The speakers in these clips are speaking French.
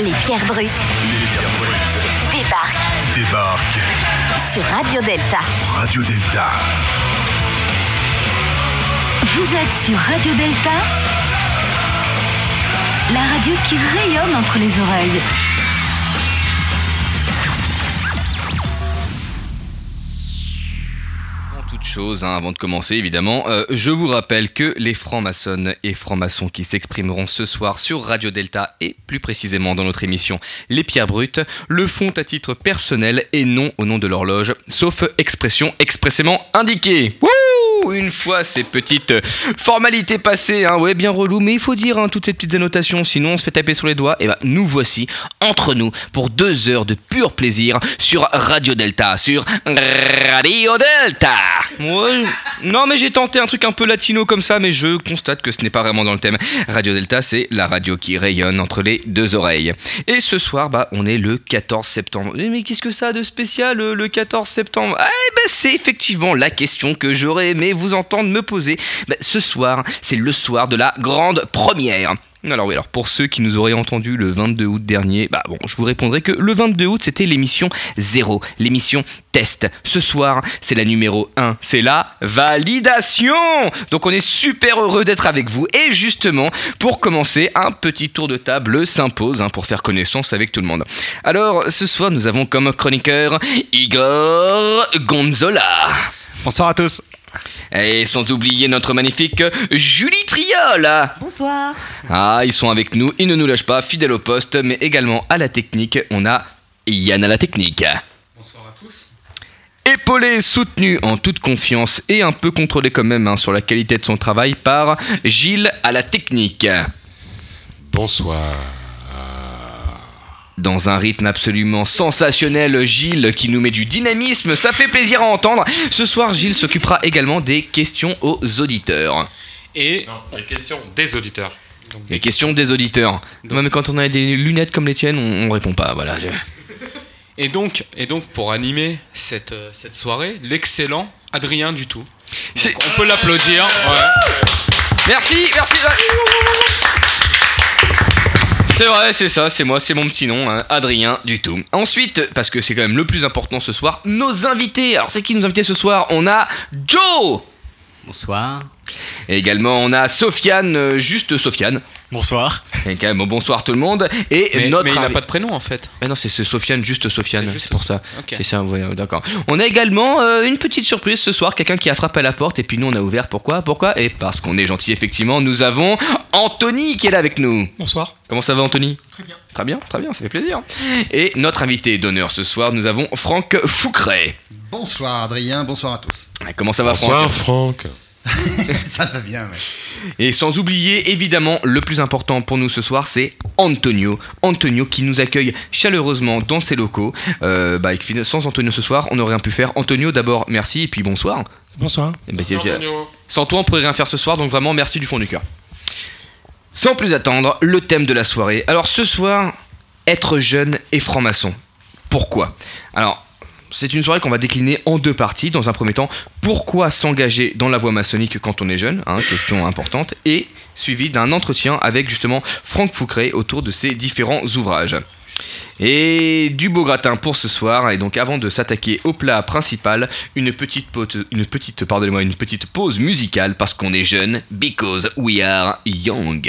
Les pierres brutes débarquent Débarque sur Radio Delta. Radio Delta. Vous êtes sur Radio Delta, la radio qui rayonne entre les oreilles. Hein, avant de commencer évidemment, euh, je vous rappelle que les francs-maçonnes et francs-maçons qui s'exprimeront ce soir sur Radio Delta et plus précisément dans notre émission Les Pierres Brutes le font à titre personnel et non au nom de l'horloge, sauf expression expressément indiquée. Une fois ces petites euh, formalités passées, hein, ouais, bien relou, mais il faut dire hein, toutes ces petites annotations, sinon on se fait taper sur les doigts. Et ben nous voici entre nous pour deux heures de pur plaisir sur Radio Delta, sur Radio Delta. Non mais j'ai tenté un truc un peu latino comme ça, mais je constate que ce n'est pas vraiment dans le thème. Radio Delta, c'est la radio qui rayonne entre les deux oreilles. Et ce soir, bah, on est le 14 septembre. Eh, Mais qu'est-ce que ça a de spécial euh, le 14 septembre? Eh ben, c'est effectivement la question que j'aurais aimé vous entendre me poser. Ben, ce soir, c'est le soir de la grande première. Alors oui, alors pour ceux qui nous auraient entendu le 22 août dernier, bah bon, je vous répondrai que le 22 août c'était l'émission 0, l'émission test. Ce soir, c'est la numéro 1, c'est la validation. Donc on est super heureux d'être avec vous et justement, pour commencer, un petit tour de table s'impose hein, pour faire connaissance avec tout le monde. Alors, ce soir, nous avons comme chroniqueur Igor Gonzola. Bonsoir à tous. Et sans oublier notre magnifique Julie Triol. Bonsoir. Ah, ils sont avec nous, ils ne nous lâchent pas, fidèles au poste, mais également à la technique, on a Yann à la technique. Bonsoir à tous. Épaulé, soutenu en toute confiance et un peu contrôlé quand même hein, sur la qualité de son travail par Gilles à la technique. Bonsoir. Dans un rythme absolument sensationnel, Gilles qui nous met du dynamisme, ça fait plaisir à entendre. Ce soir, Gilles s'occupera également des questions aux auditeurs. Et Non, les questions des auditeurs. Les questions des auditeurs. Mais quand on a des lunettes comme les tiennes, on, on répond pas. Voilà. Et donc, et donc pour animer cette, euh, cette soirée, l'excellent Adrien Dutout. Donc, on peut l'applaudir. ouais. Merci, merci. C'est vrai, c'est ça, c'est moi, c'est mon petit nom, hein, Adrien du tout. Ensuite, parce que c'est quand même le plus important ce soir, nos invités. Alors c'est qui nos invités ce soir? On a Joe Bonsoir. Et également on a Sofiane, euh, juste Sofiane. Bonsoir. Et quand même, bonsoir tout le monde. Et Mais, notre mais il n'a pas de prénom en fait. Mais non, c'est ce Sofiane, juste Sofiane, C'est pour ça. C'est ça, ouais, d'accord. On a également euh, une petite surprise ce soir, quelqu'un qui a frappé à la porte et puis nous on a ouvert. Pourquoi? Pourquoi? Et parce qu'on est gentil, effectivement, nous avons Anthony qui est là avec nous. Bonsoir. Comment ça va Anthony? Très bien. Très bien, très bien, ça fait plaisir. Et notre invité d'honneur ce soir, nous avons Franck Foucret. Bonsoir Adrien, bonsoir à tous. Comment ça va Bonsoir Franck Franck. Ça va bien, ouais. Et sans oublier évidemment le plus important pour nous ce soir, c'est Antonio. Antonio qui nous accueille chaleureusement dans ses locaux. Euh, bah, sans Antonio ce soir, on aurait rien pu faire. Antonio d'abord, merci et puis bonsoir. Bonsoir. Et bah, sans toi, on pourrait rien faire ce soir, donc vraiment merci du fond du cœur. Sans plus attendre, le thème de la soirée. Alors ce soir, être jeune et franc-maçon. Pourquoi? Alors, c'est une soirée qu'on va décliner en deux parties. Dans un premier temps, pourquoi s'engager dans la voie maçonnique quand on est jeune hein, Question importante. Et suivi d'un entretien avec justement Franck Foucret autour de ses différents ouvrages. Et du beau gratin pour ce soir. Et donc avant de s'attaquer au plat principal, une petite pause, une petite pause musicale parce qu'on est jeune. Because we are young.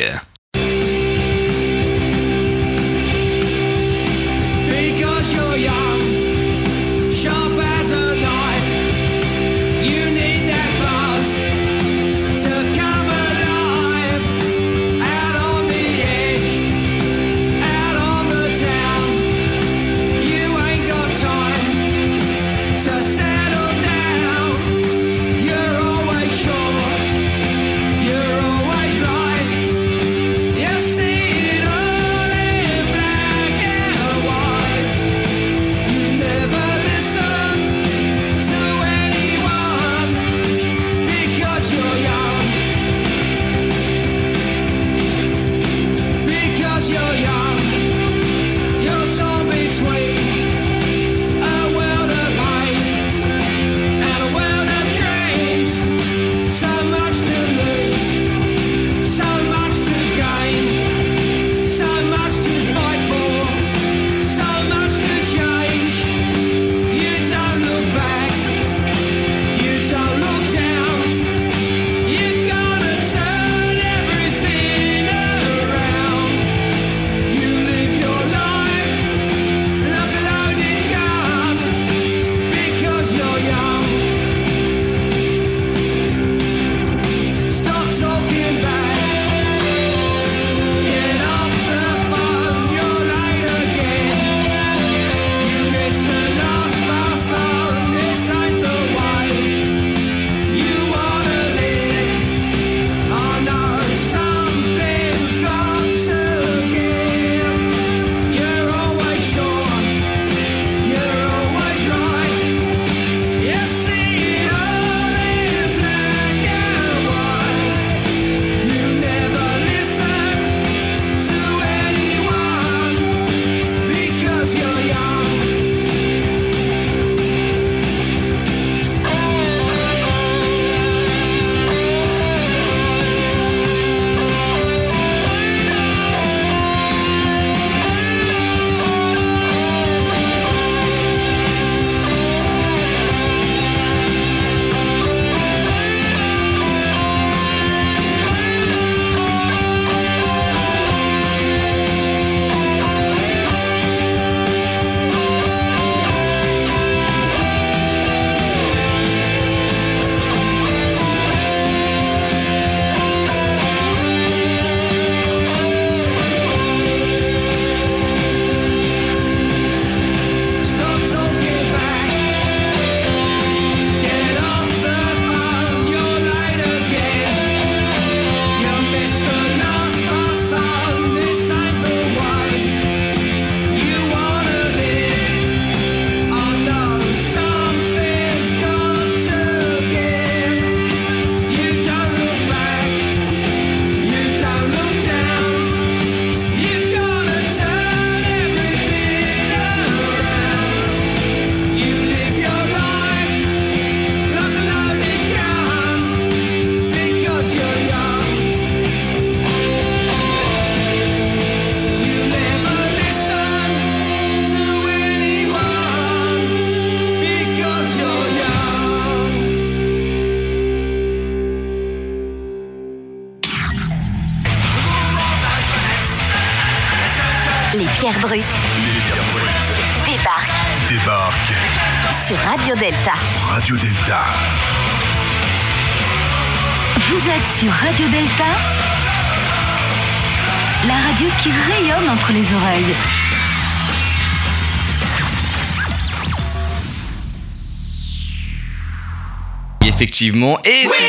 Effectivement, et ce soir,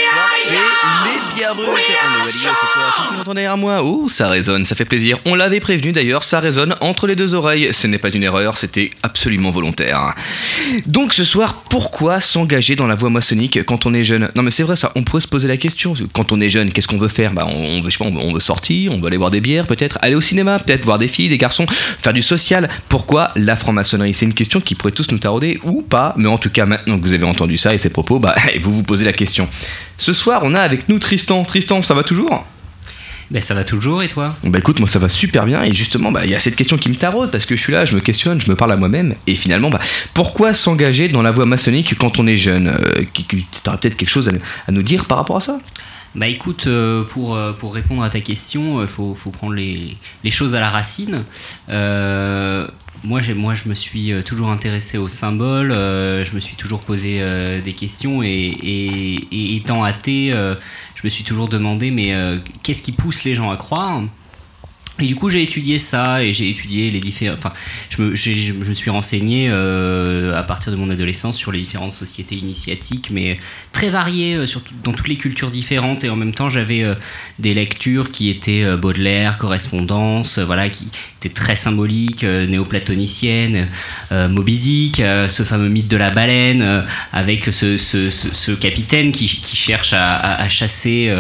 c'est les brutes. On est validé derrière moi Oh, ça résonne, ça fait plaisir. On l'avait prévenu d'ailleurs, ça résonne entre les deux oreilles. Ce n'est pas une erreur, c'était absolument volontaire. Donc ce soir, pourquoi s'engager dans la voie maçonnique quand on est jeune? Non mais c'est vrai ça, on pourrait se poser la question. Quand on est jeune, qu'est-ce qu'on veut faire? Bah on, veut, je on veut sortir, on veut aller boire des bières peut-être, aller au cinéma peut-être, voir des filles, des garçons, faire du social. Pourquoi la franc-maçonnerie? C'est une question qui pourrait tous nous tarauder ou pas, mais en tout cas maintenant que vous avez entendu ça et ces propos, bah vous vous posez la question. Ce soir, on a avec nous Tristan. Tristan, ça va toujours? Ben ça va toujours et toi Bah écoute, moi ça va super bien et justement, bah il y a cette question qui me taraude parce que je suis là, je me questionne, je me parle à moi-même et finalement, bah pourquoi s'engager dans la voie maçonnique quand on est jeune? Euh, qui- T'aurais peut-être quelque chose à, à nous dire par rapport à ça? Bah écoute, euh, pour, euh, pour répondre à ta question, il faut, faut prendre les, les choses à la racine. Moi, moi, je me suis toujours intéressé aux symboles, euh, je me suis toujours posé euh, des questions et, et- et étant athée, euh, je me suis toujours demandé mais euh, qu'est-ce qui pousse les gens à croire? Et du coup, j'ai étudié ça et j'ai étudié les différents. Enfin, je me, j'ai- je me suis renseigné euh, à partir de mon adolescence sur les différentes sociétés initiatiques, mais très variées, euh, sur dans toutes les cultures différentes. Et en même temps, j'avais euh, des lectures qui étaient euh, Baudelaire, correspondance, euh, voilà, qui étaient très symboliques, euh, néoplatoniciennes, Moby Dick, ce fameux mythe de la baleine, avec ce, ce- ce- ce capitaine qui, qui cherche à, à- à chasser.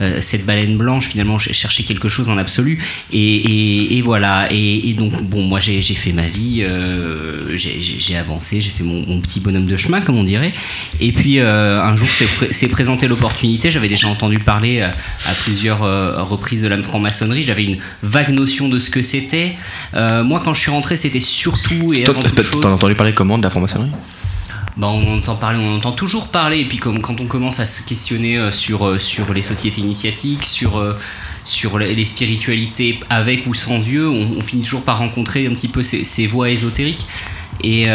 Euh, cette baleine blanche finalement ch- chercher quelque chose en absolu. Et, et- et voilà. Et, et donc bon moi j'ai fait ma vie euh, j'ai- avancé j'ai fait mon, mon petit bonhomme de chemin comme on dirait. Et puis euh, un jour s'est présenté l'opportunité. J'avais déjà entendu parler à plusieurs reprises de la franc-maçonnerie. J'avais une vague notion de ce que c'était. Moi quand je suis rentré c'était surtout et avant T'en as entendu parler comment de la franc-maçonnerie? Bah, on entend parler, on entend toujours parler, et puis comme quand on commence à se questionner euh, sur, euh, sur les sociétés initiatiques, sur, euh, sur les spiritualités avec ou sans Dieu, on, finit toujours par rencontrer un petit peu ces, ces voies ésotériques. Et,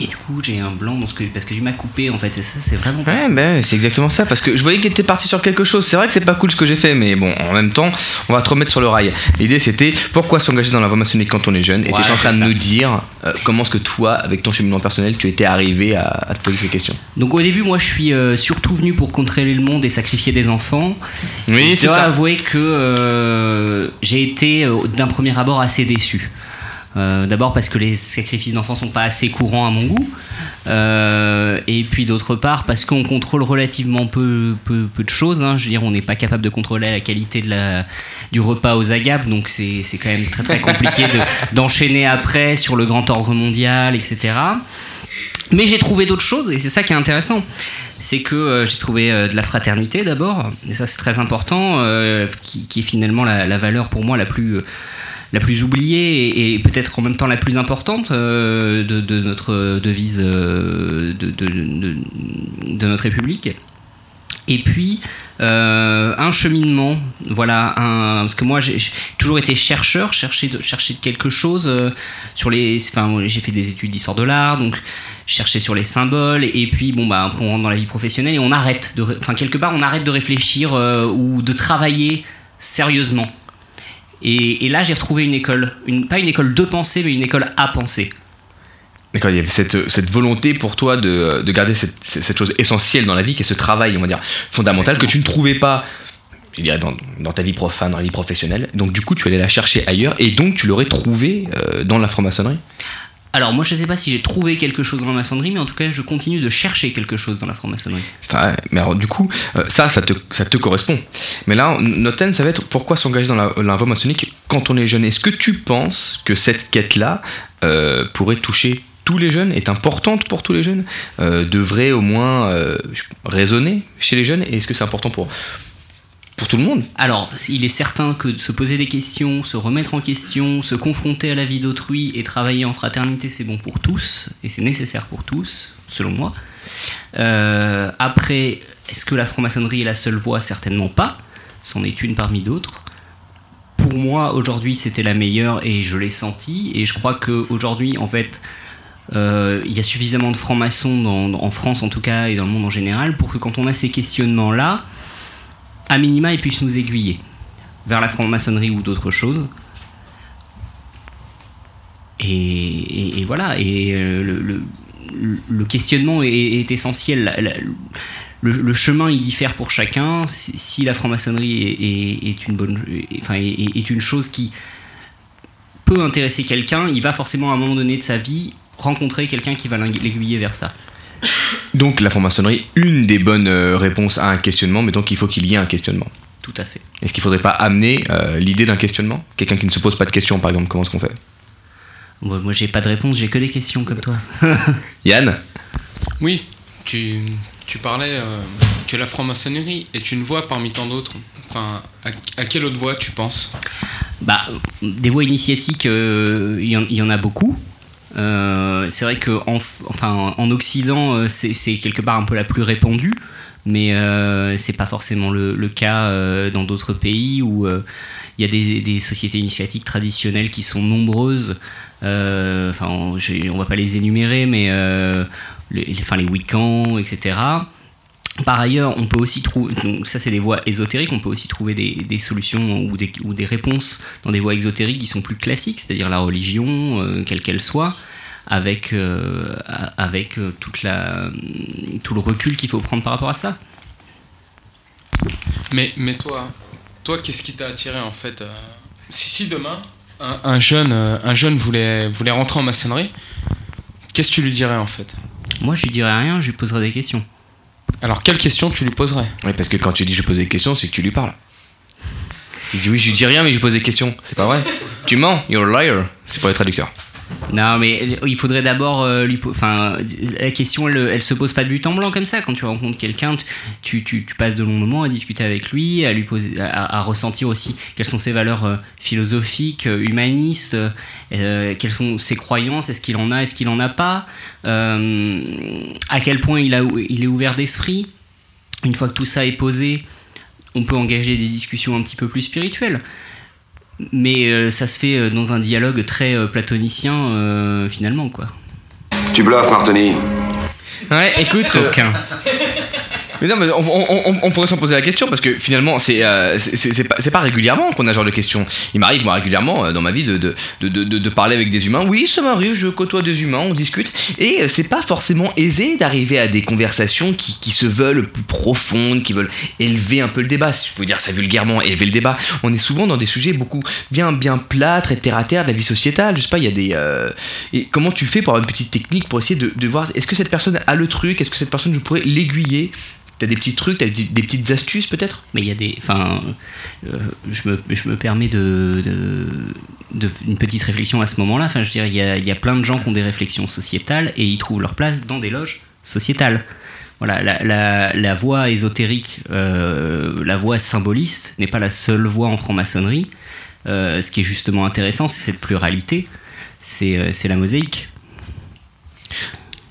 et du coup, j'ai un blanc dans ce que, parce que tu m'as coupé en fait, et ça, c'est vraiment Ouais, ben c'est exactement ça, parce que je voyais qu'il était parti sur quelque chose. C'est vrai que c'est pas cool ce que j'ai fait, mais bon, en même temps, on va te remettre sur le rail. L'idée c'était pourquoi s'engager dans la voie maçonnique quand on est jeune, et Ouais, t'es en train de nous dire euh, comment est-ce que toi, avec ton cheminement personnel, tu étais arrivé à, à te poser ces questions. Donc au début, moi, je suis euh, surtout venu pour contrôler le monde et sacrifier des enfants. Oui, je c'est dois ça. avouer que euh, j'ai été d'un premier abord assez déçu. Euh, D'abord parce que les sacrifices d'enfants sont pas assez courants à mon goût, Euh, et puis d'autre part parce qu'on contrôle relativement peu, peu, peu de choses. hein. Je veux dire, on n'est pas capable de contrôler la qualité du repas aux agapes, donc c'est quand même très très compliqué de- d'enchaîner après sur le grand ordre mondial, etc. Mais j'ai trouvé d'autres choses et c'est ça qui est intéressant. C'est que euh, j'ai trouvé de la fraternité d'abord, et ça c'est très important, qui, est finalement la, valeur pour moi la plus, la plus oubliée et, peut-être en même temps la plus importante euh, de, notre devise euh, de, notre République. Et puis euh, un cheminement, voilà, un, parce que moi j'ai toujours été chercheur, chercher de, chercher quelque chose sur les, enfin j'ai fait des études d'histoire de l'art, donc chercher sur les symboles, et puis bon bah on rentre dans la vie professionnelle et on arrête enfin quelque part on arrête de réfléchir ou de travailler sérieusement. Et, et là j'ai retrouvé une école, une, pas une école de pensée, mais une école à penser. D'accord, il y avait cette, cette volonté pour toi de, de garder cette, cette chose essentielle dans la vie, qui est ce travail, on va dire, fondamental, que tu ne trouvais pas, je dirais, dans, dans ta vie profane, dans la vie professionnelle. Donc, du coup, tu allais la chercher ailleurs, et donc tu l'aurais trouvé euh, dans la franc-maçonnerie? Alors moi je sais pas si j'ai trouvé quelque chose dans la maçonnerie, mais en tout cas je continue de chercher quelque chose dans la franc-maçonnerie. Enfin, mais alors, du coup, euh, ça, ça te, ça te correspond. Mais là, notre thème, ça va être pourquoi s'engager dans la voie maçonnique quand on est jeune? Est-ce que tu penses que cette quête-là euh, pourrait toucher tous les jeunes, est importante pour tous les jeunes, euh, devrait au moins euh, résonner chez les jeunes? Et est-ce que c'est important pour, pour tout le monde Alors, il est certain que se poser des questions, se remettre en question, se confronter à la vie d'autrui et travailler en fraternité, c'est bon pour tous, et c'est nécessaire pour tous, selon moi. Euh, après, est-ce que la franc-maçonnerie est la seule voie? Certainement pas. C'en est une parmi d'autres. pour moi, aujourd'hui, c'était la meilleure et je l'ai senti. Et je crois qu'aujourd'hui, en fait, euh, il y a suffisamment de francs-maçons en France, en tout cas, et dans le monde en général, pour que quand on a ces questionnements-là, à minima, ils puissent nous aiguiller vers la franc-maçonnerie ou d'autres choses. Et, voilà, et euh, le, questionnement est, essentiel. Le, chemin il diffère pour chacun. Si, la franc-maçonnerie est, est- une bonne, enfin, est, une chose qui peut intéresser quelqu'un, il va forcément à un moment donné de sa vie rencontrer quelqu'un qui va l'aiguiller vers ça. Donc la franc-maçonnerie, une des bonnes euh, réponses à un questionnement, mais donc il faut qu'il y ait un questionnement. Tout à fait. Est-ce qu'il faudrait pas amener euh, l'idée d'un questionnement? Quelqu'un qui ne se pose pas de questions, par exemple, comment est-ce qu'on fait? Moi, moi, j'ai pas de réponse, j'ai que des questions comme toi. Yann? Oui, tu, tu parlais euh, que la franc-maçonnerie est une voie parmi tant d'autres. Enfin, à, à quelle autre voie tu penses? Bah, des voies initiatiques, euh, y, il y en a beaucoup. Euh, c'est vrai qu'en enfin, en Occident, euh, c'est quelque part un peu la plus répandue, mais euh, c'est pas forcément le, cas dans d'autres pays où il y a des, sociétés initiatiques traditionnelles qui sont nombreuses. Enfin, on, va pas les énumérer, mais les- enfin, les Wiccans, etc. Par ailleurs, on peut aussi trouver, donc ça c'est des voies ésotériques, on peut aussi trouver des, des solutions ou des, ou des réponses dans des voies exotériques qui sont plus classiques, c'est-à-dire la religion, euh, quelle qu'elle soit, avec, euh, avec euh, toute la, tout le recul qu'il faut prendre par rapport à ça. Mais, mais toi, toi qu'est-ce qui t'a attiré en fait si, si demain, un, un jeune, un jeune voulait, voulait rentrer en maçonnerie, qu'est-ce que tu lui dirais en fait? Moi je lui dirais rien, je lui poserai des questions. Alors, quelle question tu lui poserais? Oui, parce que quand tu dis je pose des questions, c'est que tu lui parles. Il dit oui, je lui dis rien, mais je lui pose des questions. C'est pas vrai? Tu mens, you're a liar. C'est pour les traducteurs. Non, mais il faudrait d'abord euh, lui. Enfin, la question, elle, elle se pose pas de but en blanc comme ça. Quand tu rencontres quelqu'un, tu, tu, tu passes de longs moments à discuter avec lui, à lui à, ressentir aussi quelles sont ses valeurs euh, philosophiques, euh, humanistes, quelles sont ses croyances, est-ce qu'il en a, est-ce qu'il en a pas, à quel point il, a, il est ouvert d'esprit. Une fois que tout ça est posé, on peut engager des discussions un petit peu plus spirituelles. Mais euh, ça se fait euh, dans un dialogue très euh, platonicien, euh, finalement, quoi. Tu bluffes, Martoni. Ouais, écoute. euh, Aucun. On, pourrait s'en poser la question parce que finalement, c'est euh, pas, régulièrement qu'on a ce genre de questions. Il m'arrive, moi, régulièrement euh, dans ma vie de, parler avec des humains. Oui, ça m'arrive, je côtoie des humains, on discute. Et euh, c'est pas forcément aisé d'arriver à des conversations qui, se veulent plus profondes, qui veulent élever un peu le débat. Si je peux dire ça vulgairement, élever le débat. On est souvent dans des sujets beaucoup bien, bien plats, très terre à terre de la vie sociétale. Je sais pas, il y a des. et comment tu fais pour avoir une petite technique pour essayer de, de voir est-ce que cette personne a le truc, est-ce que cette personne, je pourrais l'aiguiller? T'as des petits trucs, t'as des, petites astuces peut-être? Mais il y a des. Enfin, euh, je, me, je me permets de, de, une petite réflexion à ce moment-là. Enfin, je dire, il y a, y a plein de gens qui ont des réflexions sociétales et ils trouvent leur place dans des loges sociétales. Voilà, la, la, la voie ésotérique, euh, la voie symboliste n'est pas la seule voie en franc-maçonnerie. Euh, ce qui est justement intéressant, c'est cette pluralité, c'est la mosaïque.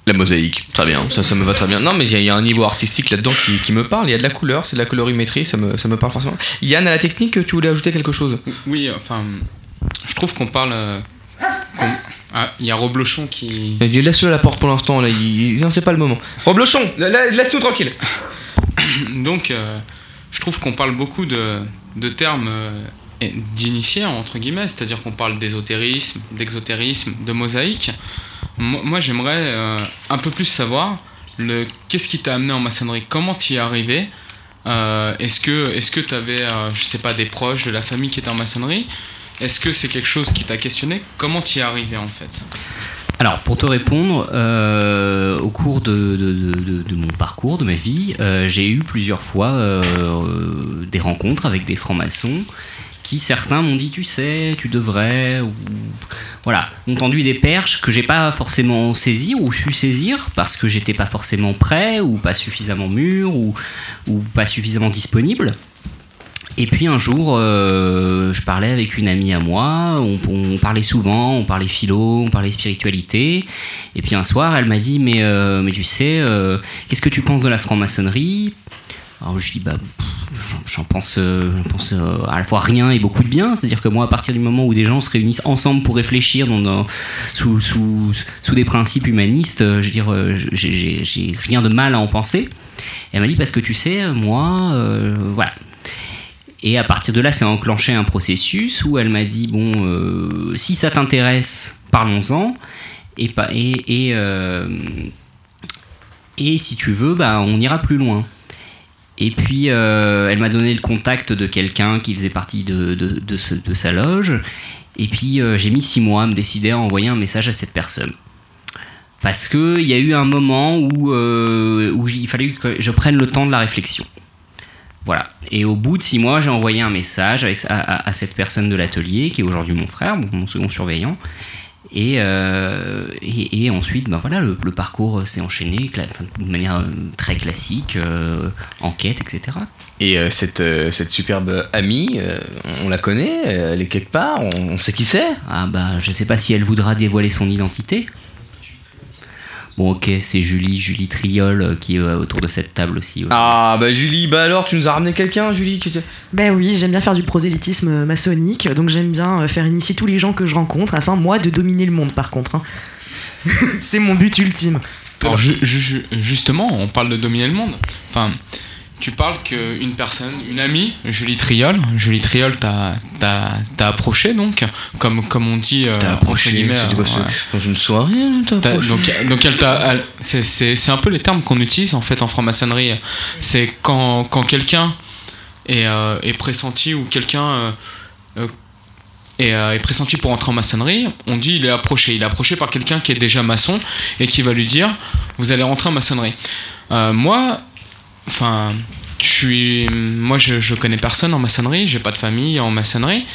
La mosaïque, très bien, ça, ça me va très bien. Non, mais il y, a- il y a un niveau artistique là-dedans qui, qui me parle. Il y a de la couleur, c'est de la colorimétrie, ça me, ça me parle forcément. Yann, à la technique, tu voulais ajouter quelque chose? Oui, enfin, je trouve qu'on parle. euh, Ah, il y a Roblochon qui. Laisse-le à la porte pour l'instant, là, il, c'est pas le moment. Roblochon, la- la- laisse-nous tranquille. Donc, euh, je trouve qu'on parle beaucoup de, de termes euh, d'initiés, entre guillemets, c'est-à-dire qu'on parle d'ésotérisme, d'exotérisme, de mosaïque. Moi, j'aimerais euh, un peu plus savoir le qu'est-ce qui t'a amené en maçonnerie, comment tu y es arrivé? Euh, est-ce que est-ce que tu avais, je sais pas, des proches de la famille qui étaient en maçonnerie? Est-ce que c'est quelque chose qui t'a questionné? Comment tu y es arrivé en fait? Alors, pour te répondre, euh, au cours de, de- mon parcours, de ma vie, euh, j'ai eu plusieurs fois euh, euh, des rencontres avec des francs-maçons qui, certains, m'ont dit Tu sais, tu devrais. Ou, voilà, ont tendu des perches que j'ai pas forcément saisies ou su saisir parce que j'étais pas forcément prêt ou pas suffisamment mûr ou, pas suffisamment disponible. Et puis un jour, euh, je parlais avec une amie à moi, on, parlait souvent, on parlait philo, on parlait spiritualité. Et puis un soir, elle m'a dit Mais, euh, tu sais, euh, qu'est-ce que tu penses de la franc-maçonnerie? Alors je dis Bah, j'en- pense, euh, euh, à la fois rien et beaucoup de bien. C'est-à-dire que moi, à partir du moment où des gens se réunissent ensemble pour réfléchir dans, sous, sous, sous des principes humanistes, euh, je veux dire, j'ai- rien de mal à en penser. Elle m'a dit parce que tu sais, moi, voilà. Et à partir de là, c'est enclenché un processus où elle m'a dit bon, si ça t'intéresse, parlons-en. Et, et, et, et si tu veux, bah, on ira plus loin. Et puis, euh, elle m'a donné le contact de quelqu'un qui faisait partie de, de, de sa loge. Et puis, euh, j'ai mis six mois à me décider à envoyer un message à cette personne. Parce qu'il y a eu un moment où, euh, où il fallait que je prenne le temps de la réflexion. Voilà. Et au bout de six mois, j'ai envoyé un message avec, à, à- cette personne de l'atelier, qui est aujourd'hui mon frère, mon, mon second surveillant. Et, euh, et, et ensuite, ben voilà, le, le parcours s'est enchaîné de manière euh, très classique, euh, enquête, etc. Et euh, cette, cette superbe amie, on la connaît, elle est quelque part, on, on sait qui c'est? Ah bah, je sais pas si elle voudra dévoiler son identité. Bon, ok, c'est Julie, Julie Triol euh, qui est euh, autour de cette table aussi. ouais. Ah bah Julie, bah alors tu nous as ramené quelqu'un Julie Ben oui, j'aime bien faire du prosélytisme euh, maçonnique, donc j'aime bien euh, faire initier tous les gens que je rencontre afin, moi, de dominer le monde par contre. hein. C'est mon but ultime. Alors, justement, on parle de dominer le monde. Enfin, tu parles qu'une personne, une amie, Julie Triol, Julie Triol t'a approché donc, comme, comme on dit. euh, T'as approché, quoi, euh, c'est- dans une soirée t'as T'as- approché donc, donc elle t'a- c'est- un peu les termes qu'on utilise en fait en franc-maçonnerie. C'est quand, quand quelqu'un est, euh, est pressenti ou quelqu'un euh, est, est pressenti pour entrer en maçonnerie, on dit il est approché. Il est approché par quelqu'un qui est déjà maçon et qui va lui dire vous allez rentrer en maçonnerie. Moi, enfin, je suis, moi je, je connais personne en maçonnerie, j'ai pas de famille en maçonnerie,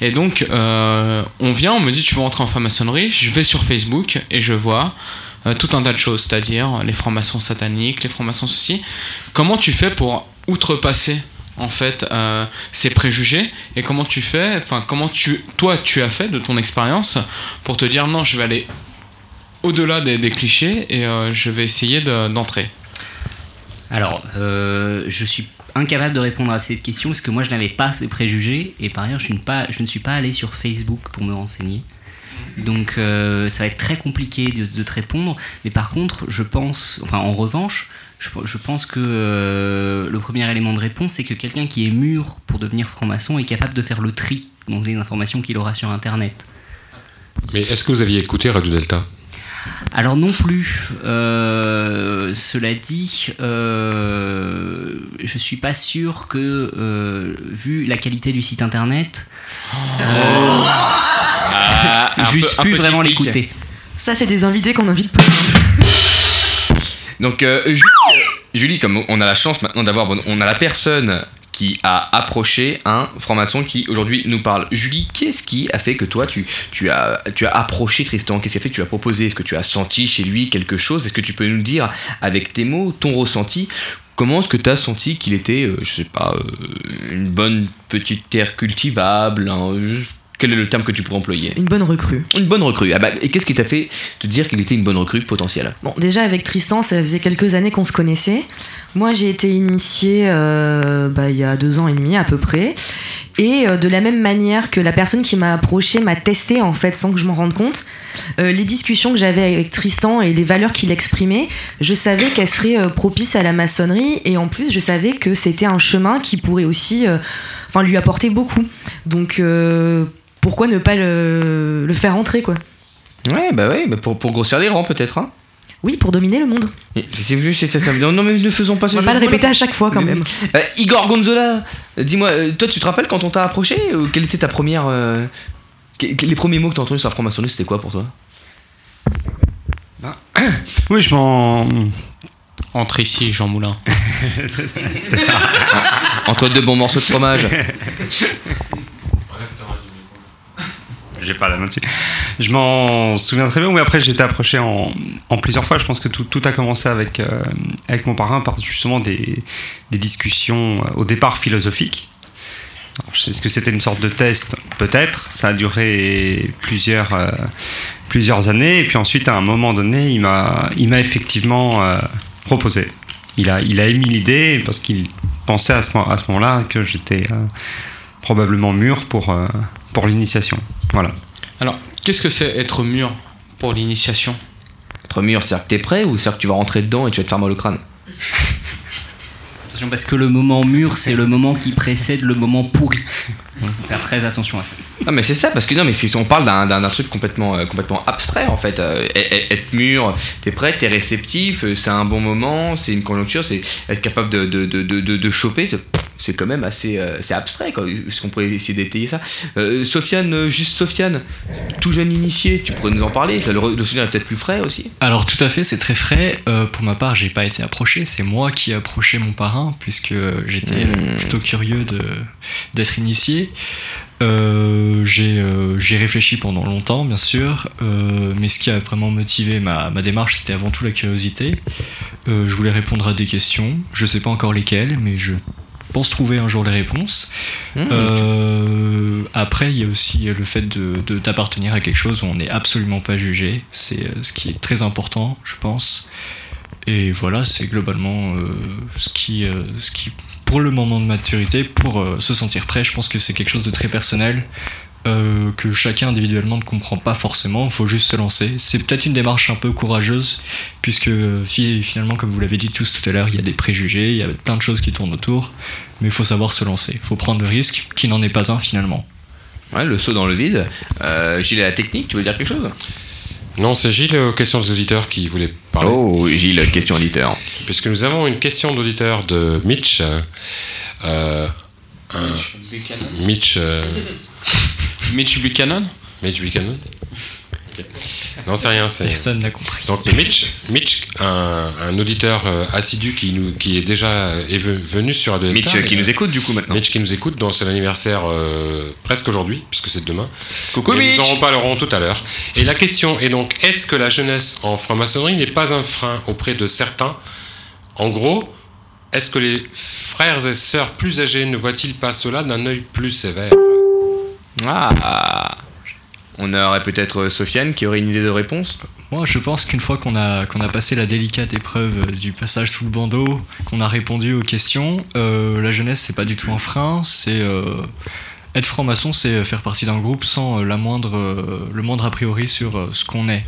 et donc euh, on vient, on me dit tu veux rentrer en franc-maçonnerie, je vais sur Facebook et je vois euh, tout un tas de choses, c'est-à-dire les francs-maçons sataniques, les francs-maçons ceci. Comment tu fais pour outrepasser en fait euh, ces préjugés? Et comment tu fais, enfin comment tu, toi tu as fait de ton expérience pour te dire non, je vais aller au-delà des, clichés et je vais essayer de- d'entrer? Alors, euh, je suis incapable de répondre à cette question parce que moi je n'avais pas ces préjugés et par ailleurs je, ne suis pas, allé sur Facebook pour me renseigner. Donc euh, ça va être très compliqué de, te répondre. Mais par contre, je pense, enfin en revanche, je, je pense que euh, le premier élément de réponse, c'est que quelqu'un qui est mûr pour devenir franc-maçon est capable de faire le tri dans les informations qu'il aura sur Internet. Mais est-ce que vous aviez écouté Radio Delta? Alors non plus. Euh, cela dit, euh, je suis pas sûr que, euh, vu la qualité du site internet, euh, Ah, j'eusse pu vraiment l'écouter. Ça, c'est des invités qu'on invite peu. Donc euh, Julie, Julie, comme on a la chance maintenant d'avoir, bon, on a la personne qui a approché un franc-maçon qui aujourd'hui nous parle. Julie, qu'est-ce qui a fait que toi tu, as, tu as approché Tristan? Qu'est-ce qui a fait que tu as proposé? Est-ce que tu as senti chez lui quelque chose? Est-ce que tu peux nous dire avec tes mots, ton ressenti Comment est-ce que tu as senti qu'il était, euh, je sais pas, euh, une bonne petite terre cultivable hein, Quel est le terme que tu pourrais employer Une bonne recrue. Une bonne recrue. Ah bah, et qu'est-ce qui t'a fait te dire qu'il était une bonne recrue potentielle? Bon, déjà avec Tristan, ça faisait quelques années qu'on se connaissait. Moi, j'ai été initiée euh, bah, il y a deux ans et demi à peu près. Et euh, de la même manière que la personne qui m'a approché m'a testé en fait sans que je m'en rende compte, euh, les discussions que j'avais avec Tristan et les valeurs qu'il exprimait, je savais qu'elles seraient propices à la maçonnerie et en plus je savais que c'était un chemin qui pourrait aussi enfin, lui apporter beaucoup. Donc pourquoi ne pas le, le faire entrer quoi Ouais, bah ouais, bah pour, pour grossir les rangs peut-être. Hein Oui, pour dominer le monde. C'est ça, ça- Non, non, mais ne faisons pas ce On va pas le répéter à chaque fois quand même. Euh, Igor Gonzola, dis-moi, euh, toi tu te rappelles quand on t'a approché ou Quelle était ta première. euh, Les premiers mots que t'as entendus sur la franc-maçonnerie, c'était quoi pour toi? Oui, je m'en. Entre ici, Jean Moulin. Entre deux bons morceaux de fromage. J'ai pas la main dessus. Je m'en souviens très bien. Oui, après, j'ai été approché en, plusieurs fois. Je pense que tout, a commencé avec, euh, avec mon parrain par justement des, discussions euh, au départ philosophiques. Est-ce que c'était une sorte de test? Peut-être. Ça a duré plusieurs, euh, années. Et puis ensuite, à un moment donné, il m'a effectivement proposé. Il a, émis l'idée parce qu'il pensé à ce, moment-là que j'étais probablement mûr pour, pour l'initiation. Voilà. Alors, qu'est-ce que c'est être mûr pour l'initiation? Être mûr, c'est-à-dire que t'es prêt ou c'est-à-dire que tu vas rentrer dedans et tu vas te faire mal au crâne? Attention parce que le moment mûr, c'est le moment qui précède le moment pourri. Donc, faut faire très attention à ça. Non mais c'est ça parce que non mais c'est- on parle d'un, truc complètement euh, complètement abstrait en fait. Euh, e- e- être mûr, t'es prêt, t'es réceptif, euh, c'est un bon moment, c'est une conjoncture, c'est être capable de de, de, de, de- de choper. C'est, quand même assez euh, c'est abstrait quoi. Est-ce qu'on pourrait essayer d'étayer ça? Euh, Sofiane, euh, juste Sofiane, tout jeune initié, tu pourrais nous en parler? Ça, Le, le souvenir est peut-être plus frais aussi. Alors tout à fait, c'est très frais. Pour ma part, j'ai pas été approché, c'est moi qui ai approché mon parrain puisque j'étais Hmm. plutôt curieux de d'être initié. Euh, j'ai euh, j'ai réfléchi pendant longtemps, bien sûr, euh, mais ce qui a vraiment motivé ma, ma démarche, c'était avant tout la curiosité. Je voulais répondre à des questions, je sais pas encore lesquelles, mais je pense trouver un jour les réponses. Mmh. Euh, après, il y a aussi le fait de d'appartenir à quelque chose où on n'est absolument pas jugé. C'est euh, ce qui est très important, je pense. Et voilà, c'est globalement euh, ce, qui, euh, ce qui, pour le moment de maturité, pour se sentir prêt, je pense que c'est quelque chose de très personnel. Euh, que chacun individuellement ne comprend pas forcément, il faut juste se lancer. C'est peut-être une démarche un peu courageuse, puisque euh, fi- finalement, comme vous l'avez dit tous tout à l'heure, il y a des préjugés, il y a plein de choses qui tournent autour, mais il faut savoir se lancer, il faut prendre le risque, qui n'en est pas un finalement. Ouais, le saut dans le vide. Euh, Gilles, la technique, tu veux dire quelque chose? Non, c'est Gilles aux questions des auditeurs qui voulait parler. Oh, Gilles, question auditeur. Puisque nous avons une question d'auditeur de Mitch. euh, Mitch. euh, Mitch Buchanan Mitch Buchanan. Non, c'est rien. c'est- Personne n'a compris. Donc Mitch, Mitch un, un auditeur euh, assidu qui, nous, qui est déjà euh, est ve- venu sur Radio Mitch Delta, qui et, nous euh, écoute du coup maintenant. Mitch qui nous écoute, dont c'est l'anniversaire euh, presque aujourd'hui, puisque c'est demain. Coucou Et Mitch Nous en reparlerons tout à l'heure. Et la question est donc est-ce que la jeunesse en franc-maçonnerie n'est pas un frein auprès de certains? En gros, est-ce que les frères et sœurs plus âgés ne voient-ils pas cela d'un œil plus sévère? Ah On aurait peut-être Sofiane qui aurait une idée de réponse Moi, je pense qu'une fois qu'on a, a passé la délicate épreuve euh, du passage sous le bandeau, qu'on a répondu aux questions, euh, la jeunesse, c'est pas du tout un frein. C'est euh, être franc-maçon, c'est faire partie d'un groupe sans euh, la moindre, euh, le moindre a priori sur euh, ce qu'on est.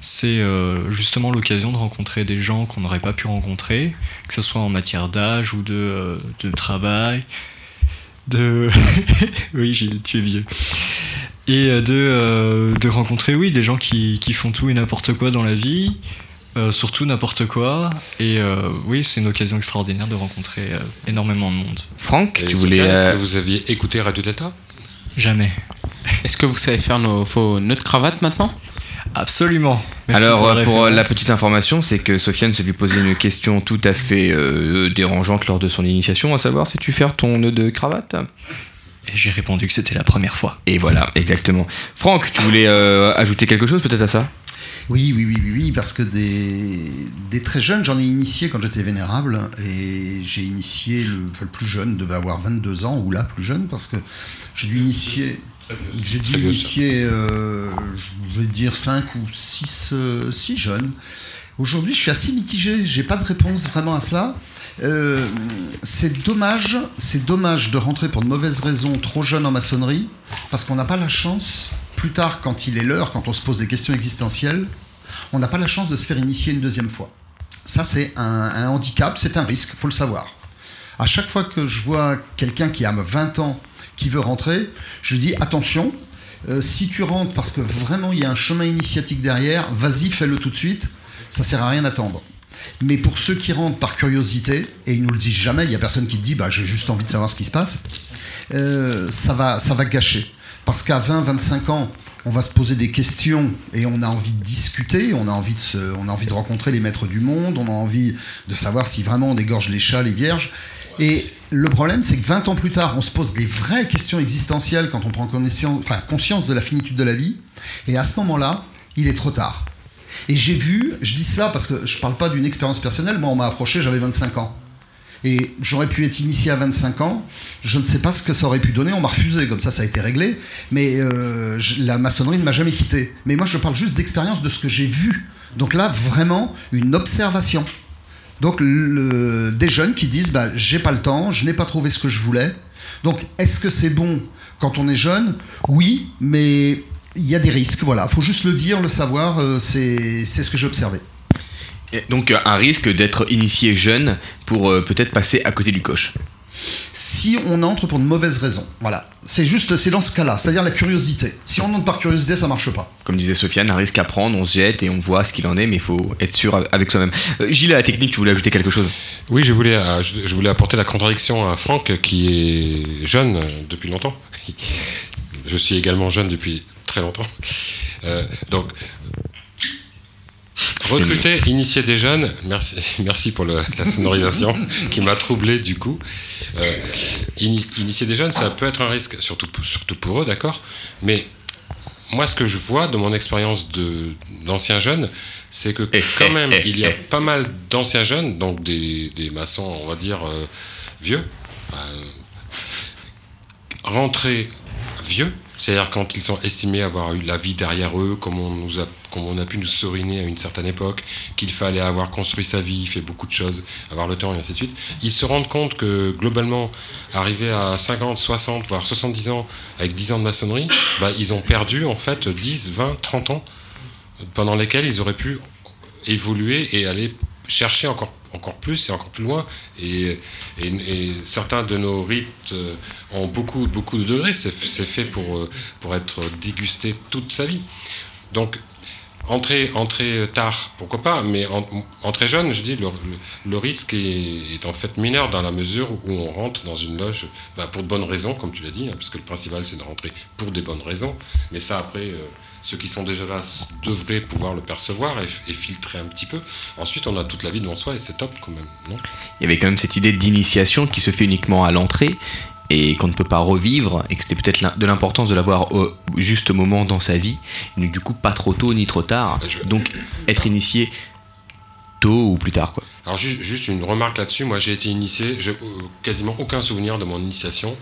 C'est euh, justement l'occasion de rencontrer des gens qu'on n'aurait pas pu rencontrer, que ce soit en matière d'âge ou de, euh, de travail, de... oui, Gilles, tu es vieux. Et euh, de, euh, de rencontrer, oui, des gens qui, qui font tout et n'importe quoi dans la vie, euh, surtout n'importe quoi. Et euh, oui, c'est une occasion extraordinaire de rencontrer euh, énormément de monde. Franck, Et tu voulais. Est-ce euh, que vous aviez écouté Radio Delta? Jamais. Est-ce que vous savez faire nos, vos nœuds de cravate maintenant? Absolument. Merci Alors, pour euh, la pour euh, la petite information, c'est que Sofiane s'est vu poser une question tout à fait euh, dérangeante lors de son initiation, à savoir si tu faire ton nœud de cravate. J'ai répondu que c'était la première fois. Et voilà, exactement. Franck, tu voulais euh, ajouter quelque chose peut-être à ça? Oui, oui, oui, oui, oui, parce que des, des très jeunes, j'en ai initié quand j'étais vénérable, et j'ai initié le, enfin, le plus jeune, devait avoir 22 ans, ou là, plus jeune, parce que j'ai dû initier. J'ai dû initier, euh, je vais dire 5 ou 6 jeunes. Aujourd'hui, je suis assez mitigé, j'ai pas de réponse vraiment à cela. Euh, c'est dommage, c'est dommage de rentrer pour de mauvaises raisons trop jeune en maçonnerie, parce qu'on n'a pas la chance, plus tard, quand il est l'heure, quand on se pose des questions existentielles, on n'a pas la chance de se faire initier une deuxième fois. Ça, c'est un, un handicap, c'est un risque, faut le savoir. À chaque fois que je vois quelqu'un qui a 20 ans qui veut rentrer, je dis attention, euh, si tu rentres parce que vraiment il y a un chemin initiatique derrière, vas-y, fais-le tout de suite, ça sert à rien d'attendre. Mais pour ceux qui rentrent par curiosité, et ils nous le disent jamais, il n'y a personne qui te dit bah, j'ai juste envie de savoir ce qui se passe, euh, ça, va, ça va gâcher. Parce qu'à 20-25 ans, on va se poser des questions et on a envie de discuter, on a envie de, se, on a envie de rencontrer les maîtres du monde, on a envie de savoir si vraiment on dégorge les chats, les vierges. Et le problème, c'est que 20 ans plus tard, on se pose des vraies questions existentielles quand on prend conscience de la finitude de la vie. Et à ce moment-là, il est trop tard. Et j'ai vu, je dis cela parce que je parle pas d'une expérience personnelle, moi on m'a approché, j'avais 25 ans. Et j'aurais pu être initié à 25 ans, je ne sais pas ce que ça aurait pu donner, on m'a refusé, comme ça ça a été réglé, mais euh, la maçonnerie ne m'a jamais quitté. Mais moi je parle juste d'expérience de ce que j'ai vu. Donc là, vraiment, une observation. Donc des jeunes qui disent bah, j'ai pas le temps, je n'ai pas trouvé ce que je voulais. Donc est-ce que c'est bon quand on est jeune? Oui, mais il y a des risques. Voilà, faut juste le dire, le savoir. euh, c'est ce que j'ai observé. Donc euh, un risque d'être initié jeune pour euh, peut-être passer à côté du coche? Si on entre pour de mauvaises raisons, voilà, c'est juste c'est dans ce cas-là, c'est-à-dire la curiosité. Si on entre par curiosité, ça marche pas. Comme disait Sofiane, un risque à prendre, on se jette et on voit ce qu'il en est, mais il faut être sûr avec soi-même. Euh, Gilles, à la technique, tu voulais ajouter quelque chose? Oui, je voulais, euh, je, voulais apporter la contradiction à Franck qui est jeune euh, depuis longtemps. Je suis également jeune depuis très longtemps. Euh, donc, recruter, initier des jeunes, merci, merci pour le- la sonorisation qui m'a troublé du coup. Euh, ini- initier des jeunes, ça peut être un risque, surtout, surtout pour eux, d'accord? Mais moi, ce que je vois de mon expérience d'anciens jeunes, c'est que quand même, il y a pas mal d'anciens jeunes, donc des, des maçons, on va dire, euh, vieux, euh, rentrés vieux, c'est-à-dire quand ils sont estimés avoir eu la vie derrière eux, comme on, a, pu nous soriner à une certaine époque, qu'il fallait avoir construit sa vie, fait beaucoup de choses, avoir le temps et ainsi de suite, ils se rendent compte que globalement, arrivés à 50, 60, voire 70 ans, avec 10 ans de maçonnerie, bah, ils ont perdu en fait 10, 20, 30 ans pendant lesquels ils auraient pu évoluer et aller chercher encore, encore plus et encore plus loin. Et, certains de nos rites euh, ont beaucoup, beaucoup de degrés. C'est c'est fait pour, euh, pour être dégusté toute sa vie. Donc, entrer, tard, pourquoi pas, mais en- entrer jeune, je dis, le, risque est, en fait mineur dans la mesure où on rentre dans une loge bah, pour de bonnes raisons, comme tu l'as dit, hein, puisque le principal c'est de rentrer pour des bonnes raisons. Mais ça, après, euh, ceux qui sont déjà là devraient pouvoir le percevoir et, et filtrer un petit peu. Ensuite, on a toute la vie devant soi et c'est top quand même, non? Il y avait quand même cette idée d'initiation qui se fait uniquement à l'entrée et qu'on ne peut pas revivre et que c'était peut-être de l'importance de l'avoir au juste moment dans sa vie, donc du coup pas trop tôt ni trop tard, donc être initié tôt ou plus tard quoi. Alors ju- juste une remarque là-dessus, moi j'ai été initié, j'ai euh, quasiment aucun souvenir de mon initiation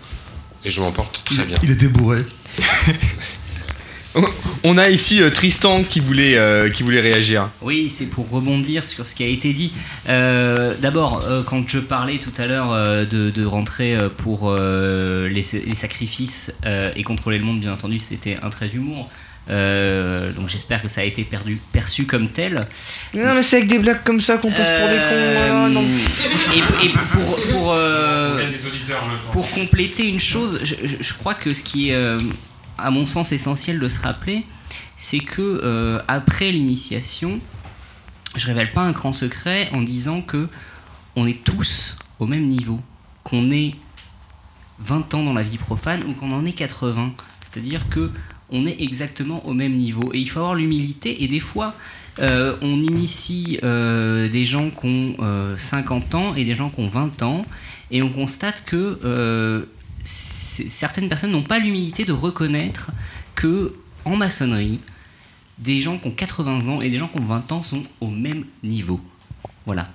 et je m'en porte très bien. Il était bourré. On a ici euh, Tristan qui voulait, euh, qui voulait réagir. Oui, c'est pour rebondir sur ce qui a été dit. Euh, D'abord, euh, quand je parlais tout à l'heure euh, de, de rentrer euh, pour euh, les, les sacrifices euh, et contrôler le monde, bien entendu, c'était un trait d'humour. Euh, donc j'espère que ça a été perdu, perçu comme tel. Non mais c'est avec des blagues comme ça qu'on passe pour des cons. Euh, ah, non. Et, et pour, pour, euh, pour compléter une chose, je, je- je crois que ce qui est, euh, à mon sens, essentiel de se rappeler, c'est que euh, après l'initiation, je révèle pas un grand secret en disant que on est tous au même niveau, qu'on ait 20 ans dans la vie profane ou qu'on en ait 80. C'est-à-dire que on est exactement au même niveau. Et il faut avoir l'humilité. Et des fois, euh, on initie euh, des gens qui ont euh, 50 ans et des gens qui ont 20 ans. Et on constate que certaines personnes n'ont pas l'humilité de reconnaître que en maçonnerie, des gens qui ont 80 ans et des gens qui ont 20 ans sont au même niveau. Voilà.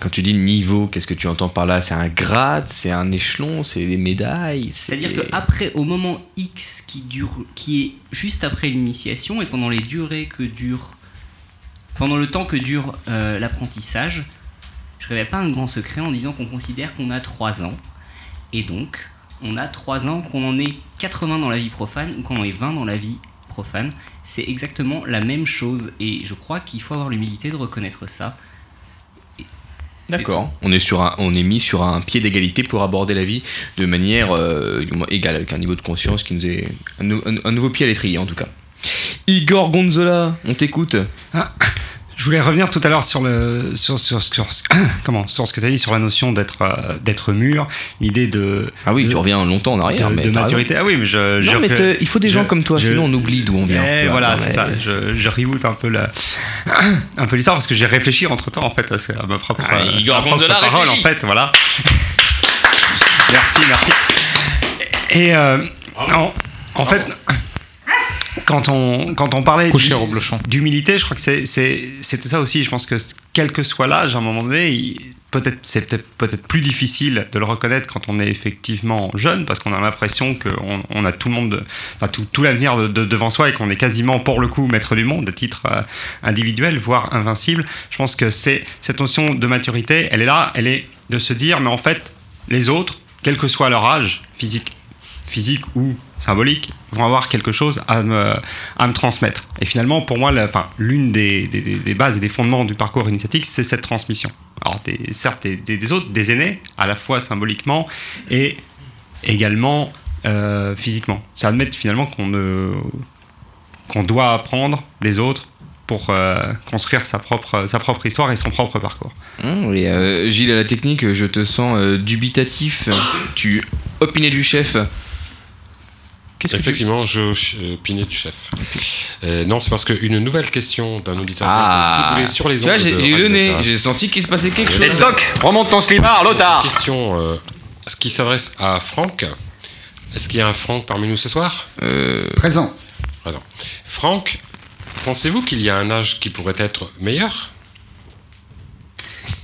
Quand tu dis niveau, qu'est-ce que tu entends par là? C'est un grade, c'est un échelon, c'est des médailles? C'est-à-dire qu'après, au moment X qui dure, qui est juste après l'initiation et pendant les durées que dure, pendant le temps que dure euh, l'apprentissage, je révèle pas un grand secret en disant qu'on considère qu'on a 3 ans. Et donc, on a 3 ans, qu'on en ait 80 dans la vie profane ou qu'on en ait 20 dans la vie profane. C'est exactement la même chose. Et je crois qu'il faut avoir l'humilité de reconnaître ça. D'accord. On est sur un, on est mis sur un pied d'égalité pour aborder la vie de manière euh, égale avec un niveau de conscience qui nous est un, nou- un- un nouveau pied à l'étrier en tout cas. Igor Gonzola, on t'écoute. Je voulais revenir tout à l'heure sur le sur, sur, sur- comment sur ce que tu as dit sur la notion d'être euh, d'être mûr, l'idée de Ah oui, de- tu reviens longtemps en arrière, de, mais de maturité. raison. Ah oui, mais je, Non, je- mais te- il faut des je- gens comme toi, je- sinon on oublie d'où on vient. Eh, tu vois. voilà, c'est ça. Je, je reboot un peu la un peu l'histoire parce que j'ai réfléchi entre temps en fait à, ma propre, Ah, à ma propre Gonzola parole en fait, voilà. merci, merci. Et euh, en, en fait, quand on, quand on parlait d'humilité, je crois que c'était ça aussi. Je pense que quel que soit l'âge, à un moment donné, peut-être c'est peut-être peut-être plus difficile de le reconnaître quand on est effectivement jeune parce qu'on a l'impression qu'on on a tout le monde, enfin tout, tout l'avenir de- de- devant soi et qu'on est quasiment pour le coup maître du monde, à titre euh, individuel, voire invincible. Je pense que c'est cette notion de maturité, elle est là, elle est de se dire, mais en fait, les autres, quel que soit leur âge physique, physique ou symbolique, vont avoir quelque chose à me, transmettre. Et finalement, pour moi, l'une des, bases et des fondements du parcours initiatique, c'est cette transmission. Alors, des, certes, des, autres, des aînés, à la fois symboliquement et également euh, physiquement. C'est admettre finalement qu'on doit apprendre des autres pour euh, construire sa propre, histoire et son propre parcours. Hum, euh, Gilles, à la technique, je te sens dubitatif. tu opinais du chef. Qu'est-ce que tu- Effectivement, je, je opinais du chef. Euh, non, c'est parce qu'une nouvelle question d'un auditeur Ah. qui voulait sur les ondes j'ai eu le nez, j'ai senti qu'il se passait quelque chose. Et Doc, remonte ton slibard, Lothar Question euh, ce qui s'adresse à Franck. Est-ce qu'il y a un Franck parmi nous ce soir? Présent. Présent. Franck, pensez-vous qu'il y a un âge qui pourrait être meilleur?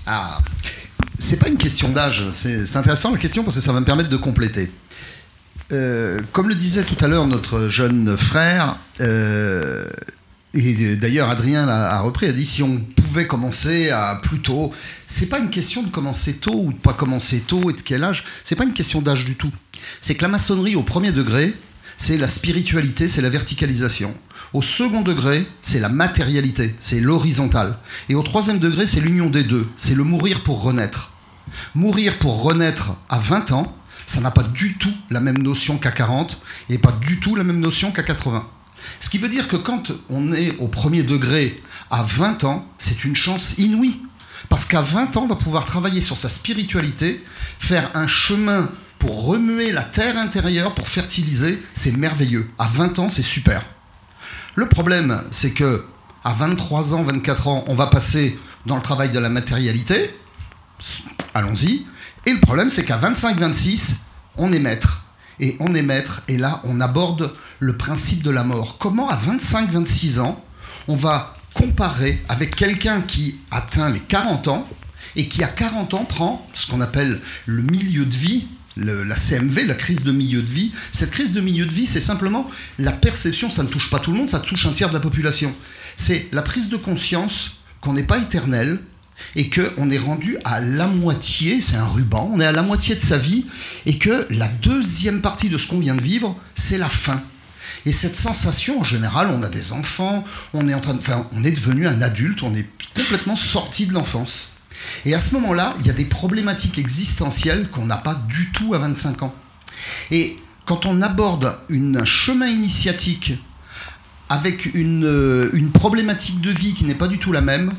Ah, c'est pas une question d'âge. C'est c'est intéressant la question parce que ça va me permettre de compléter. Euh, comme le disait tout à l'heure notre jeune frère, euh, et d'ailleurs Adrien l'a repris, a dit si on pouvait commencer à plus tôt, c'est pas une question de commencer tôt ou de pas commencer tôt et de quel âge, c'est pas une question d'âge du tout. C'est que la maçonnerie au premier degré, c'est la spiritualité, c'est la verticalisation. Au second degré, c'est la matérialité, c'est l'horizontal. Et au troisième degré, c'est l'union des deux, c'est le mourir pour renaître. Mourir pour renaître à 20 ans, ça n'a pas du tout la même notion qu'à 40 et pas du tout la même notion qu'à 80. Ce qui veut dire que quand on est au premier degré à 20 ans, c'est une chance inouïe. Parce qu'à 20 ans, on va pouvoir travailler sur sa spiritualité, faire un chemin pour remuer la terre intérieure, pour fertiliser, c'est merveilleux. À 20 ans, c'est super. Le problème, c'est que à 23 ans, 24 ans, on va passer dans le travail de la matérialité. Allons-y. Et le problème, c'est qu'à 25-26, on est maître. Et on est maître, et là, on aborde le principe de la mort. Comment, à 25-26 ans, on va comparer avec quelqu'un qui atteint les 40 ans et qui, à 40 ans, prend ce qu'on appelle le milieu de vie, la CMV, la crise de milieu de vie? Cette crise de milieu de vie, c'est simplement la perception, ça ne touche pas tout le monde, ça touche un tiers de la population. C'est la prise de conscience qu'on n'est pas éternel et qu'on est rendu à la moitié, c'est un ruban, on est à la moitié de sa vie et que la deuxième partie de ce qu'on vient de vivre, c'est la fin. Et cette sensation, en général, on a des enfants, on est, en train de, enfin, on est devenu un adulte, on est complètement sorti de l'enfance. Et à ce moment-là, il y a des problématiques existentielles qu'on n'a pas du tout à 25 ans. Et quand on aborde un chemin initiatique avec euh, une problématique de vie qui n'est pas du tout la même,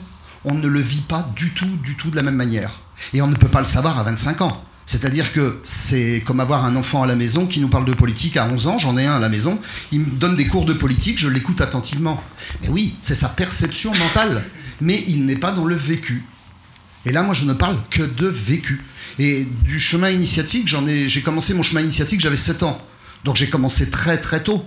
on ne le vit pas du tout, du tout de la même manière. Et on ne peut pas le savoir à 25 ans. C'est-à-dire que c'est comme avoir un enfant à la maison qui nous parle de politique à 11 ans, j'en ai un à la maison, il me donne des cours de politique, je l'écoute attentivement. Mais oui, c'est sa perception mentale, mais il n'est pas dans le vécu. Et là, moi, je ne parle que de vécu. Et du chemin initiatique, j'en ai, j'ai commencé mon chemin initiatique, j'avais 7 ans. Donc j'ai commencé très très tôt.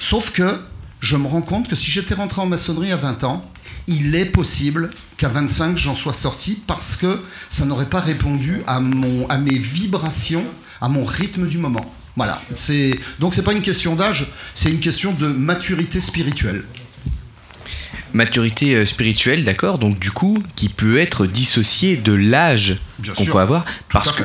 Sauf que je me rends compte que si j'étais rentré en maçonnerie à 20 ans, il est possible qu'à 25 j'en sois sorti parce que ça n'aurait pas répondu à, mon, à mes vibrations, à mon rythme du moment. Voilà. C'est, donc c'est pas une question d'âge, c'est une question de maturité spirituelle. Maturité euh, spirituelle, d'accord, donc du coup, qui peut être dissociée de l'âge qu'on peut avoir, parce que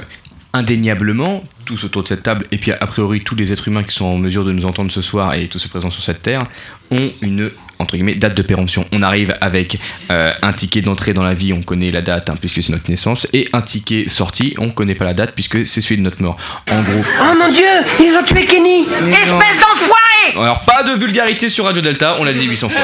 indéniablement, tous autour de cette table, et puis a priori tous les êtres humains qui sont en mesure de nous entendre ce soir et tous ceux présents sur cette terre, ont une entre guillemets date de péremption. On arrive avec euh, un ticket d'entrée dans la vie, on connaît la date hein, puisque c'est notre naissance, et un ticket sortie, on connaît pas la date puisque c'est celui de notre mort. En gros. Oh mon dieu, ils ont tué Kenny Espèce d'enfoiré Alors pas de vulgarité sur Radio Delta, on l'a dit 800 fois.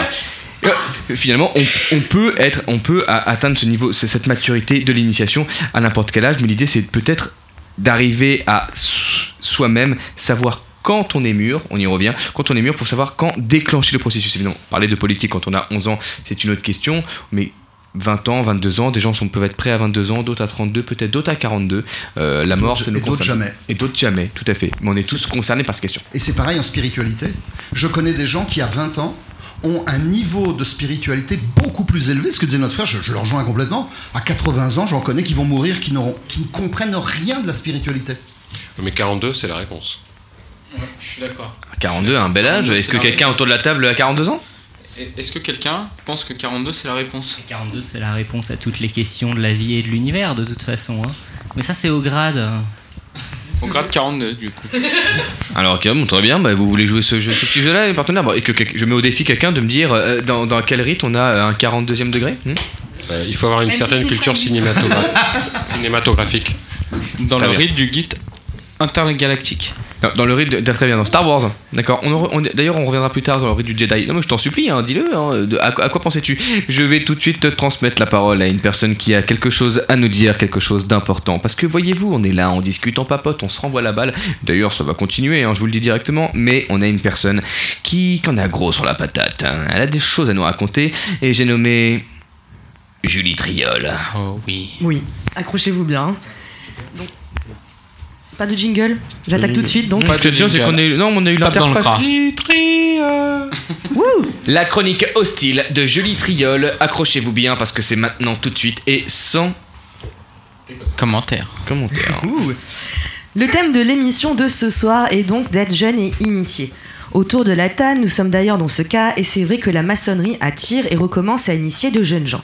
Euh, Finalement, on, on peut être, on peut atteindre ce niveau, cette maturité de l'initiation à n'importe quel âge, mais l'idée c'est peut-être d'arriver à so- soi-même savoir quand on est mûr, on y revient, quand on est mûr pour savoir quand déclencher le processus. Évidemment, parler de politique quand on a 11 ans, c'est une autre question, mais 20 ans, 22 ans, des gens sont, peuvent être prêts à 22 ans, d'autres à 32, peut-être d'autres à 42. Euh, la mort, ça nous et d'autres jamais. Et d'autres jamais, tout à fait. Mais on est tous concernés par cette question. Et c'est pareil en spiritualité. Je connais des gens qui, à 20 ans, ont un niveau de spiritualité beaucoup plus élevé. Ce que disait notre frère, je, je le rejoins complètement. À 80 ans, j'en connais qui vont mourir, qui ne comprennent rien de la spiritualité. Mais 42, c'est la réponse. Je suis d'accord. 42, un bel âge. 42, Est-ce que quelqu'un autour de la table a 42 ans? Est-ce que quelqu'un pense que 42 c'est la réponse? 42, c'est la réponse à toutes les questions de la vie et de l'univers, de toute façon. hein. Mais ça, c'est au grade. Au grade 42, du coup. Alors, ok, bon, très bien. Bah, vous voulez jouer ce, jeu, ce petit jeu-là, les partenaires? Bon, Et que, que- je mets au défi quelqu'un de me dire euh, dans, dans quel rite on a un 42e degré? Hmm? Euh, il faut avoir une Même certaine si culture cinématographique. cinématographique. Dans le rite du guide intergalactique. Dans le rite, de- très bien, dans Star Wars. D'accord. On, en- on- D'ailleurs, on reviendra plus tard dans le rite du Jedi. Non, mais je t'en supplie, hein, dis-le. hein, à, à quoi pensais-tu Je vais tout de suite te transmettre la parole à une personne qui a quelque chose à nous dire, quelque chose d'important. Parce que voyez-vous, on est là, on discute, on papote, on se renvoie la balle. D'ailleurs, ça va continuer, hein, je vous le dis directement. Mais on a une personne qui, qui en a gros sur la patate. hein. Elle a des choses à nous raconter. Et j'ai nommé Julie Triol. Oh oui. Oui, accrochez-vous bien. Pas de jingle J'attaque tout de suite donc. Est bien, c'est qu'on a eu, non, on a eu l'interface. La chronique hostile de Julie Triol. Accrochez-vous bien parce que c'est maintenant tout de suite et sans Commentaire. commentaire. Ouh. Le thème de l'émission de ce soir est donc d'être jeune et initié. Autour de la table, nous sommes d'ailleurs dans ce cas, et c'est vrai que la maçonnerie attire et recommence à initier de jeunes gens.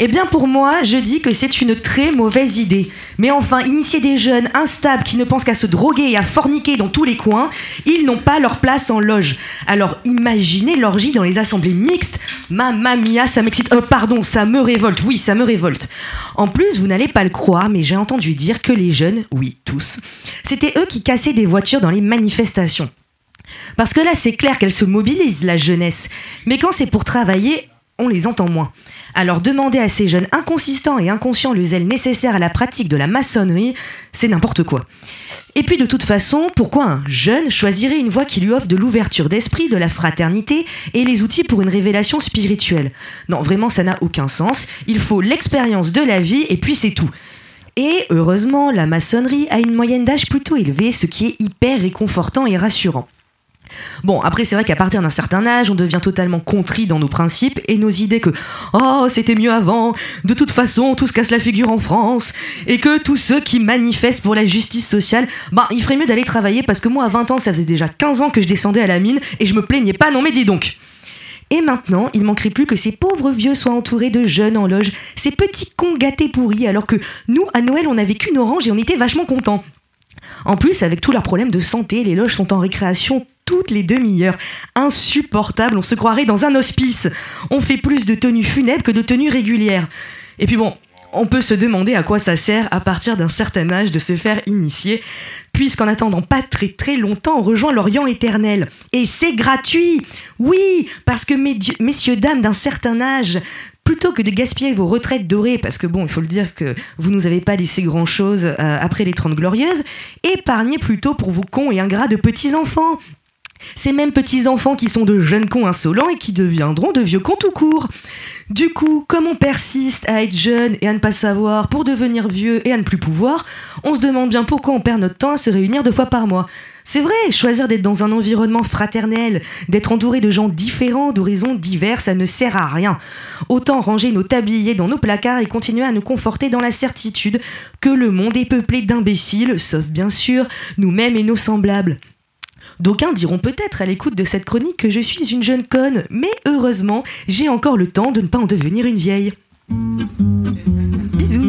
Eh bien pour moi, je dis que c'est une très mauvaise idée. Mais enfin, initier des jeunes instables qui ne pensent qu'à se droguer et à forniquer dans tous les coins, ils n'ont pas leur place en loge. Alors imaginez l'orgie dans les assemblées mixtes. Mamma mia, ça m'excite. Euh, pardon, ça me révolte. Oui, ça me révolte. En plus, vous n'allez pas le croire, mais j'ai entendu dire que les jeunes, oui, tous, c'était eux qui cassaient des voitures dans les manifestations. Parce que là, c'est clair qu'elle se mobilise, la jeunesse. Mais quand c'est pour travailler, on les entend moins. Alors demander à ces jeunes inconsistants et inconscients le zèle nécessaire à la pratique de la maçonnerie, c'est n'importe quoi. Et puis de toute façon, pourquoi un jeune choisirait une voie qui lui offre de l'ouverture d'esprit, de la fraternité et les outils pour une révélation spirituelle? Non, vraiment, ça n'a aucun sens. Il faut l'expérience de la vie et puis c'est tout. Et heureusement, la maçonnerie a une moyenne d'âge plutôt élevée, ce qui est hyper réconfortant et rassurant. Bon, après, c'est vrai qu'à partir d'un certain âge, on devient totalement contrit dans nos principes et nos idées que Oh, c'était mieux avant, de toute façon, tout se casse la figure en France, et que tous ceux qui manifestent pour la justice sociale, bah, il ferait mieux d'aller travailler parce que moi, à 20 ans, ça faisait déjà 15 ans que je descendais à la mine et je me plaignais pas, non mais dis donc. Et maintenant, il manquerait plus que ces pauvres vieux soient entourés de jeunes en loge, ces petits cons gâtés pourris, alors que nous, à Noël, on avait qu'une orange et on était vachement contents. En plus, avec tous leurs problèmes de santé, les loges sont en récréation toutes les demi-heures. Insupportable, on se croirait dans un hospice. On fait plus de tenues funèbres que de tenues régulières. Et puis bon, on peut se demander à quoi ça sert à partir d'un certain âge de se faire initier, puisqu'en attendant pas très très longtemps, on rejoint l'Orient éternel. Et c'est gratuit Oui, parce que messieurs, dames d'un certain âge, plutôt que de gaspiller vos retraites dorées, parce que bon, il faut le dire que vous nous avez pas laissé grand-chose euh, après les Trente Glorieuses, épargnez plutôt pour vos cons et ingrats de petits-enfants. Ces mêmes petits-enfants qui sont de jeunes cons insolents et qui deviendront de vieux cons tout court. Du coup, comme on persiste à être jeune et à ne pas savoir pour devenir vieux et à ne plus pouvoir, on se demande bien pourquoi on perd notre temps à se réunir deux fois par mois. C'est vrai, choisir d'être dans un environnement fraternel, d'être entouré de gens différents, d'horizons divers, ça ne sert à rien. Autant ranger nos tabliers dans nos placards et continuer à nous conforter dans la certitude que le monde est peuplé d'imbéciles, sauf bien sûr nous-mêmes et nos semblables. D'aucuns diront peut-être à l'écoute de cette chronique que je suis une jeune conne, mais heureusement, j'ai encore le temps de ne pas en devenir une vieille. Bisous.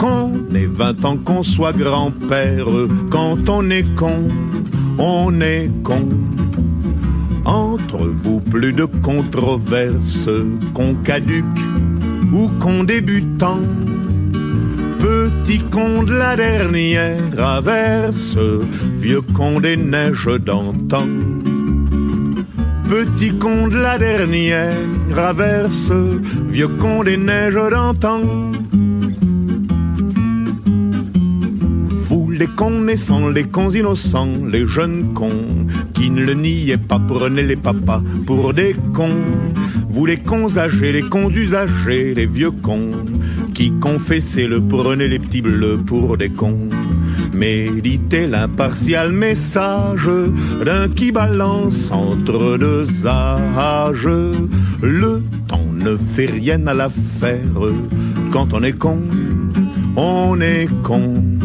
Qu'on ait 20 ans, qu'on soit grand-père, quand on est con, on est con. Entre vous, plus de controverses, qu'on caduque ou qu'on débutant. Petit con de la dernière averse, vieux con des neiges d'antan. Petit con de la dernière averse, vieux con des neiges d'antan. Les cons naissants, les cons innocents, les jeunes cons qui ne le niaient pas, prenez les papas pour des cons. Vous les cons âgés, les cons usagers, les vieux cons qui confessaient le prenez les petits bleus pour des cons. Méditez l'impartial message d'un qui balance entre deux âges. Le temps ne fait rien à l'affaire. Quand on est con, on est con.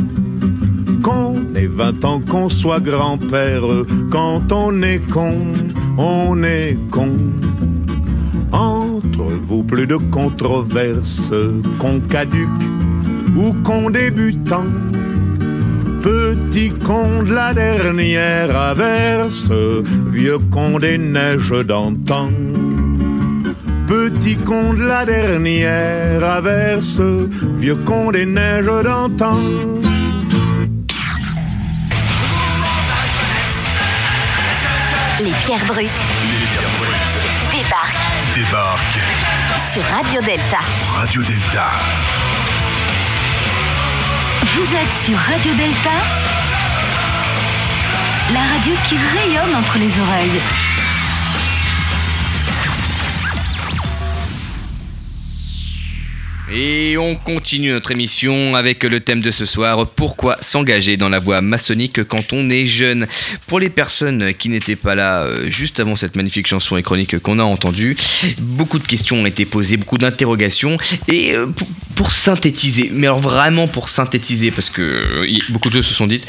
Qu'on ait 20 ans, qu'on soit grand-père. Quand on est con, on est con. Entre vous, plus de controverses, con caduc ou con débutant. Petit con de la dernière averse, vieux con des neiges d'antan. Petit con de la dernière averse, vieux con des neiges d'antan. Les pierres brutes débarquent Débarque sur Radio Delta. Radio Delta. Vous êtes sur Radio Delta, la radio qui rayonne entre les oreilles. Et on continue notre émission avec le thème de ce soir, pourquoi s'engager dans la voie maçonnique quand on est jeune. Pour les personnes qui n'étaient pas là euh, juste avant cette magnifique chanson et chronique qu'on a entendue, beaucoup de questions ont été posées, beaucoup d'interrogations, et euh, pour, synthétiser, mais alors vraiment pour synthétiser, parce que euh, beaucoup de choses se sont dites,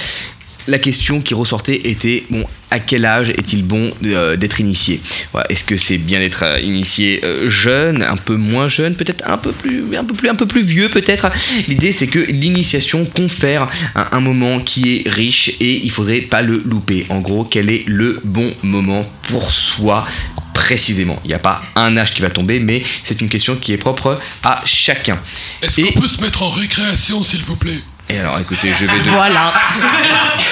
la question qui ressortait était bon, à quel âge est-il bon euh, d'être initié Voilà, Est-ce que c'est bien d'être euh, initié euh, jeune, un peu moins jeune, peut-être un peu plus, un peu plus, un peu plus vieux peut-être L'idée c'est que l'initiation confère un, un moment qui est riche et il faudrait pas le louper. En gros, quel est le bon moment pour soi précisément? Il n'y a pas un âge qui va tomber, mais c'est une question qui est propre à chacun. Est-ce qu'on peut se mettre en récréation, s'il vous plaît? Et alors écoutez, je vais de- Voilà.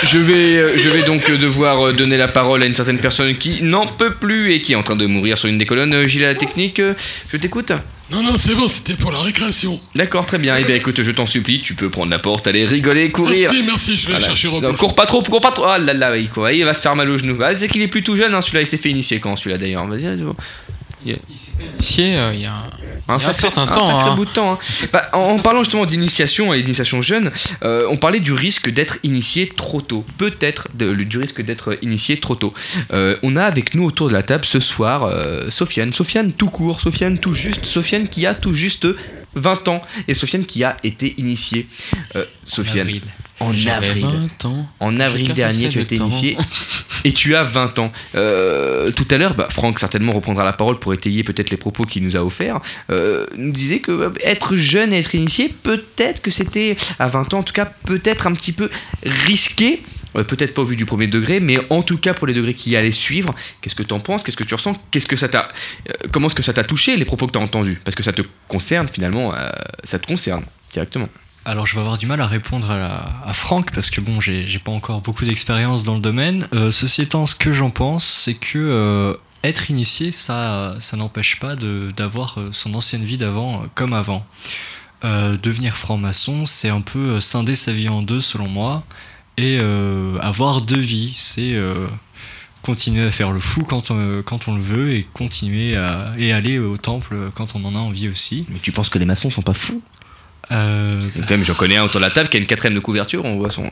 je vais, euh, je vais donc euh, devoir euh, donner la parole à une certaine personne qui n'en peut plus et qui est en train de mourir sur une des colonnes. Gilles à la technique, je t'écoute. Non, non, c'est bon, c'était pour la récréation. D'accord, très bien. Eh bien, écoute, je t'en supplie, tu peux prendre la porte, aller rigoler, courir. Merci, merci, je vais Voilà. chercher Non, Rodolphe. cours pas trop, cours pas trop. Ah là là, il court. Il va se faire mal au genou. Ah, c'est qu'il est plus tout jeune, hein, celui-là. Il s'est fait initier quand, celui-là d'ailleurs. Vas-y, Il- Initié, euh, il y a un, y a un sacré, certain temps. hein. bout de temps. hein. Bah, en, en parlant justement d'initiation et d'initiation jeune, euh, on parlait du risque d'être initié trop tôt. Peut-être du risque d'être initié trop tôt. Euh, on a avec nous autour de la table ce soir euh, Sofiane. Sofiane tout court, Sofiane tout juste, Sofiane qui a tout juste 20 ans et Sofiane qui a été initié. Euh, Sofiane. avril. En avril. 20 ans. En avril dernier, tu as été temps. initié et tu as 20 ans. Euh, tout à l'heure, bah, Franck certainement reprendra la parole pour étayer peut-être les propos qu'il nous a offerts. Euh, nous disait que euh, être jeune et être initié, peut-être que c'était à 20 ans, en tout cas, peut-être un petit peu risqué. Euh, peut-être pas au vu du premier degré, mais en tout cas pour les degrés qui allaient suivre. Qu'est-ce que tu en penses? Qu'est-ce que tu ressens? Qu'est-ce que ça t'a Comment est-ce que ça t'a touché les propos que tu as entendus? Parce que ça te concerne finalement, ça te concerne directement. Alors je vais avoir du mal à répondre à, la- Franck parce que bon j'ai pas encore beaucoup d'expérience dans le domaine. Euh, ceci étant, ce que j'en pense, c'est que euh, être initié, ça, n'empêche pas d'avoir euh, son ancienne vie d'avant comme avant. Devenir franc-maçon, c'est un peu scinder sa vie en deux selon moi et avoir deux vies, c'est continuer à faire le fou quand on, le veut et continuer à aller au temple quand on en a envie aussi. Mais tu penses que les maçons sont pas fous? Euh, Quand même, j'en connais un autour de la table qui a une quatrième de couverture, on voit son.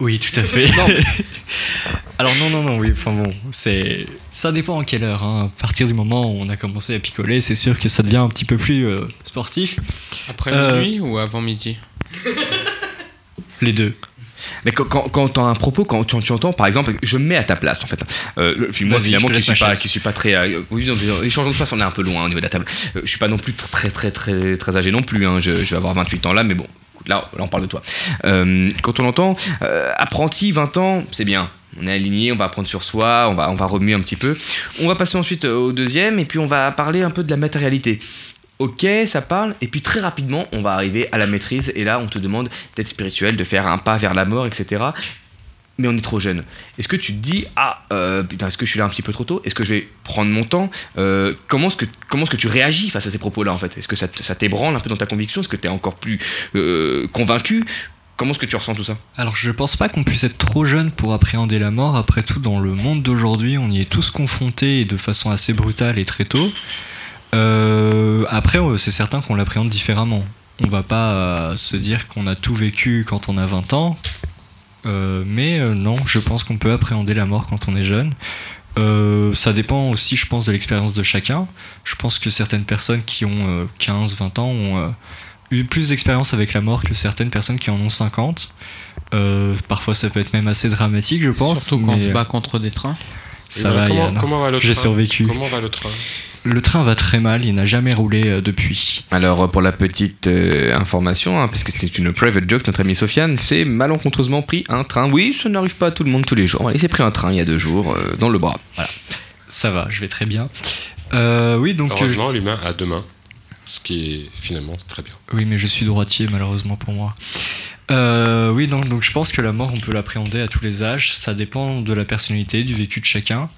Oui, tout à fait. Non. Alors non, non, non, oui, enfin bon, c'est... Ça dépend en quelle heure. hein. À partir du moment où on a commencé à picoler, c'est sûr que ça devient un petit peu plus euh, sportif. Après Euh, minuit ou avant midi? Les deux. Mais quand, quand, quand tu as un propos, quand tu, tu entends, par exemple, je me mets à ta place en fait. Euh, le- moi, évidemment, qui suis, pas, qui suis pas très. euh, oui, non, mais, euh, de place, on est un peu loin au niveau de la table. Euh, je suis pas non plus très, très, très, très âgé non plus. hein. Je, je vais avoir 28 ans là, mais bon, là, là on parle de toi. Euh, quand on entend euh, apprenti, 20 ans, c'est bien. On est aligné, on va apprendre sur soi, on va, on va remuer un petit peu. On va passer ensuite euh, au deuxième, et puis on va parler un peu de la matérialité. Ok, ça parle, et puis très rapidement, on va arriver à la maîtrise, et là, on te demande d'être spirituel, de faire un pas vers la mort, etc. mais on est trop jeune. Est-ce que tu te dis, ah, euh, est-ce que je suis là un petit peu trop tôt? Est-ce que je vais prendre mon temps? Euh, Comment est-ce que, comment est-ce que tu réagis face à ces propos-là, en fait? Est-ce que ça, ça t'ébranle un peu dans ta conviction? Est-ce que tu es encore plus euh, convaincu? Comment est-ce que tu ressens tout ça? Alors je pense pas qu'on puisse être trop jeune pour appréhender la mort. Après tout, dans le monde d'aujourd'hui, on y est tous confrontés de façon assez brutale et très tôt. Euh, après, euh, c'est certain qu'on l'appréhende différemment. On va pas euh, se dire qu'on a tout vécu quand on a 20 ans. Euh, mais euh, non, je pense qu'on peut appréhender la mort quand on est jeune. Euh, ça dépend aussi, je pense, de l'expérience de chacun. Je pense que certaines personnes qui ont 15-20 ans ont euh, eu plus d'expérience avec la mort que certaines personnes qui en ont 50. Euh, parfois, ça peut être même assez dramatique, je pense. Surtout quand on mais, se bat contre des trains. Ça Et va, comment, Yann. comment va le J'ai train? survécu. Comment va le train? Le train va très mal, il n'a jamais roulé euh, depuis. Alors, pour la petite euh, information, hein, puisque c'était une private joke, notre amie Sofiane s'est malencontreusement pris un train. Oui, ça n'arrive pas à tout le monde tous les jours. Il s'est pris un train il y a deux jours euh, dans le bras. Voilà. Ça va, je vais très bien. Euh, oui, donc. Heureusement, euh, l'humain a deux mains, ce qui est finalement très bien. Oui, mais je suis droitier, malheureusement pour moi. Euh, oui, donc, donc je pense que la mort, on peut l'appréhender à tous les âges. Ça dépend de la personnalité, du vécu de chacun.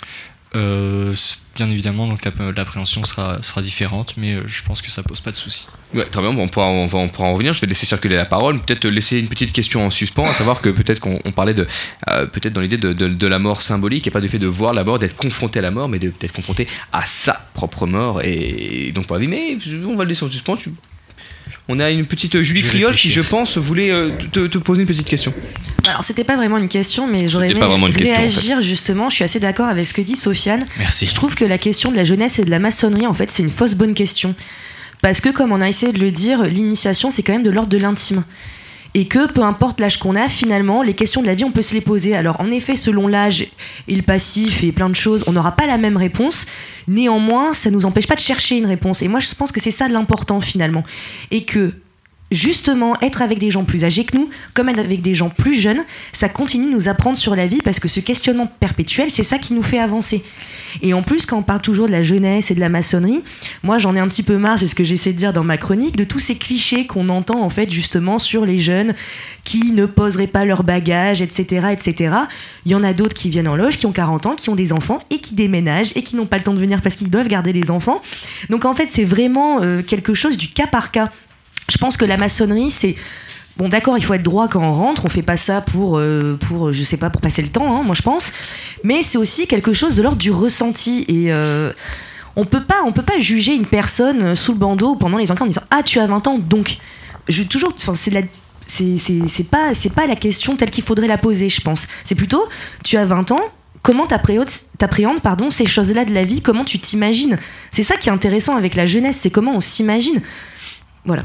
Euh, bien évidemment, donc l'app- l'appréhension sera, sera différente, mais euh, je pense que ça pose pas de soucis. Ouais, très bien, on, pourra, on, va, on pourra en revenir. Je vais laisser circuler la parole. Peut-être laisser une petite question en suspens, à savoir que peut-être qu'on on parlait de. euh, peut-être dans l'idée de, de- la mort symbolique et pas du fait de voir la mort, d'être confronté à la mort, mais de- d'être confronté à sa propre mort. Et donc, pour la vie, mais on va le laisser en suspens. On a une petite Julie Je vais Criol qui, je pense, voulait euh, te, te poser une petite question. Alors, c'était pas vraiment une question, mais j'aurais aimé question, en réagir justement. Je suis assez d'accord avec ce que dit Sofiane. Merci. Je trouve que la question de la jeunesse et de la maçonnerie, en fait, c'est une fausse bonne question. Parce que, comme on a essayé de le dire, l'initiation, c'est quand même de l'ordre de l'intime. Et que peu importe l'âge qu'on a, finalement, les questions de la vie, on peut se les poser. Alors, en effet, selon l'âge et le passif et plein de choses, on n'aura pas la même réponse. Néanmoins, ça nous empêche pas de chercher une réponse. Et moi, je pense que c'est ça l'important, finalement. Et que justement être avec des gens plus âgés que nous, comme avec des gens plus jeunes, ça continue de nous apprendre sur la vie parce que ce questionnement perpétuel, c'est ça qui nous fait avancer. Et en plus, quand on parle toujours de la jeunesse et de la maçonnerie, moi j'en ai un petit peu marre, c'est ce que j'essaie de dire dans ma chronique, de tous ces clichés qu'on entend en fait justement sur les jeunes qui ne poseraient pas leur bagage, etc., etc. Il y en a d'autres qui viennent en loge, qui ont 40 ans, qui ont des enfants et qui déménagent et qui n'ont pas le temps de venir parce qu'ils doivent garder les enfants. Donc en fait, c'est vraiment euh, quelque chose du cas par cas. Je pense que la maçonnerie, c'est Bon, d'accord, il faut être droit quand on rentre. On fait pas ça pour, euh, pour je sais pas, pour passer le temps, hein, moi je pense. Mais c'est aussi quelque chose de l'ordre du ressenti. Et euh, on peut pas, on peut pas juger une personne sous le bandeau pendant les enquêtes en disant Ah, tu as 20 ans, donc. Je, toujours, c'est la. C'est pas, c'est pas la question telle qu'il faudrait la poser, je pense. C'est plutôt, tu as 20 ans, comment t'appréhendes, pardon, ces choses-là de la vie, comment tu t'imagines? C'est ça qui est intéressant avec la jeunesse, c'est comment on s'imagine. Voilà.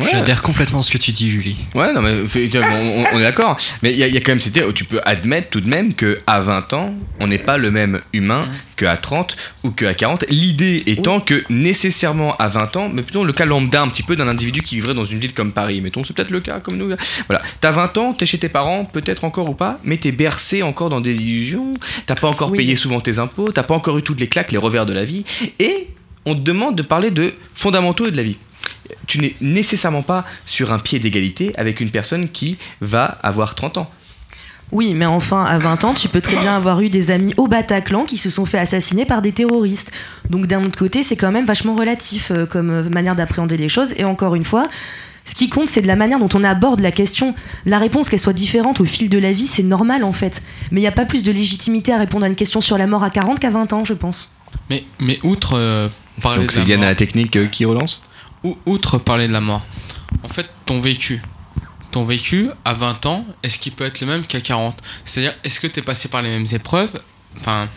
J'adhère complètement à ce que tu dis, Julie. Ouais, non, mais on, on- on est d'accord. Mais il y, a- il y a quand même, c'était, tu peux admettre tout de même qu'à 20 ans, on n'est pas le même humain qu'à 30 ou qu'à 40. L'idée étant que nécessairement à 20 ans, mais plutôt le cas lambda un petit peu d'un individu qui vivrait dans une ville comme Paris, mettons, c'est peut-être le cas comme nous. Voilà, t'as 20 ans, t'es chez tes parents, peut-être encore ou pas, mais t'es bercé encore dans des illusions, t'as pas encore payé souvent tes impôts, t'as pas encore eu toutes les claques, les revers de la vie, et on te demande de parler de fondamentaux et de la vie tu n'es nécessairement pas sur un pied d'égalité avec une personne qui va avoir 30 ans. Oui, mais enfin, à 20 ans, tu peux très bien avoir eu des amis au Bataclan qui se sont fait assassiner par des terroristes. Donc d'un autre côté, c'est quand même vachement relatif euh, comme euh, manière d'appréhender les choses. Et encore une fois, ce qui compte, c'est de la manière dont on aborde la question. La réponse, qu'elle soit différente au fil de la vie, c'est normal en fait. Mais il n'y a pas plus de légitimité à répondre à une question sur la mort à 40 qu'à 20 ans, je pense. Mais, mais outre euh, parler Donc c'est Yann à la technique euh, qui relance? Ou- outre parler de la mort, en fait, ton vécu, ton vécu à 20 ans, est-ce qu'il peut être le même qu'à 40 C'est-à-dire, est-ce que tu es passé par les mêmes épreuves? Enfin,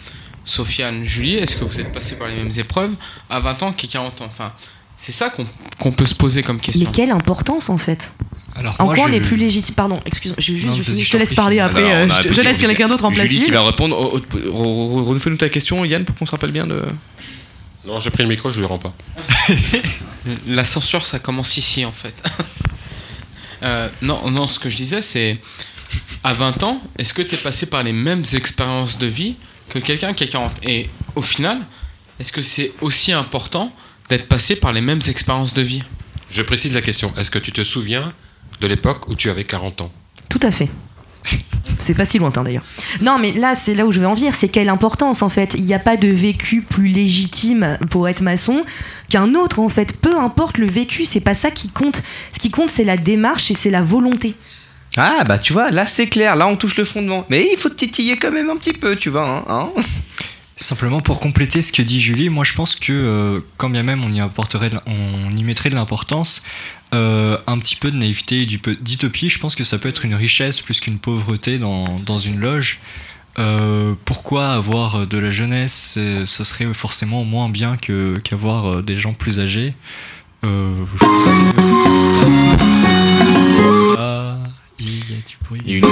Sofiane, Julie, est-ce que vous êtes passé par les mêmes épreuves à 20 ans qu'à 40 ans? Enfin, c'est ça qu'on qu'on peut se poser comme question. Mais quelle importance en fait? Alors, En moi, quoi on est plus légitime? Pardon, excuse-moi, je, juste, Non, je, vas-y, finis, je je te laisse parler après. Euh, je, laisse quelqu'un d'autre en place. Julie qui va répondre. Re- re- Renouvelez-nous ta question, Yann, pour qu'on se rappelle bien de. Non, j'ai pris le micro, je lui rends pas. La censure, ça commence ici, en fait. Euh, non, non, ce que je disais, c'est à 20 ans, est-ce que tu es passé par les mêmes expériences de vie que quelqu'un qui a 40 Et au final, est-ce que c'est aussi important d'être passé par les mêmes expériences de vie? Je précise la question. Est-ce que tu te souviens de l'époque où tu avais 40 ans? Tout à fait. C'est pas si lointain d'ailleurs. Non, mais là, c'est là où je veux en venir. C'est quelle importance en fait. Il n'y a pas de vécu plus légitime pour être maçon qu'un autre en fait. Peu importe le vécu, c'est pas ça qui compte. Ce qui compte, c'est la démarche et c'est la volonté. Ah bah tu vois, là c'est clair, là on touche le fondement. Mais il faut titiller quand même un petit peu, tu vois. Hein, hein. Simplement pour compléter ce que dit Julie, moi je pense que euh, quand bien même on y apporterait, de- on y mettrait de l'importance, euh, un petit peu de naïveté et d'utopie, je pense que ça peut être une richesse plus qu'une pauvreté dans, dans une loge. Euh, pourquoi avoir de la jeunesse? Euh, Ce serait forcément moins bien qu'avoir des gens plus âgés. Euh, je- Ah, il y a du bruit. Il y a une-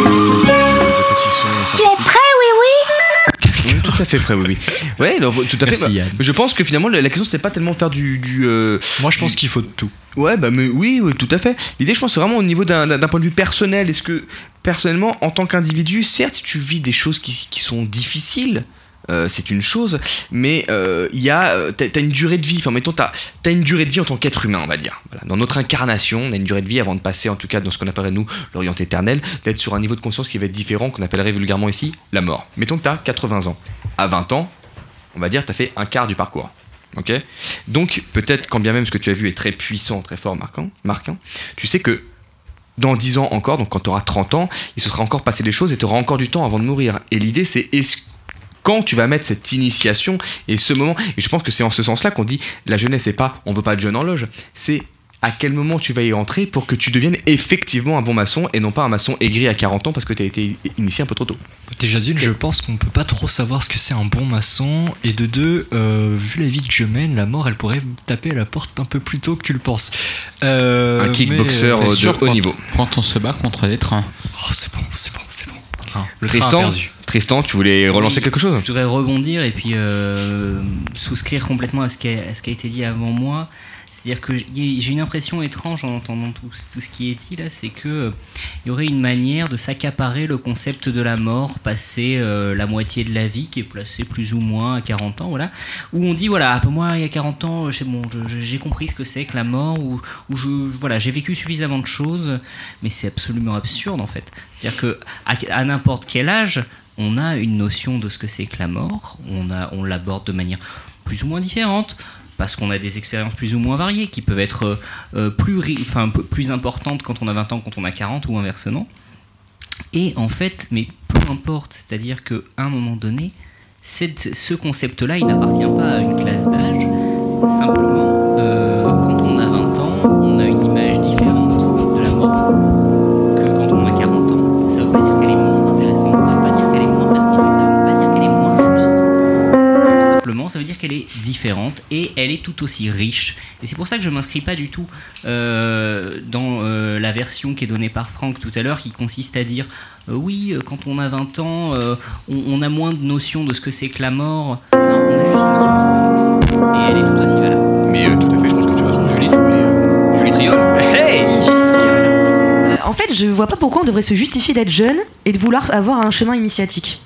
tout à fait prêt, oui, oui. Ouais, tout à fait. Bah, Yann. je pense que finalement, la la question, c'était pas tellement de faire du. du, euh, Moi, je pense du- qu'il faut de tout. Ouais, bah, mais oui, oui, tout à fait. L'idée, je pense, c'est vraiment au niveau d'un point de vue personnel. Est-ce que, personnellement, en tant qu'individu, certes, tu vis des choses qui, qui sont difficiles, euh, c'est une chose, mais euh, il y a, euh, t'as, une durée de vie. Enfin, mettons, t'as, t'as une durée de vie en tant qu'être humain, on va dire. Dans notre incarnation, on a une durée de vie avant de passer, en tout cas, dans ce qu'on appellerait nous l'Orient éternel, d'être sur un niveau de conscience qui va être différent, qu'on appellerait vulgairement ici la mort. Mettons que t'as 80 ans. À 20 ans, on va dire, t'as fait un quart du parcours. Ok? Donc, peut-être, quand bien même ce que tu as vu est très puissant, très fort, marquant, marquant tu sais que dans 10 ans encore, donc quand tu auras 30 ans, il se sera encore passé des choses et tu auras encore du temps avant de mourir. Et l'idée, c'est est-ce quand tu vas mettre cette initiation et ce moment, et je pense que c'est en ce sens-là qu'on dit la jeunesse, c'est pas on veut pas de jeune en loge, c'est à quel moment tu vas y rentrer pour que tu deviennes effectivement un bon maçon et non pas un maçon aigri à 40 ans parce que tu as été initié un peu trop tôt. Déjà d'une, je pense qu'on peut pas trop savoir ce que c'est un bon maçon. Et de deux, euh, vu la vie que je mène, la mort, elle pourrait taper à la porte un peu plus tôt que tu le penses. Euh, Un kickboxer, mais, euh, de sûr, haut quand- niveau. Quand on se bat contre des trains. Oh, c'est bon, c'est bon, c'est bon. Le train a Tristan, perdu. Tristan, tu voulais relancer Oui, quelque chose Je voudrais rebondir et puis euh, souscrire complètement à ce, qui a, à ce qui a été dit avant moi. C'est-à-dire que j'ai une impression étrange en entendant tout, ce qui est dit là, c'est que euh, y aurait une manière de s'accaparer le concept de la mort, passer euh, la moitié de la vie, qui est placée plus ou moins à 40 ans, voilà, où on dit voilà, pour moi il y a 40 ans, je- j'ai compris ce que c'est que la mort, ou voilà, j'ai vécu suffisamment de choses, mais c'est absolument absurde en fait. C'est-à-dire que à, à n'importe quel âge, on a une notion de ce que c'est que la mort, on l'aborde de manière plus ou moins différente, parce qu'on a des expériences plus ou moins variées, qui peuvent être euh, euh, plus, importantes quand on a 20 ans, quand on a 40 ou inversement. Et en fait, mais peu importe, c'est-à-dire qu'à un moment donné, ce concept-là, il n'appartient pas à une classe d'âge, simplement, ça veut dire qu'elle est différente et elle est tout aussi riche. Et c'est pour ça que je m'inscris pas du tout euh, dans euh, la version qui est donnée par Franck tout à l'heure, qui consiste à dire euh, oui, quand on a 20 ans, euh, on, on a moins de notion de ce que c'est que la mort. Non, on a juste une notion différente. Et elle est tout aussi valable. Mais euh, tout à fait, je pense que tu vas raison. Julie, Julie Triol. Hey Julie Triol. En fait, je vois pas pourquoi on devrait se justifier d'être jeune et de vouloir avoir un chemin initiatique.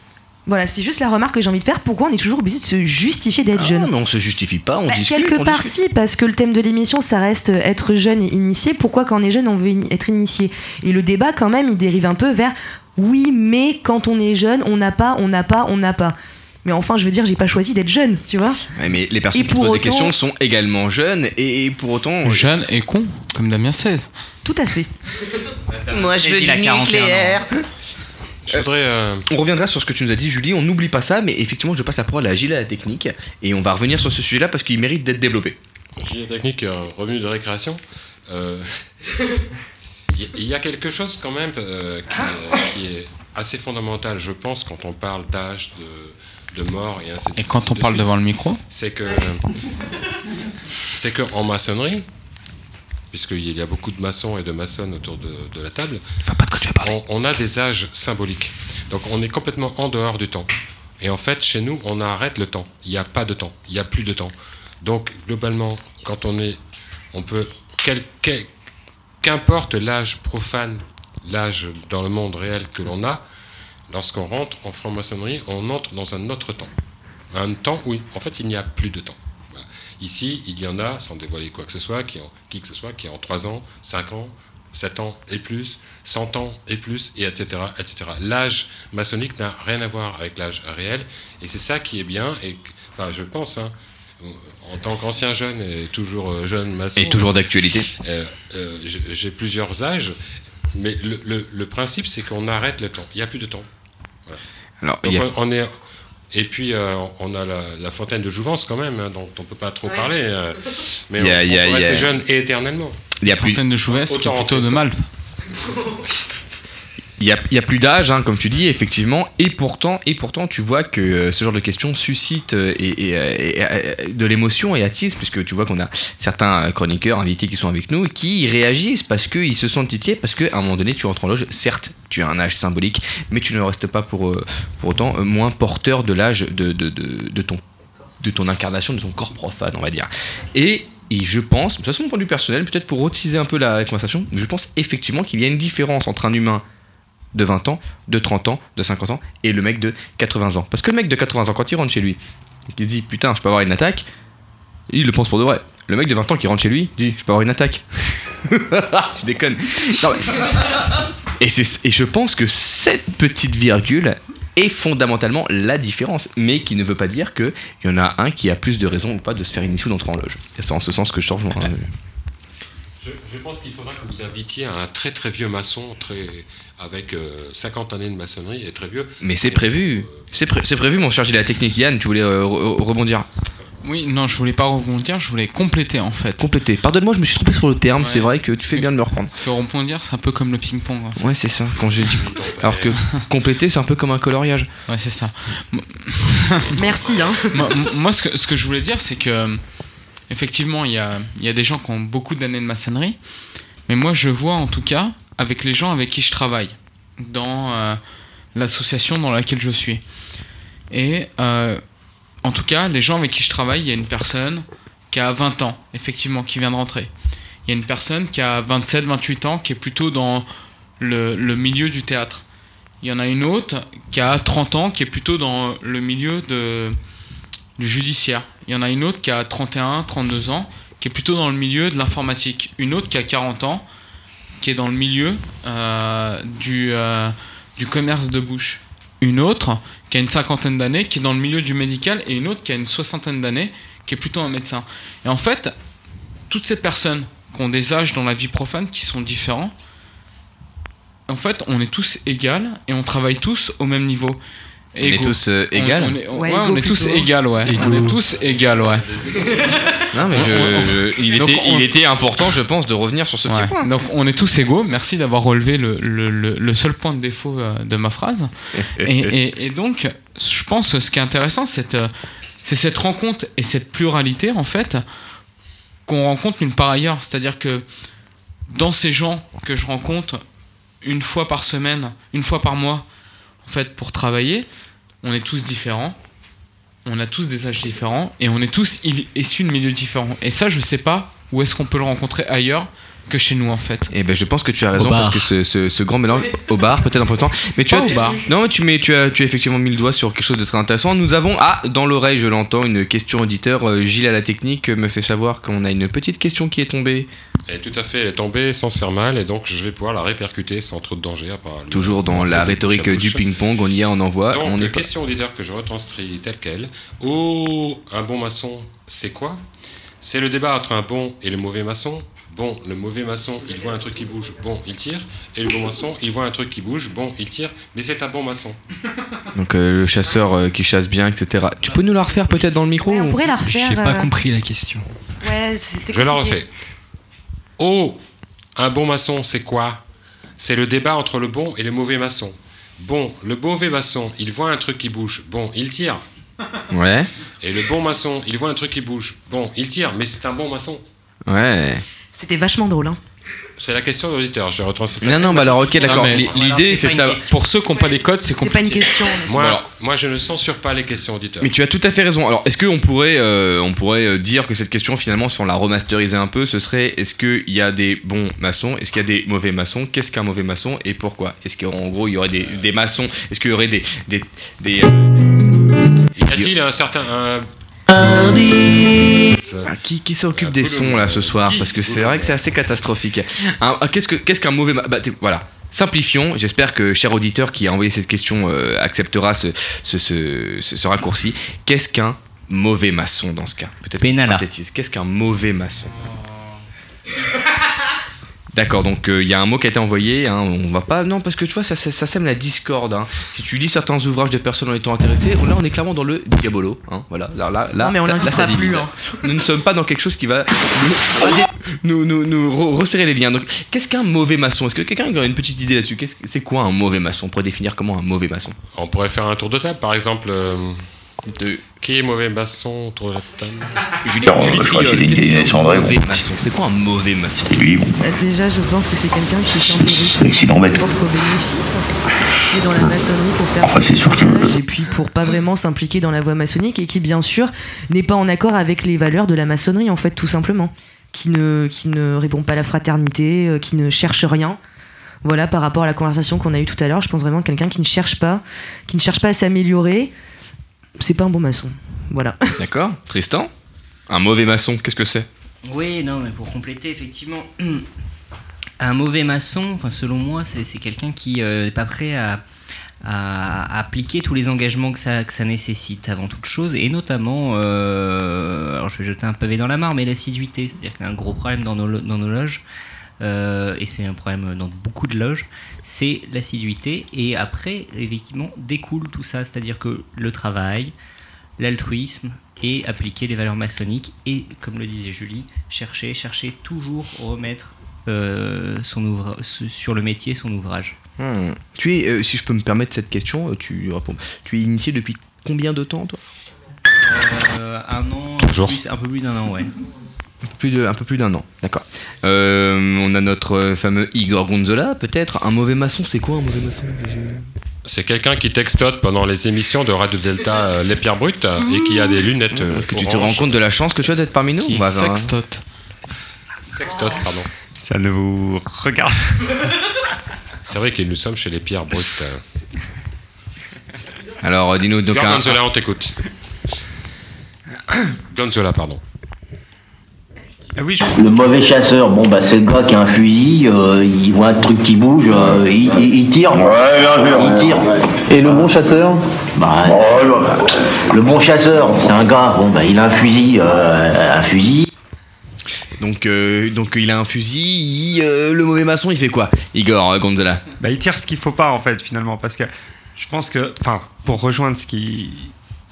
Voilà, c'est juste la remarque que j'ai envie de faire. Pourquoi on est toujours obligé de se justifier d'être Ah, jeune mais on se justifie pas, on Bah, discute. quelque on part discute. si, parce que le thème de l'émission, ça reste euh, être jeune et initié. Pourquoi quand on est jeune, on veut être initié? Et le débat, quand même, il dérive un peu vers oui, mais quand on est jeune, on n'a pas, on n'a pas, on n'a pas. Mais enfin, je veux dire, j'ai pas choisi d'être jeune, tu vois? Ouais, mais les personnes Et qui posent des questions sont également jeunes et, et pour autant. Jeune et con, comme Damien 16. Tout à fait. Moi, je veux du nucléaire. Je voudrais. euh, On reviendra sur ce que tu nous as dit, Julie. On n'oublie pas ça, mais effectivement, je passe la parole à Gilles à la technique et on va revenir sur ce sujet-là parce qu'il mérite d'être développé. Gilet technique, euh, revenu de récréation. Euh, Il y a quelque chose quand même euh, qui, est- qui est assez fondamental, je pense, quand on parle d'âge, de, de mort et ainsi de Et suite, quand ainsi on de parle suite. devant le micro C'est que. C'est que en maçonnerie, puisqu'il y a beaucoup de maçons et de maçonnes autour de, de la table, on, on a des âges symboliques. Donc on est complètement en dehors du temps. Et en fait, chez nous, on arrête le temps. Il n'y a pas de temps. Il n'y a plus de temps. Donc globalement, quand on est. On peut. quel- Qu'importe l'âge profane, l'âge dans le monde réel que l'on a, lorsqu'on rentre en franc-maçonnerie, on entre dans un autre temps. Un temps, oui, en fait, il n'y a plus de temps. Ici, il y en a, sans dévoiler quoi que ce soit, qui ont, qui que ce soit, qui ont 3 ans, 5 ans, 7 ans et plus, 100 ans et plus, et etc. etc. L'âge maçonnique n'a rien à voir avec l'âge réel, et c'est ça qui est bien, et enfin, je pense, hein, en tant qu'ancien jeune et toujours euh, jeune maçon. Et toujours d'actualité. euh, euh, j'ai plusieurs âges, mais le, le- le principe, c'est qu'on arrête le temps. Il n'y a plus de temps. Voilà. Alors, Donc, il y a- on on est. Et puis, euh, on a la, la fontaine de Jouvence quand même, hein, dont on ne peut pas trop parler. euh, mais Il y a- on, y a- on peut il y a- rester jeune et éternellement. Il y a plus- Fontaine de Jouvence, qui est plutôt de Malp. Il n'y a, y a plus d'âge, hein, comme tu dis, effectivement, et pourtant, et pourtant, tu vois que euh, ce genre de questions suscite euh, et, euh, de l'émotion et attise, puisque tu vois qu'on a certains chroniqueurs invités qui sont avec nous qui réagissent parce qu'ils se sentent titillés, parce qu'à un moment donné, tu rentres en loge, certes, tu as un âge symbolique, mais tu ne restes pas pour, autant moins porteur de l'âge de, de, de, ton, de ton incarnation, de ton corps profane, on va dire. Et je pense, de toute façon, mon point de vue personnel, peut-être pour utiliser un peu la conversation, je pense effectivement qu'il y a une différence entre un humain de 20 ans, de 30 ans, de 50 ans et le mec de 80 ans. Parce que le mec de 80 ans, quand il rentre chez lui, qu'il se dit putain, je peux avoir une attaque, il le pense pour de vrai. Le mec de 20 ans qui rentre chez lui dit je peux avoir une attaque. je déconne. Et, je pense que cette petite virgule est fondamentalement la différence, mais qui ne veut pas dire qu'il y en a un qui a plus de raisons ou pas de se faire initier ou d'entrer en loge. C'est en ce sens que je te rejoins. Je, je pense qu'il faudra que vous invitiez un très très vieux maçon, très, avec euh, 50 années de maçonnerie et très vieux. Mais c'est prévu. C'est pré- c'est prévu, mon cher Gilles, la technique. Yann, tu voulais euh, re- rebondir Oui, non, je voulais pas rebondir, je voulais compléter en fait. Compléter. Pardonne-moi, je me suis trompé sur le terme, Ouais. c'est vrai que tu fais bien de me reprendre. Parce que rebondir, c'est un peu comme le ping-pong. en fait. Ouais, c'est ça, quand j'ai dit. Alors que compléter, c'est un peu comme un coloriage. Ouais, c'est ça. Merci. Hein. moi, moi, ce, que, ce que je voulais dire, c'est que euh, effectivement, il y a, des gens qui ont beaucoup d'années de maçonnerie, mais moi, je vois en tout cas avec les gens avec qui je travaille dans euh, l'association dans laquelle je suis. Et euh, en tout cas, les gens avec qui je travaille, il y a une personne qui a 20 ans, effectivement, qui vient de rentrer. Il y a une personne qui a 27, 28 ans, qui est plutôt dans le, le milieu du théâtre. Il y en a une autre qui a 30 ans, qui est plutôt dans le milieu de, du judiciaire. Il y en a une autre qui a 31, 32 ans, qui est plutôt dans le milieu de l'informatique. Une autre qui a 40 ans, qui est dans le milieu euh, du, euh, du commerce de bouche. Une autre qui a une cinquantaine d'années, qui est dans le milieu du médical, et une autre qui a une soixantaine d'années, qui est plutôt un médecin. Et en fait, toutes ces personnes qui ont des âges dans la vie profane qui sont différents, en fait, on est tous égales et on travaille tous au même niveau. On est tous, euh, On- égales on est- Ouais, ouais, on égaux est tous égales, ouais. On est tous égales, ouais. Non, mais je- je- il, était, on- il était important, je pense, de revenir sur ce Ouais. petit point. Donc on est tous égaux. Merci d'avoir relevé le, le- le- le seul point de défaut euh, de ma phrase. et, et- et donc, je pense que ce qui est intéressant, c'est euh, c'est cette rencontre et cette pluralité, en fait, qu'on rencontre nulle part ailleurs. C'est-à-dire que dans ces gens que je rencontre une fois par semaine, une fois par mois, fait, pour travailler, on est tous différents. On a tous des âges différents et on est tous issus de milieux différents. Et ça, je sais pas où est-ce qu'on peut le rencontrer ailleurs que chez nous en fait. Et ben je pense que tu as raison parce que ce, ce- ce grand mélange au bar peut-être un peu de temps mais tu Pas as au bar. non mais tu mets tu as tu as effectivement mis le doigt sur quelque chose de très intéressant nous avons ah dans l'oreille je l'entends une question auditeur Euh, Gilles à la technique me fait savoir qu'on a une petite question qui est tombée Et tout à fait, elle est tombée sans se faire mal, et donc je vais pouvoir la répercuter sans trop de danger. à part lui- toujours dans la rhétorique du ping-pong on y est on envoie Donc, on est pas question auditeur que je retranscris telle quelle. Oh, un bon maçon, c'est quoi? C'est le débat entre un bon et le mauvais maçon. Bon, le mauvais maçon, il voit un truc qui bouge, bon, il tire. Et le bon maçon, il voit un truc qui bouge, bon, il tire. Mais c'est un bon maçon. donc euh, le chasseur euh, qui chasse bien etc tu peux nous la refaire peut-être dans le micro Ouais, on ou- pourrait la refaire. J'ai pas euh, compris la question. Ouais, c'était Je la refais. Oh, un bon maçon, c'est quoi? C'est le débat entre le bon et le mauvais maçon. Bon, le mauvais maçon, il voit un truc qui bouge, bon, il tire. ouais Et le bon maçon, il voit un truc qui bouge, bon, il tire, mais c'est un bon maçon. ouais C'était vachement drôle. Hein. C'est la question de l'auditeur, je retranscris. non non bah alors ok d'accord mais- l'idée c'est de savoir Pour ceux qui n'ont pas les codes, c'est C'est compliqué. pas une question. Moi, Alors- moi, je ne censure pas les questions auditeurs. Mais tu as tout à fait raison. Alors, est-ce qu'on pourrait, euh, on pourrait euh, dire que cette question, finalement, si on la remasterisait un peu, ce serait est-ce qu'il y a des bons maçons Est-ce qu'il y a des mauvais maçons Qu'est-ce qu'un mauvais maçon et pourquoi? Est-ce qu'en gros, il y aurait des, des maçons Est-ce qu'il y aurait des. des, des, euh, Y a-t-il un certain. Un, Hardy. Ah, Qui, qui s'occupe des sons là ce soir Parce que c'est vrai que c'est assez catastrophique. Qu'est-ce que- qu'est-ce qu'un mauvais. ma- bah, voilà. Simplifions. J'espère que cher auditeur qui a envoyé cette question euh, acceptera ce, ce, ce- ce- ce raccourci. Qu'est-ce qu'un mauvais maçon dans ce cas? Peut-être. Qu'est-ce qu'un mauvais maçon? D'accord, donc euh, il y a un mot qui a été envoyé. hein, on va pas. Non, parce que tu vois, ça, ça, ça sème la discorde. hein. Si tu lis certains ouvrages de personnes en étant intéressées, là on est clairement dans le diabolo. hein, voilà, là, là, là, Non, mais on ça- là, ça plus, hein. Nous ne sommes pas dans quelque chose qui va nous, nous, nous- nous re- resserrer les liens. Donc, qu'est-ce qu'un mauvais maçon? Est-ce que quelqu'un a une petite idée là-dessus? Qu'est-ce que- C'est quoi un mauvais maçon? On pourrait définir comment un mauvais maçon? On pourrait faire un tour de table, par exemple. euh, Qui est mauvais maçon autour de la table Julie, Non, Julie je crois que idée qu'un Cendré, mauvais bon. maçon C'est quoi un mauvais maçon Lui, bon. Bah, déjà, je pense que c'est quelqu'un qui s'intéresse C'est accident bête. propre bénéfice, qui est dans la maçonnerie pour faire Après, c'est sûr que- et puis pour pas vraiment s'impliquer dans la voie maçonnique et qui bien sûr n'est pas en accord avec les valeurs de la maçonnerie en fait tout simplement, qui ne qui ne répond pas à la fraternité, euh, qui ne cherche rien. Voilà par rapport à la conversation qu'on a eue tout à l'heure, je pense vraiment que quelqu'un qui ne cherche pas, qui ne cherche pas à s'améliorer, c'est pas un bon maçon. Voilà. D'accord Tristan? Un mauvais maçon, qu'est-ce que c'est? Oui, non, mais pour compléter, effectivement, un mauvais maçon, enfin, selon moi, c'est quelqu'un qui n'est pas prêt à, à appliquer tous les engagements que ça, que ça nécessite avant toute chose, et notamment, euh, alors je vais jeter un pavé dans la mare, mais l'assiduité, c'est-à-dire qu'il y a un gros problème dans nos, lo- dans nos loges. Euh, et c'est un problème dans beaucoup de loges, c'est l'assiduité. Et après, effectivement, découle tout ça, c'est-à-dire que le travail, l'altruisme et appliquer les valeurs maçonniques et, comme le disait Julie, chercher, chercher toujours remettre euh, son ouvra- sur le métier son ouvrage. Hmm. Tu es, euh, si je peux me permettre cette question, tu réponds. Tu es initié depuis combien de temps, toi? Euh, un an, plus, un peu plus d'un an, ouais. Plus de, un peu plus d'un an, d'accord. Euh, on a notre fameux Igor Gonzola, peut-être. Un mauvais maçon, c'est quoi un mauvais maçon C'est quelqu'un qui textote pendant les émissions de Radio Delta euh, Les Pierres Brutes euh, et qui a des lunettes. euh, Est-ce que tu te rends compte de la chance que tu as d'être parmi nous? Qui On va voir, hein. sextote. Sextote, pardon. Ça ne vous regarde. C'est vrai que nous sommes chez les Pierres Brutes. euh. Alors, dis-nous donc Igor un- Gonzola, on t'écoute. Gonzola, pardon. Le mauvais chasseur, bon bah c'est le gars qui a un fusil, euh, il voit un truc qui bouge, euh, il, il- il tire. il tire. Et le bon chasseur bah, Le bon chasseur, c'est un gars, bon bah il a un fusil, euh, un fusil. Donc, euh, donc il a un fusil. il- euh, le mauvais maçon, il fait quoi Igor euh, Gonzola Bah, il tire ce qu'il faut pas en fait finalement parce que je pense que, enfin, pour rejoindre ce qui.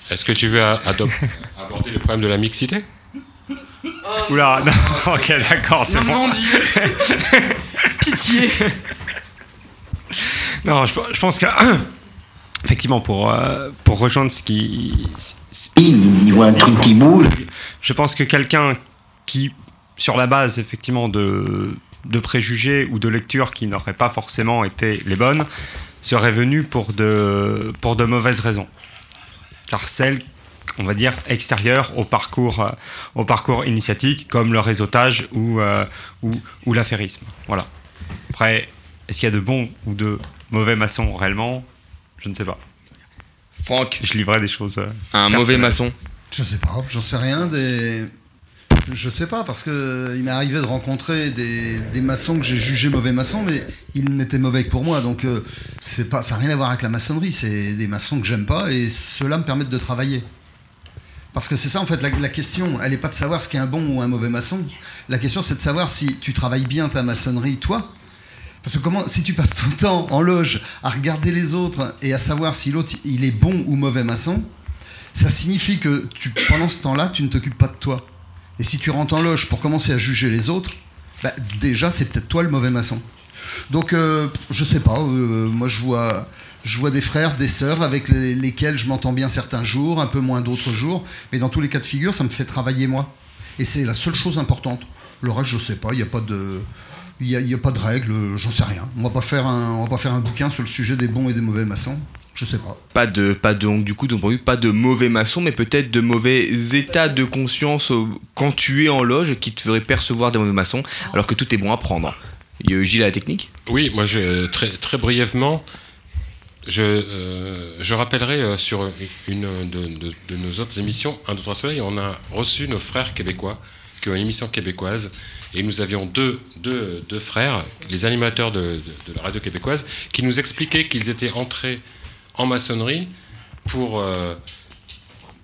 Est-ce que tu veux aborder le problème de la mixité? Oula, non, ok, d'accord, c'est bon. Pitié. Non, je, je pense que effectivement pour euh, pour rejoindre ce qui. Il voit un truc qui bouge. Je pense que quelqu'un qui, sur la base effectivement de de préjugés ou de lectures qui n'auraient pas forcément été les bonnes, serait venu pour de pour de mauvaises raisons. Car celles on va dire extérieures au parcours, euh, au parcours initiatique, comme le réseautage ou, euh, ou, ou l'affairisme. Voilà. Après, est-ce qu'il y a de bons ou de mauvais maçons réellement? Je ne sais pas. Franck Je livrais des choses. euh, Un mauvais maçon Je sais pas, j'en sais rien des. Je sais pas parce que il m'est arrivé de rencontrer des, des maçons que j'ai jugés mauvais maçons, mais ils n'étaient mauvais que pour moi. Donc euh, c'est pas, ça n'a rien à voir avec la maçonnerie. C'est des maçons que j'aime pas et ceux-là me permettent de travailler. Parce que c'est ça en fait la, question. Elle n'est pas de savoir ce qu'est un bon ou un mauvais maçon. La question c'est de savoir si tu travailles bien ta maçonnerie toi. Parce que comment, si tu passes ton temps en loge à regarder les autres et à savoir si l'autre il est bon ou mauvais maçon, ça signifie que tu, pendant ce temps-là, tu ne t'occupes pas de toi. Et si tu rentres en loge pour commencer à juger les autres, bah, déjà, c'est peut-être toi le mauvais maçon. Donc, euh, je sais pas, euh, moi je vois, je vois des frères, des sœurs avec les- lesquels je m'entends bien certains jours, un peu moins d'autres jours, mais dans tous les cas de figure, ça me fait travailler moi. Et c'est la seule chose importante. Le reste, je sais pas, il n'y a pas de. Il n'y a, y a pas de règles, j'en sais rien. On va pas faire un, on va pas faire un bouquin sur le sujet des bons et des mauvais maçons. Je sais pas. Pas de, pas de, donc du coup, vue, pas de mauvais maçon, mais peut-être de mauvais états de conscience euh, quand tu es en loge qui te ferait percevoir des mauvais maçons, alors que tout est bon à prendre. Euh, Gilles à la technique? Oui, moi, je, très, très brièvement, je, euh, je rappellerai euh, sur une de, de- de nos autres émissions, 1, 2, 3 Soleil, on a reçu nos frères québécois qui ont une émission québécoise. Et nous avions deux, deux, deux frères, les animateurs de la radio québécoise, qui nous expliquaient qu'ils étaient entrés en maçonnerie pour, euh,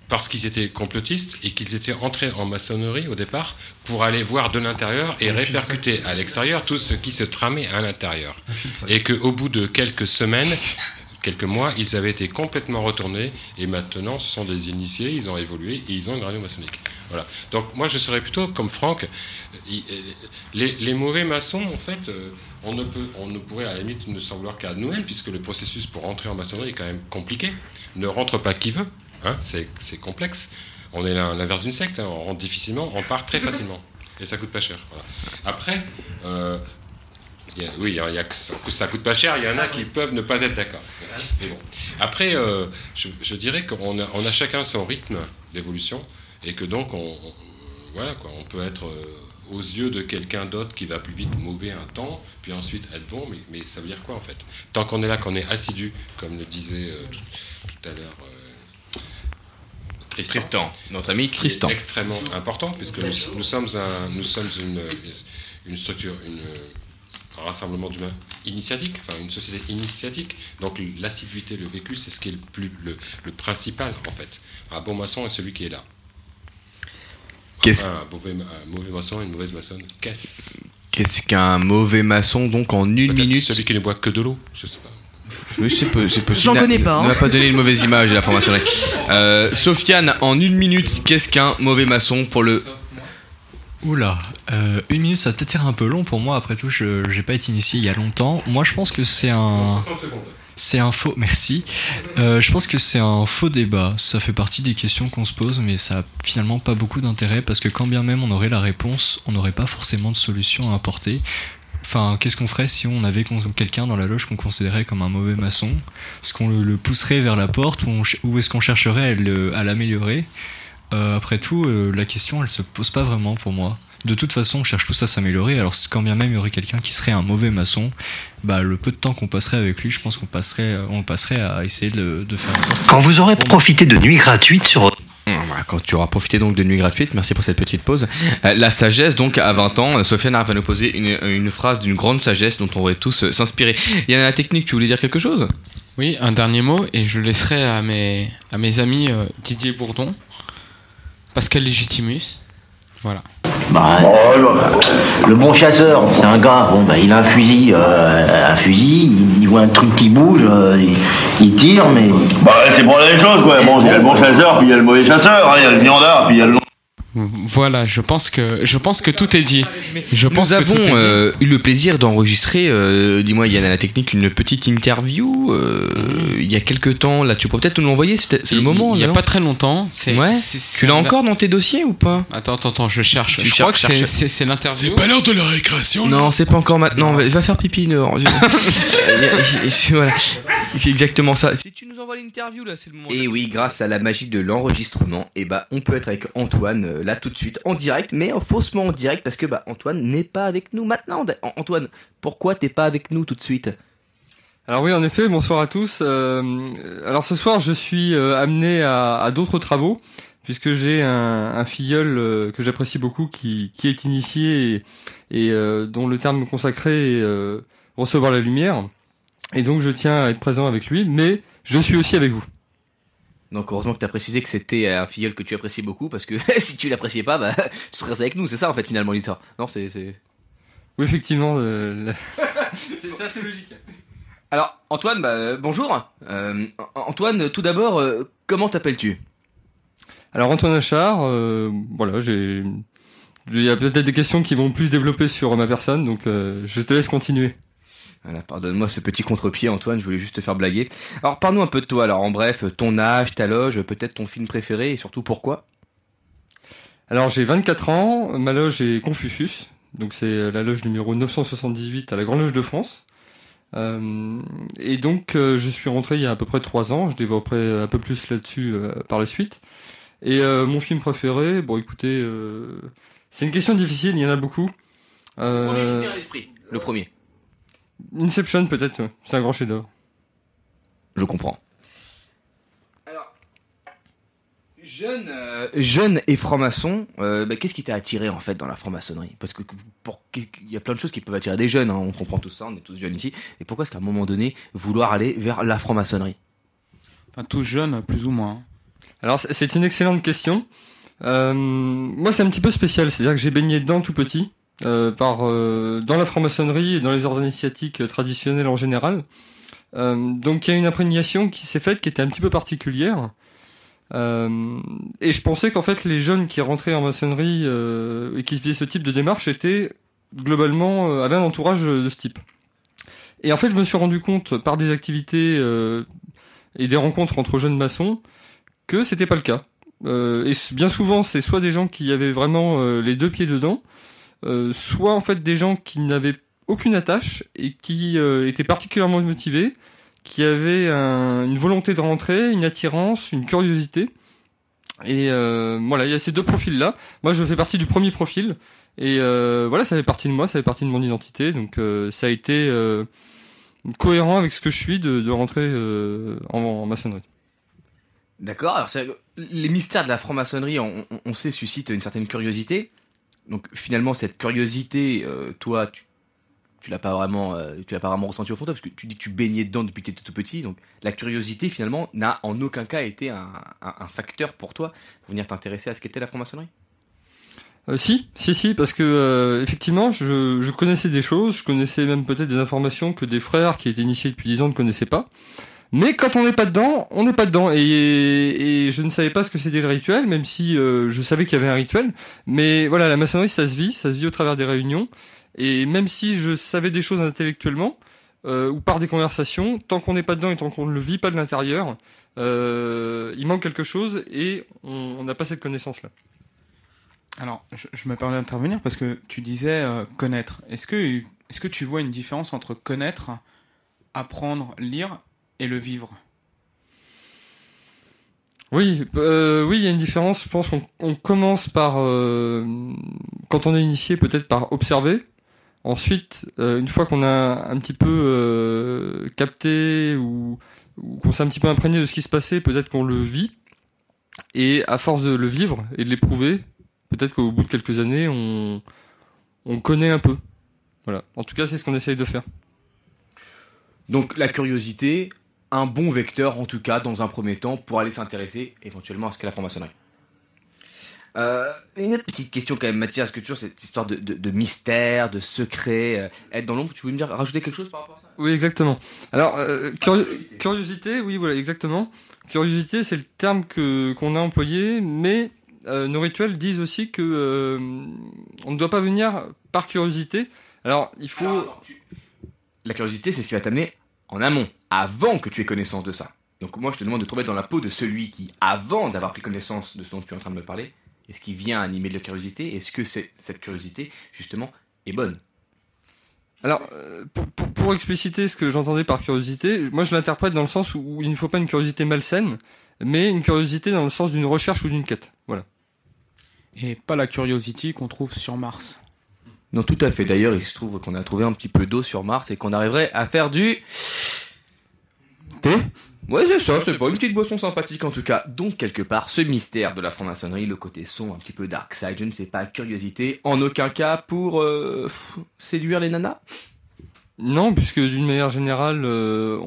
parce qu'ils étaient complotistes et qu'ils étaient entrés en maçonnerie au départ pour aller voir de l'intérieur et répercuter à l'extérieur tout ce qui se tramait à l'intérieur. Et qu'au bout de quelques semaines, quelques mois, ils avaient été complètement retournés et maintenant ce sont des initiés, ils ont évolué et ils ont une radio maçonnique. Voilà. Donc moi je serais plutôt comme Franck. Il- Les, les mauvais maçons, en fait, euh, on ne, peut, on ne pourrait à la limite ne s'en vouloir qu'à nous-mêmes puisque le processus pour rentrer en maçonnerie est quand même compliqué. Ne rentre pas qui veut, hein, c'est complexe. On est l'in- l'inverse d'une secte, hein, on rentre difficilement, on part très facilement. Et ça coûte pas cher. voilà. Après, euh, il y a- oui, il y a que ça, ça coûte pas cher, il y en a qui peuvent ne pas être d'accord. Mais bon. Après, euh, je, je dirais qu'on a, on a chacun son rythme d'évolution et que donc on, on- voilà quoi, on peut être euh, aux yeux de quelqu'un d'autre qui va plus vite mauvais un temps, puis ensuite être bon, mais, mais ça veut dire quoi en fait? Tant qu'on est là, qu'on est assidu, comme le disait euh, tout, tout à l'heure. euh, Tristan, Tristan, notre ami Tristan. extrêmement important puisque nous, nous sommes un, nous sommes une, une structure, une, un rassemblement d'humains initiatique, enfin une société initiatique. Donc l'assiduité, le vécu, c'est ce qui est le plus le, le principal en fait. Un bon maçon est celui qui est là. Qu'est-ce- Enfin, un, mauvais, un mauvais maçon et une mauvaise maçonne, qu'est-ce Qu'est-ce qu'un mauvais maçon donc en une minute Celui qui ne boit que de l'eau, je sais pas. Oui, c'est possible. J'en connais pas, Ne hein. m'a pas donné une mauvaise image de la franc-maçonnerie. Euh, Sofiane, en une minute, qu'est-ce qu'un mauvais maçon pour le. Oula, euh, une minute ça va peut-être faire un peu long pour moi, après tout je j'ai pas été initié il y a longtemps. Moi je pense que c'est un... 60 secondes. C'est un faux... Merci. Euh, je pense que c'est un faux débat. Ça fait partie des questions qu'on se pose, mais ça a finalement pas beaucoup d'intérêt parce que quand bien même on aurait la réponse, on n'aurait pas forcément de solution à apporter. Enfin, qu'est-ce qu'on ferait si on avait quelqu'un dans la loge qu'on considérait comme un mauvais maçon? Est-ce qu'on le, pousserait vers la porte ou, est-ce qu'on chercherait à l'améliorer? Euh, Après tout, euh, la question elle se pose pas vraiment pour moi. De toute façon, on cherche tous à s'améliorer. Alors, quand bien même il y aurait quelqu'un qui serait un mauvais maçon, bah, le peu de temps qu'on passerait avec lui, je pense qu'on passerait, on passerait à essayer de, de faire en sorte. Quand vous aurez profité de nuits gratuites sur Hum, voilà, Quand tu auras profité donc de nuit gratuite, merci pour cette petite pause. Euh, la sagesse, donc à 20 ans, euh, Sofiane va nous poser une, une phrase d'une grande sagesse dont on va tous euh, s'inspirer. Il y en a la technique, tu voulais dire quelque chose? Oui, un dernier mot, et je le laisserai à mes, à mes amis euh, Didier Bourdon, Pascal Légitimus. Voilà. Bah, le bon chasseur, c'est un gars, bon, bah, il a un fusil, euh, un fusil, il, il voit un truc qui bouge, euh, il, il tire, mais. Bah, c'est pour la même chose, quoi. Bon, il y a le bon chasseur, puis il y a le mauvais chasseur, hein, il y a le viandard, puis il y a le. Voilà, je pense que, je pense que tout est dit. Je pense Nous que tout est avons euh, eu le plaisir d'enregistrer, euh, dis-moi Yann à la technique, une petite interview euh, il y a quelques temps. Là, tu pourrais peut-être nous l'envoyer, c'est c'est le moment. Il n'y a non pas très longtemps. c'est- Ouais. c'est- c'est Tu l'as encore dans tes dossiers ou pas? Attends, attends, attends, je cherche. Tu je crois que c'est- cherche. c'est c'est l'interview. C'est pas l'heure de la récréation, là Non, c'est pas encore maintenant. Va, va faire pipi et- voilà. C'est exactement ça. Si tu nous envoies l'interview là, c'est le moment. Et oui, grâce à la magie de l'enregistrement, et bah on peut être avec Antoine euh, tout de suite en direct, mais faussement en direct parce que bah Antoine n'est pas avec nous maintenant. An- Antoine, pourquoi t'es pas avec nous tout de suite? Alors oui, en effet, bonsoir à tous. Euh, alors ce soir, je suis euh, amené à, d'autres travaux, puisque j'ai un, filleul euh, que j'apprécie beaucoup, qui, est initié et, et, dont le terme consacré est recevoir la lumière. Et donc je tiens à être présent avec lui, mais je suis aussi avec vous. Donc heureusement que t'as précisé que c'était un filleul que tu appréciais beaucoup parce que si tu l'appréciais pas, bah tu serais avec nous. C'est ça en fait finalement l'histoire. Non, c'est c'est. Oui, effectivement. euh, la- c'est ça, c'est logique. Alors Antoine, bah euh, bonjour. Euh, An- Antoine, tout d'abord, euh, comment t'appelles-tu? Alors Antoine Achard, euh, voilà, j'ai, il y a peut-être des questions qui vont plus développer sur ma personne, donc euh, je te laisse continuer. Voilà, pardonne-moi ce petit contre-pied, Antoine, je voulais juste te faire blaguer. Alors, parle-nous un peu de toi, alors, en bref, ton âge, ta loge, peut-être ton film préféré, et surtout pourquoi? Alors j'ai 24 ans, ma loge est Confucius, donc c'est la loge numéro 978 à la Grande Loge de France. Euh, et donc euh, je suis rentré il y a à peu près 3 ans, je développerai un peu plus là-dessus euh, par la suite. Et euh, mon film préféré, bon écoutez, euh, c'est une question difficile, il y en a beaucoup. Euh, l'esprit, le premier. Inception peut-être, ouais. c'est un grand chef-d'œuvre. Je comprends. Alors, jeune, euh, jeune et franc-maçon, euh, bah, qu'est-ce qui t'a attiré en fait dans la franc-maçonnerie? Parce que pour il y a plein de choses qui peuvent attirer des jeunes. hein, on comprend tout ça, on est tous jeunes ici. Et pourquoi est-ce qu'à un moment donné vouloir aller vers la franc-maçonnerie? Enfin, tous jeunes, plus ou moins. Alors c'est- c'est une excellente question. Euh, moi c'est un petit peu spécial, c'est-à-dire que j'ai baigné dedans tout petit, euh, par euh, dans la franc-maçonnerie et dans les ordres initiatiques traditionnels en général. Euh, donc il y a une imprégnation qui s'est faite qui était un petit peu particulière. Euh, et je pensais qu'en fait les jeunes qui rentraient en maçonnerie euh, et qui faisaient ce type de démarche étaient globalement euh, avaient un entourage de ce type. Et en fait je me suis rendu compte par des activités euh, et des rencontres entre jeunes maçons que c'était pas le cas. Euh, et bien souvent, c'est soit des gens qui avaient vraiment euh, les deux pieds dedans, euh, soit en fait des gens qui n'avaient aucune attache et qui euh, étaient particulièrement motivés, qui avaient un- une volonté de rentrer, une attirance, une curiosité. Et euh, voilà, il y a ces deux profils-là. Moi, je fais partie du premier profil. Et euh, voilà, ça fait partie de moi, ça fait partie de mon identité. Donc euh, ça a été euh, cohérent avec ce que je suis de, rentrer euh, en, en maçonnerie. D'accord. Alors, les mystères de la franc-maçonnerie, on, on- on sait, suscitent une certaine curiosité. Donc, finalement, cette curiosité, euh, toi, tu, tu l'as pas vraiment, euh, tu l'as pas vraiment ressenti au fond de toi, parce que tu dis que tu baignais dedans depuis que tu étais tout petit. Donc, la curiosité, finalement, n'a en aucun cas été un, facteur pour toi pour venir t'intéresser à ce qu'était la franc-maçonnerie? Euh, si, si, si, parce que euh, effectivement, je, je connaissais des choses, je connaissais même peut-être des informations que des frères qui étaient initiés depuis 10 ans ne connaissaient pas. Mais quand on n'est pas dedans, on n'est pas dedans. Et, je ne savais pas ce que c'était le rituel, même si euh, je savais qu'il y avait un rituel. Mais voilà, la maçonnerie, ça se vit, ça se vit au travers des réunions. Et même si je savais des choses intellectuellement, euh, ou par des conversations, tant qu'on n'est pas dedans et tant qu'on ne le vit pas de l'intérieur, euh, il manque quelque chose et on n'a pas cette connaissance-là. Alors, je, je me permets d'intervenir parce que tu disais connaître. Est-ce que, est-ce que tu vois une différence entre connaître, apprendre, lire et le vivre Oui, euh, oui, il y a une différence. Je pense qu'on on commence par, euh, quand on est initié, peut-être par observer. Ensuite, euh, une fois qu'on a un petit peu euh, capté ou, ou qu'on s'est un petit peu imprégné de ce qui se passait, peut-être qu'on le vit. Et à force de le vivre et de l'éprouver, peut-être qu'au bout de quelques années, on, on connaît un peu. Voilà. En tout cas, c'est ce qu'on essaye de faire. Donc, la curiosité, un bon vecteur, en tout cas, dans un premier temps, pour aller s'intéresser éventuellement à ce qu'est la franc-maçonnerie. Euh, une autre petite question quand même, Mathias, que toujours cette histoire de, de, de mystère, de secret, euh, être dans l'ombre, tu voulais me dire, rajouter quelque chose par rapport à ça? Oui, exactement. Alors, euh, curi- curiosité, oui, voilà, exactement. Curiosité, c'est le terme que qu'on a employé, mais nos rituels disent aussi que on ne doit pas venir par curiosité. Alors, il faut. La curiosité, c'est ce qui va t'amener en amont, avant que tu aies connaissance de ça. Donc moi, je te demande de te remettre dans la peau de celui qui, avant d'avoir pris connaissance de ce dont tu es en train de me parler, est-ce qu'il vient animer de la curiosité? Est-ce que c'est- cette curiosité, justement, est bonne? Alors, euh, pour, pour- pour expliciter ce que j'entendais par curiosité, moi je l'interprète dans le sens où il ne faut pas une curiosité malsaine, mais une curiosité dans le sens d'une recherche ou d'une quête. Voilà. Et pas la curiosité qu'on trouve sur Mars. Non, tout à fait. D'ailleurs, il se trouve qu'on a trouvé un petit peu d'eau sur Mars et qu'on arriverait à faire du... Thé Ouais, c'est ça, c'est pas une petite boisson sympathique en tout cas. Donc, quelque part, ce mystère de la franc-maçonnerie, le côté son, un petit peu dark side, je ne sais pas, curiosité, en aucun cas pour euh, séduire les nanas? Non, puisque d'une manière générale, euh,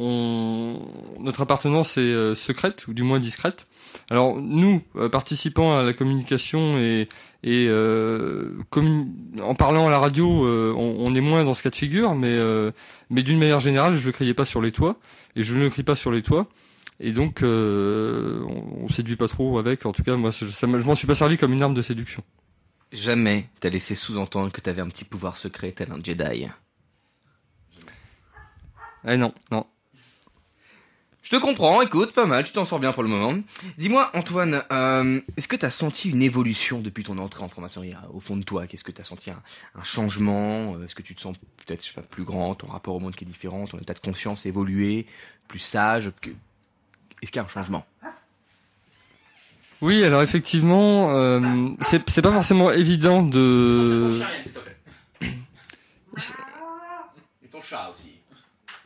notre appartenance est euh, secrète, ou du moins discrète. Alors nous, euh, participant à la communication et, et euh, commu- en parlant à la radio, euh, on, on est moins dans ce cas de figure, mais, euh, mais d'une manière générale, je ne le criais pas sur les toits, et je ne le crie pas sur les toits. Et donc, euh, on, on séduit pas trop avec. En tout cas, moi, ça, ça m'a- je m'en suis pas servi comme une arme de séduction. Jamais t'as laissé sous-entendre que t'avais un petit pouvoir secret tel un Jedi. Eh non, non. Je te comprends, écoute, pas mal, tu t'en sors bien pour le moment. Dis-moi, Antoine, euh, est-ce que t'as senti une évolution depuis ton entrée en franc-maçonnerie Au fond de toi, qu'est-ce que t'as senti un, un changement Euh, Est-ce que tu te sens peut-être, je sais pas, plus grand, ton rapport au monde qui est différent, ton état de conscience évolué, plus sage que... Est-ce qu'il y a un changement? Oui, alors effectivement, euh, c'est c'est pas forcément évident de. Et ton chat aussi.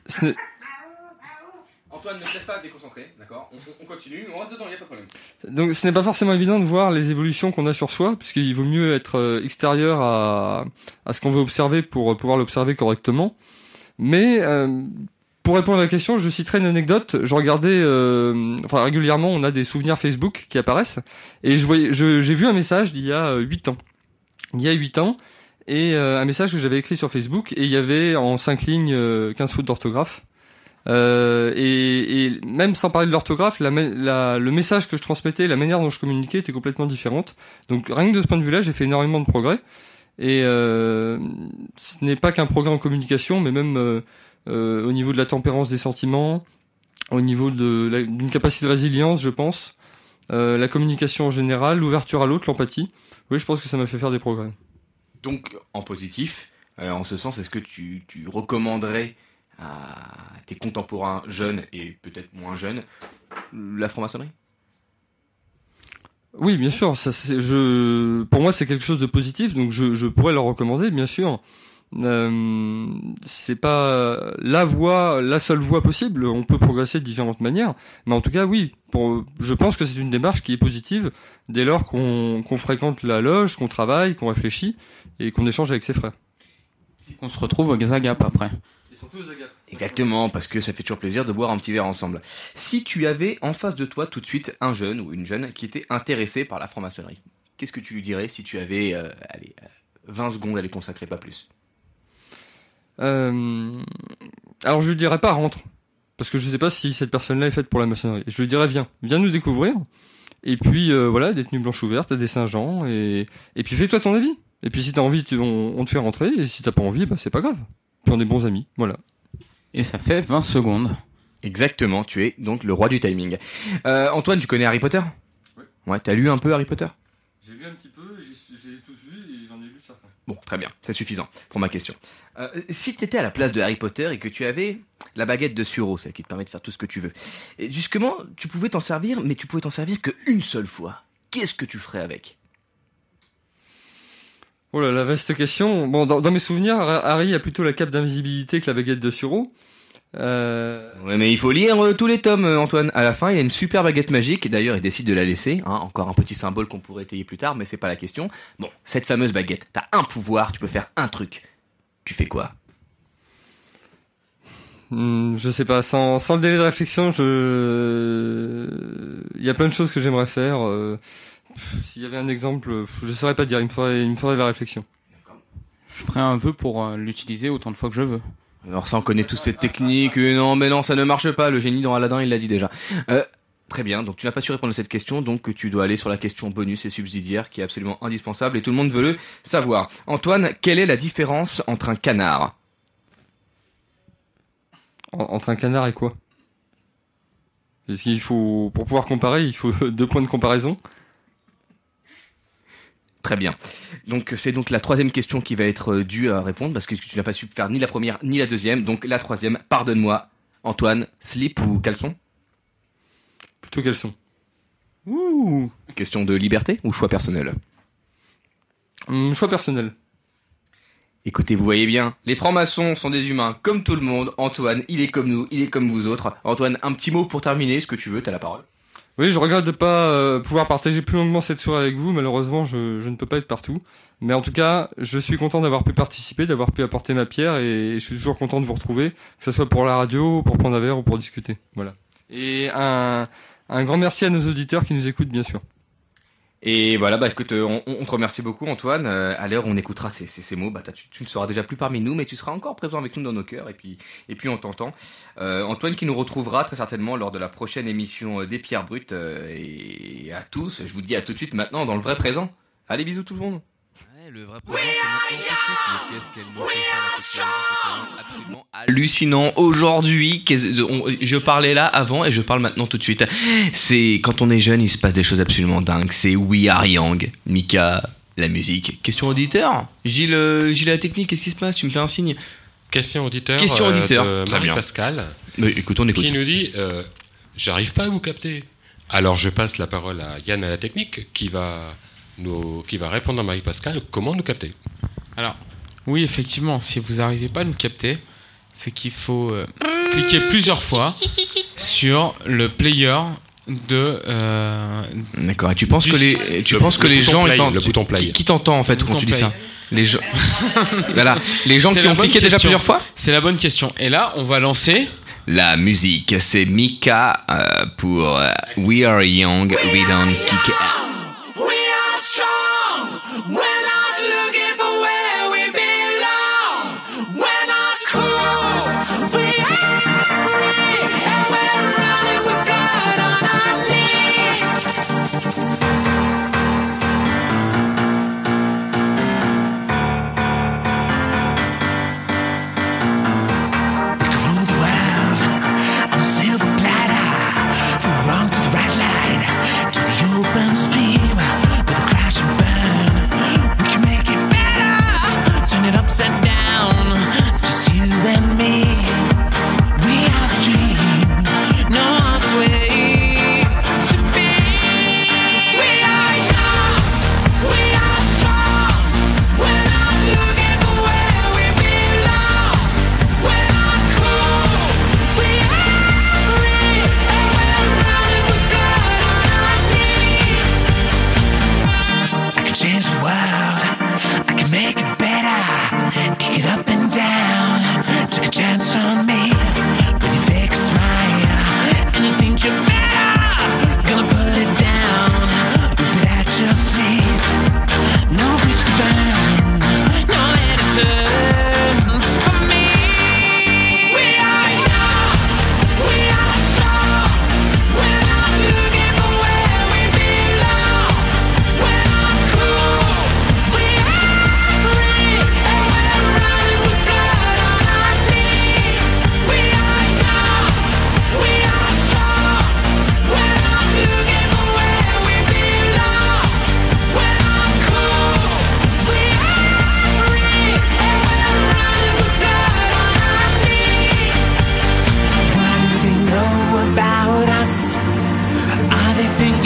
Ce n'est- Antoine, ne te laisse pas déconcentrer, d'accord on, on continue, on reste dedans, il n'y a pas de problème. Donc ce n'est pas forcément évident de voir les évolutions qu'on a sur soi, puisqu'il vaut mieux être euh, extérieur à, à ce qu'on veut observer pour euh, pouvoir l'observer correctement. Mais euh, pour répondre à la question, je citerai une anecdote. Je regardais, enfin régulièrement, on a des souvenirs Facebook qui apparaissent, et je voyais, j'ai vu un message d'il y a 8 ans. Il y a 8 ans, et un message que j'avais écrit sur Facebook, et il y avait en 5 lignes euh, 15 fautes d'orthographe. Euh, et, même sans parler de l'orthographe, le message que je transmettais, la manière dont je communiquais était complètement différente. Donc rien que de ce point de vue-là, j'ai fait énormément de progrès. Et euh, ce n'est pas qu'un progrès en communication, mais même euh, au niveau de la tempérance des sentiments, au niveau d'une capacité de résilience, je pense, la communication en général, l'ouverture à l'autre, l'empathie. Oui, je pense que ça m'a fait faire des progrès. Donc, en positif, en ce sens, est-ce que tu recommanderais à tes contemporains jeunes et peut-être moins jeunes la franc-maçonnerie? Oui, bien sûr. Ça, c'est- je, pour moi, c'est quelque chose de positif, donc je, je pourrais leur recommander, bien sûr. Euh, c'est pas la voie, la seule voie possible. On peut progresser de différentes manières, mais en tout cas, oui. Pour, je pense que c'est une démarche qui est positive dès lors qu'on qu'on fréquente la loge, qu'on travaille, qu'on réfléchit et qu'on échange avec ses frères. On se retrouve au Gazagap après. Exactement, parce que ça fait toujours plaisir de boire un petit verre ensemble. Si tu avais en face de toi tout de suite un jeune ou une jeune qui était intéressé par la franc-maçonnerie, qu'est-ce que tu lui dirais si tu avais euh, allez, euh, 20 secondes à les consacrer, pas plus? Euh, alors je lui dirais pas rentre, parce que je sais pas si cette personne-là est faite pour la maçonnerie. Je lui dirais viens, viens nous découvrir. Et puis euh, voilà, des tenues blanches ouvertes, des Saint-Jean, et, et puis fais-toi ton avis. Et puis si t'as envie, tu- on, on te fait rentrer, et si t'as pas envie, bah c'est pas grave. Puis on est bons amis, voilà. Et ça fait 20 secondes. Exactement, tu es donc le roi du timing. Euh, Antoine, tu connais Harry Potter? Ouais, t'as lu un peu Harry Potter? J'ai lu un petit peu, j'ai tous vu et j'en ai lu certains. Bon, très bien, c'est suffisant pour ma question. Euh, si t'étais à la place de Harry Potter et que tu avais la baguette de Suro, celle qui te permet de faire tout ce que tu veux, et justement, tu pouvais t'en servir, mais tu pouvais t'en servir qu'une seule fois. Qu'est-ce que tu ferais avec? Oh là, la vaste question. Bon, dans, dans mes souvenirs, Harry a plutôt la cape d'invisibilité que la baguette de Suro. Euh... Ouais, mais il faut lire euh, tous les tomes, euh, Antoine. À la fin, il a une super baguette magique. D'ailleurs, il décide de la laisser. hein. Encore un petit symbole qu'on pourrait étayer plus tard, mais c'est pas la question. Bon, cette fameuse baguette, t'as un pouvoir, tu peux faire un truc. Tu fais quoi? Hmm, je sais pas, sans, sans le délai de réflexion, je... Il y a plein de choses que j'aimerais faire. S'il y avait un exemple, je saurais pas dire, il me faudrait, il me faudrait de la réflexion. Je ferai un vœu pour euh, l'utiliser autant de fois que je veux. Alors ça, on connaît tous cette technique. Euh, non, mais non, ça ne marche pas. Le génie dans Aladdin, il l'a dit déjà. Euh, très bien. Donc tu n'as pas su répondre à cette question, donc tu dois aller sur la question bonus et subsidiaire, qui est absolument indispensable et tout le monde veut le savoir. Antoine, quelle est la différence entre un canard? En- entre un canard et quoi? Est-ce qu'il faut, pour pouvoir comparer, il faut deux points de comparaison Très bien. Donc c'est donc la troisième question qui va être euh, due à répondre parce que tu n'as pas su faire ni la première ni la deuxième. Donc la troisième, pardonne-moi, Antoine, slip ou caleçon? Plutôt caleçon. Ouh Question de liberté ou choix personnel? Hum, choix personnel. Écoutez, vous voyez bien, les francs-maçons sont des humains comme tout le monde. Antoine, il est comme nous, il est comme vous autres. Antoine, un petit mot pour terminer, ce que tu veux, t'as la parole. Oui, je regrette de pas euh, pouvoir partager plus longuement cette soirée avec vous. Malheureusement, je, je ne peux pas être partout. Mais en tout cas, je suis content d'avoir pu participer, d'avoir pu apporter ma pierre et je suis toujours content de vous retrouver, que ce soit pour la radio, pour prendre un verre ou pour discuter. Voilà. Et un, un grand merci à nos auditeurs qui nous écoutent, bien sûr. Et voilà, bah écoute, euh, on, te remercie beaucoup Antoine. Euh, à l'heure on écoutera ces, mots, bah tu, ne seras déjà plus parmi nous, mais tu seras encore présent avec nous dans nos cœurs. Et puis, et puis on t'entend. Euh, Antoine qui nous retrouvera très certainement lors de la prochaine émission des Pierres Brutes. et à tous, je vous dis à tout de suite maintenant dans le vrai présent. Allez, bisous tout le monde. Le vrai présent, c'est de. Mais qu'est-ce qu'elle nous fait faire la sexualité C'est quand même absolument hallucinant aujourd'hui. Je parlais là avant et je parle maintenant tout de suite. C'est quand on est jeune, il se passe des choses absolument dingues. C'est We Are Young, Mika, la musique. Question auditeur? Gilles, euh, Gilles la technique, qu'est-ce qui se passe? Tu me fais un signe Question auditeur. Question euh, auditeur. de Très bien. Marie-Pascal. Mais écoute, on écoute. Qui nous dit euh, J'arrive pas à vous capter. Alors je passe la parole à Yann à la technique qui va, nous, qui va répondre à Marie-Pascal comment nous capter? Alors, oui, effectivement, si vous n'arrivez pas à nous capter, c'est qu'il faut euh, cliquer plusieurs fois sur le player de. euh, D'accord. Et tu penses que les, tu Le- penses que le les gens play, étant- le bouton play. Qui, qui t'entend en fait Le quand tu dis play. ça Les gens. voilà. Les gens qui ont cliqué déjà plusieurs fois. C'est la bonne question. Et là, on va lancer. La musique, c'est Mika euh, pour euh, We Are Young, We Don't Kick Out.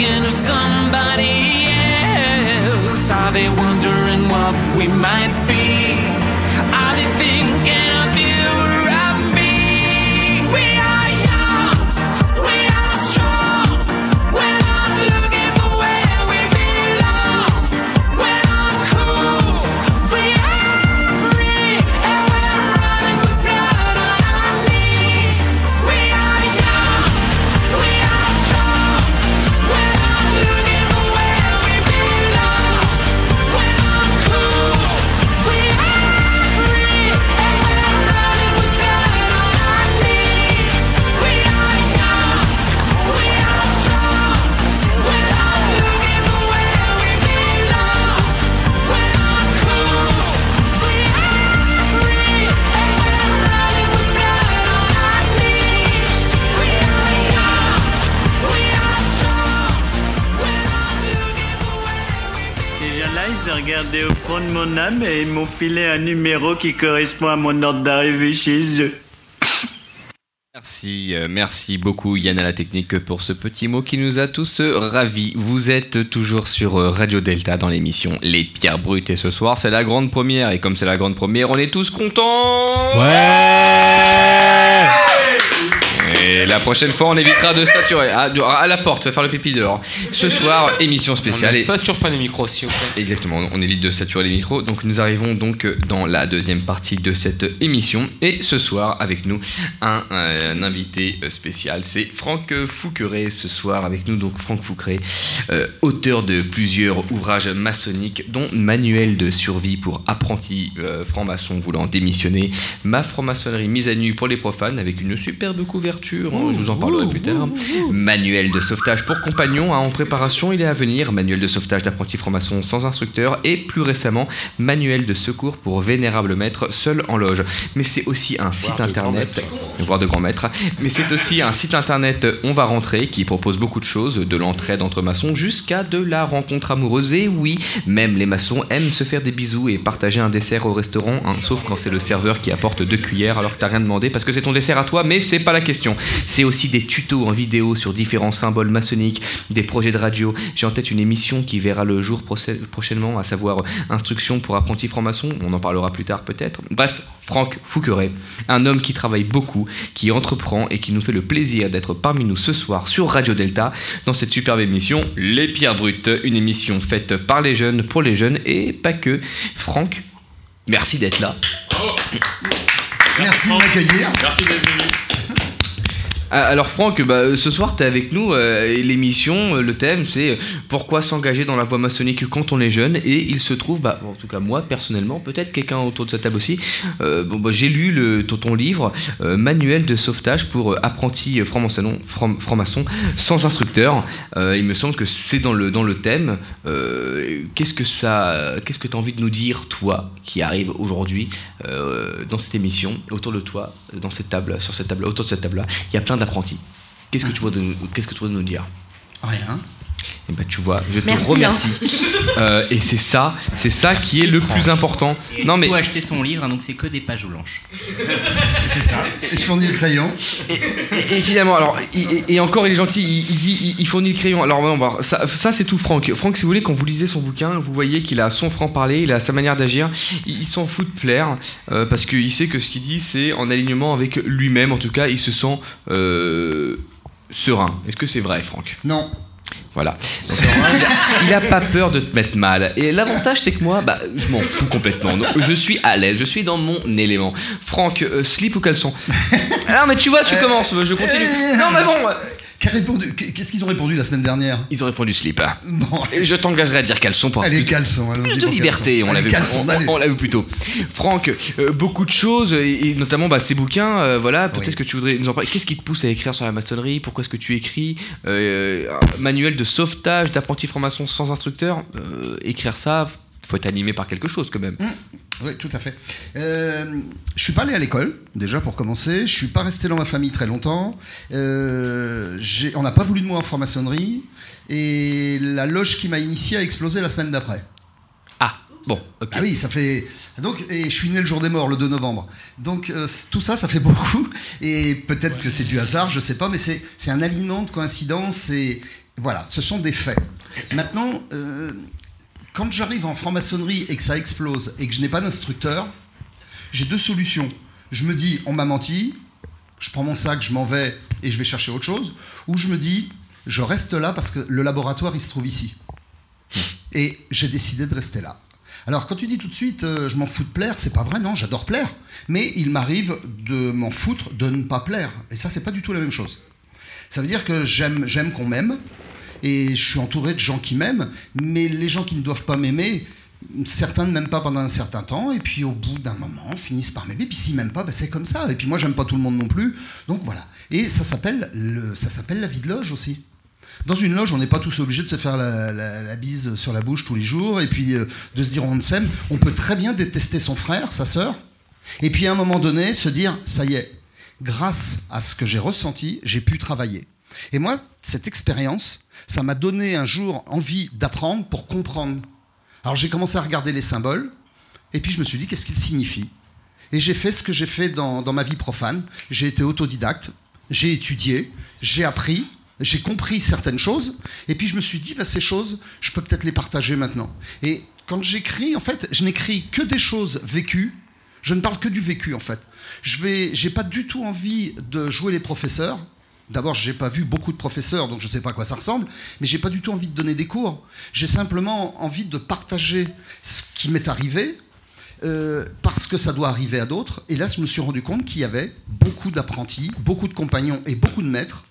Thinking of somebody else? Are they wondering what we might be? Mon âme et ils m'ont filé un numéro qui correspond à mon ordre d'arrivée chez eux. Merci, euh, merci beaucoup Yann à la technique pour ce petit mot qui nous a tous euh, ravis. Vous êtes toujours sur euh, Radio Delta dans l'émission Les Pierres Brutes et ce soir c'est la grande première et comme c'est la grande première on est tous contents Et la prochaine fois on évitera de saturer. À, à la porte, faire le pipi dehors. Ce soir émission spéciale. On ne sature pas les micros, s'il vous plaît. Exactement, on évite de saturer les micros. Donc nous arrivons donc dans la deuxième partie de cette émission. Et ce soir, avec nous, un, euh, un invité spécial. C'est Franck Fouqueret ce soir avec nous. Donc Franck Fouqueret, euh, auteur de plusieurs ouvrages maçonniques, dont Manuel de survie pour apprentis euh, francs-maçons voulant démissionner, Ma franc-maçonnerie mise à nu pour les profanes avec une superbe couverture. Hein, je vous en parlerai plus tard. Manuel de sauvetage pour compagnons hein, en préparation, il est à venir. Manuel de sauvetage d'apprentis francs-maçons sans instructeur et plus récemment, manuel de secours pour vénérable maître seul en loge. Mais c'est aussi un site internet, voire de grand maître. Mais c'est aussi un site internet On va rentrer qui propose beaucoup de choses, de l'entraide entre maçons jusqu'à de la rencontre amoureuse. Et oui, même les maçons aiment se faire des bisous et partager un dessert au restaurant, hein, sauf quand c'est le serveur qui apporte deux cuillères alors que t'as rien demandé parce que c'est ton dessert à toi, mais c'est pas la question. C'est aussi des tutos en vidéo sur différents symboles maçonniques, des projets de radio. J'ai en tête une émission qui verra le jour prochainement, à savoir Instruction pour apprentis francs-maçons. On en parlera plus tard peut-être. Bref, Franck Fouqueret, un homme qui travaille beaucoup, qui entreprend et qui nous fait le plaisir d'être parmi nous ce soir sur Radio Delta dans cette superbe émission Les Pierres Brutes, une émission faite par les jeunes, pour les jeunes et pas que. Franck, merci d'être là. Merci de m'accueillir. Merci d'être venu. Ah, Alors Franck, bah, ce soir tu es avec nous euh, et l'émission, euh, le thème c'est euh, pourquoi s'engager dans la voie maçonnique quand on est jeune et il se trouve, bah, en tout cas moi personnellement, peut-être quelqu'un autour de cette table aussi, bon, bah, j'ai lu le, ton, livre Manuel de sauvetage pour apprentis francs-maçons franc- francs-maçons sans instructeur. Il me semble que c'est dans le, thème. Qu'est-ce que ça, qu'est-ce que tu as envie de nous dire toi qui arrive aujourd'hui dans cette émission autour de toi, dans cette table, sur cette table, autour de cette table-là, il y a plein d'apprentis. Qu'est-ce que tu vois de, qu'est-ce que tu de nous dire? Rien. Et bah tu vois, je te Merci, remercie. Euh, et c'est ça, c'est ça qui est le plus important. Et Non il mais faut acheter son livre, hein, donc c'est que des pages blanches. C'est ça. Et je fournis le crayon. Et, et finalement, alors, il- et, et encore, il est gentil, il, il dit, il, il fournit le crayon. Alors, on va voir, ça, ça, c'est tout Franck. Franck, si vous voulez, quand vous lisez son bouquin, vous voyez qu'il a son franc-parler, il a sa manière d'agir. Il, il s'en fout de plaire, euh, parce qu'il sait que ce qu'il dit, c'est en alignement avec lui-même. En tout cas, il se sent euh, serein. Est-ce que c'est vrai, Franck? Non. Voilà. Il, a, pas peur de te mettre mal. Et l'avantage, c'est que moi, bah, je m'en fous complètement. Donc, je suis à l'aise, je suis dans mon élément. Franck, euh, slip ou caleçon? Alors, mais tu vois, tu commences, je continue. Non, mais bon. Qu'est-ce qu'ils ont répondu la semaine dernière? Ils ont répondu slip. Et Je t'engagerai à dire caleçon pour Allez, caleçon, plus de liberté. On l'a vu, on- on l'a vu plus tôt. Franck, euh, beaucoup de choses, et, et notamment bah, ces bouquins. euh, voilà, peut-être que tu voudrais nous en parler? Qu'est-ce qui te pousse à écrire sur la maçonnerie? Pourquoi est-ce que tu écris? Euh, un manuel de sauvetage d'apprenti franc-maçon sans instructeur? Écrire ça, faut être animé par quelque chose quand même. Oui, tout à fait. Euh, je suis pas allé à l'école, déjà pour commencer. Je suis pas resté dans ma famille très longtemps. Euh, on n'a pas voulu de moi en franc-maçonnerie. Et la loge qui m'a initié a explosé la semaine d'après. Ah, bon, ok. Ah oui, ça fait. Donc, et je suis né le jour des morts, le 2 novembre. Donc, euh, tout ça, ça fait beaucoup. Et peut-être que c'est du hasard, je sais pas, mais c'est c'est un alignement de coïncidences. Et voilà, ce sont des faits. Maintenant, euh, quand j'arrive en franc-maçonnerie et que ça explose et que je n'ai pas d'instructeur, j'ai deux solutions. Je me dis, on m'a menti, je prends mon sac, je m'en vais et je vais chercher autre chose. Ou je me dis, je reste là parce que le laboratoire, il se trouve ici. Et j'ai décidé de rester là. Alors, quand tu dis tout de suite, euh, je m'en fous de plaire, c'est pas vrai, non, j'adore plaire. Mais il m'arrive de m'en foutre de ne pas plaire. Et ça, c'est pas du tout la même chose. Ça veut dire que j'aime, j'aime qu'on m'aime, et je suis entouré de gens qui m'aiment, mais les gens qui ne doivent pas m'aimer, certains ne m'aiment pas pendant un certain temps, et puis au bout d'un moment, finissent par m'aimer. Puis s'ils m'aiment pas, ben, c'est comme ça. Et puis moi, j'aime pas tout le monde non plus. Donc voilà. Et ça s'appelle, le, ça s'appelle la vie de loge aussi. Dans une loge, on n'est pas tous obligés de se faire la bise sur la bouche tous les jours et puis euh, de se dire on s'aime. On peut très bien détester son frère, sa sœur, et puis à un moment donné se dire ça y est, grâce à ce que j'ai ressenti, j'ai pu travailler. Et moi, cette expérience, ça m'a donné un jour envie d'apprendre pour comprendre. Alors j'ai commencé à regarder les symboles, et puis je me suis dit qu'est-ce qu'ils signifient. Et j'ai fait ce que j'ai fait dans, dans ma vie profane. J'ai été autodidacte, j'ai étudié, j'ai appris, j'ai compris certaines choses, et puis je me suis dit, bah, ces choses, je peux peut-être les partager maintenant. Et quand j'écris, en fait, je n'écris que des choses vécues, je ne parle que du vécu, en fait. Je j'ai pas du tout envie de jouer les professeurs. D'abord, j'ai pas vu beaucoup de professeurs, donc je sais pas à quoi ça ressemble, mais j'ai pas du tout envie de donner des cours. J'ai simplement envie de partager ce qui m'est arrivé, euh, parce que ça doit arriver à d'autres. Et là, je me suis rendu compte qu'il y avait beaucoup d'apprentis, beaucoup de compagnons et beaucoup de maîtres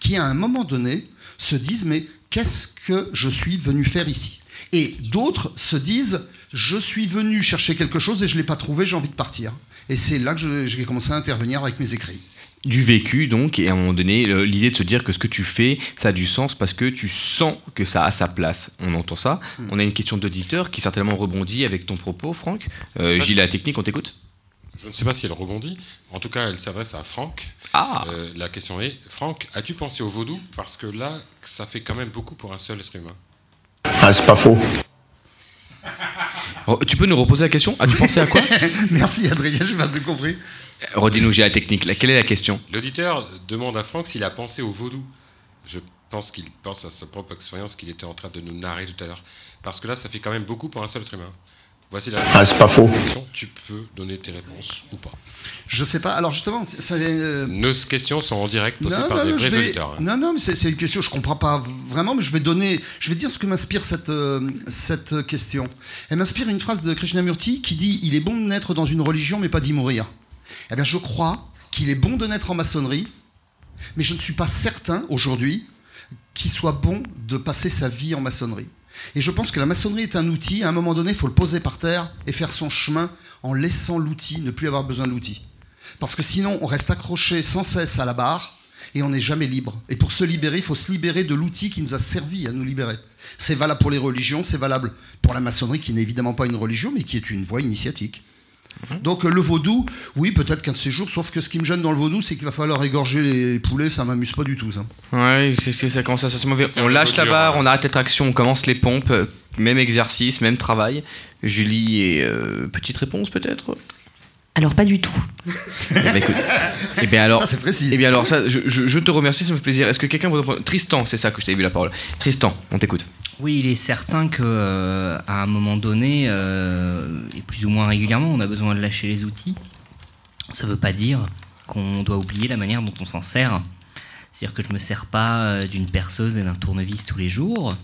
qui, à un moment donné, se disent Mais qu'est-ce que je suis venu faire ici? Et d'autres se disent Je suis venu chercher quelque chose et je ne l'ai pas trouvé, j'ai envie de partir. Et c'est là que je- j'ai commencé à intervenir avec mes écrits. Du vécu, donc, et à un moment donné, l'idée de se dire que ce que tu fais, ça a du sens parce que tu sens que ça a sa place. On entend ça. On a une question d'auditeur qui certainement rebondit avec ton propos, Franck. Je Euh, Gilles, la technique, on t'écoute Je ne sais pas si elle rebondit. En tout cas, elle s'adresse à Franck. Ah. Euh, la question est Franck, as-tu pensé au vaudou? Parce que là, ça fait quand même beaucoup pour un seul être humain. Ah, c'est pas faux. Oh, Tu peux nous reposer la question? As-tu pensé à quoi? Merci Adrien, j'ai pas tout compris. Redis-nous, j'ai la technique. là. Quelle est la question? L'auditeur demande à Franck s'il a pensé au vaudou. Je pense qu'il pense à sa propre expérience qu'il était en train de nous narrer tout à l'heure. Parce que là, ça fait quand même beaucoup pour un seul être humain. Voici la Ah, c'est pas faux. question. Tu peux donner tes réponses ou pas. Je sais pas. Alors justement, ça. euh, Nos questions sont en direct posées Non, par non, des vrais vais- auditeurs. hein. Non, non, mais c'est c'est une question, je comprends pas vraiment, mais je vais donner, je vais dire ce que m'inspire cette, euh, cette question. Elle m'inspire une phrase de Krishnamurti qui dit Il est bon de naître dans une religion, mais pas d'y mourir. Eh bien, je crois qu'il est bon de naître en maçonnerie, mais je ne suis pas certain aujourd'hui qu'il soit bon de passer sa vie en maçonnerie. Et je pense que la maçonnerie est un outil, à un moment donné, il faut le poser par terre et faire son chemin en laissant l'outil, ne plus avoir besoin de l'outil. Parce que sinon, on reste accroché sans cesse à la barre et on n'est jamais libre. Et pour se libérer, il faut se libérer de l'outil qui nous a servi à nous libérer. C'est valable pour les religions, c'est valable pour la maçonnerie, qui n'est évidemment pas une religion, mais qui est une voie initiatique. Donc euh, le vaudou, oui, peut-être qu'un de ces jours, sauf que ce qui me gêne dans le vaudou, c'est qu'il va falloir égorger les poulets, ça m'amuse pas du tout, ça. Ouais, c'est c'est- ça commence à sentir mauvais. On lâche la barre, on arrête la traction, on commence les pompes, euh, même exercice, même travail. Julie et euh, petite réponse peut-être? Alors pas du tout. Eh ben, écoute. Eh bien alors. Ça, c'est précis. Eh bien alors ça, je, je- je te remercie, ça me fait plaisir. Est-ce que quelqu'un voudrait prendre- Tristan, c'est ça que je t'avais vu la parole. Tristan, on t'écoute. Oui, il est certain que euh, à un moment donné, euh, et plus ou moins régulièrement, on a besoin de lâcher les outils. Ça ne veut pas dire qu'on doit oublier la manière dont on s'en sert. C'est-à-dire que je me sers pas euh, d'une perceuse et d'un tournevis tous les jours.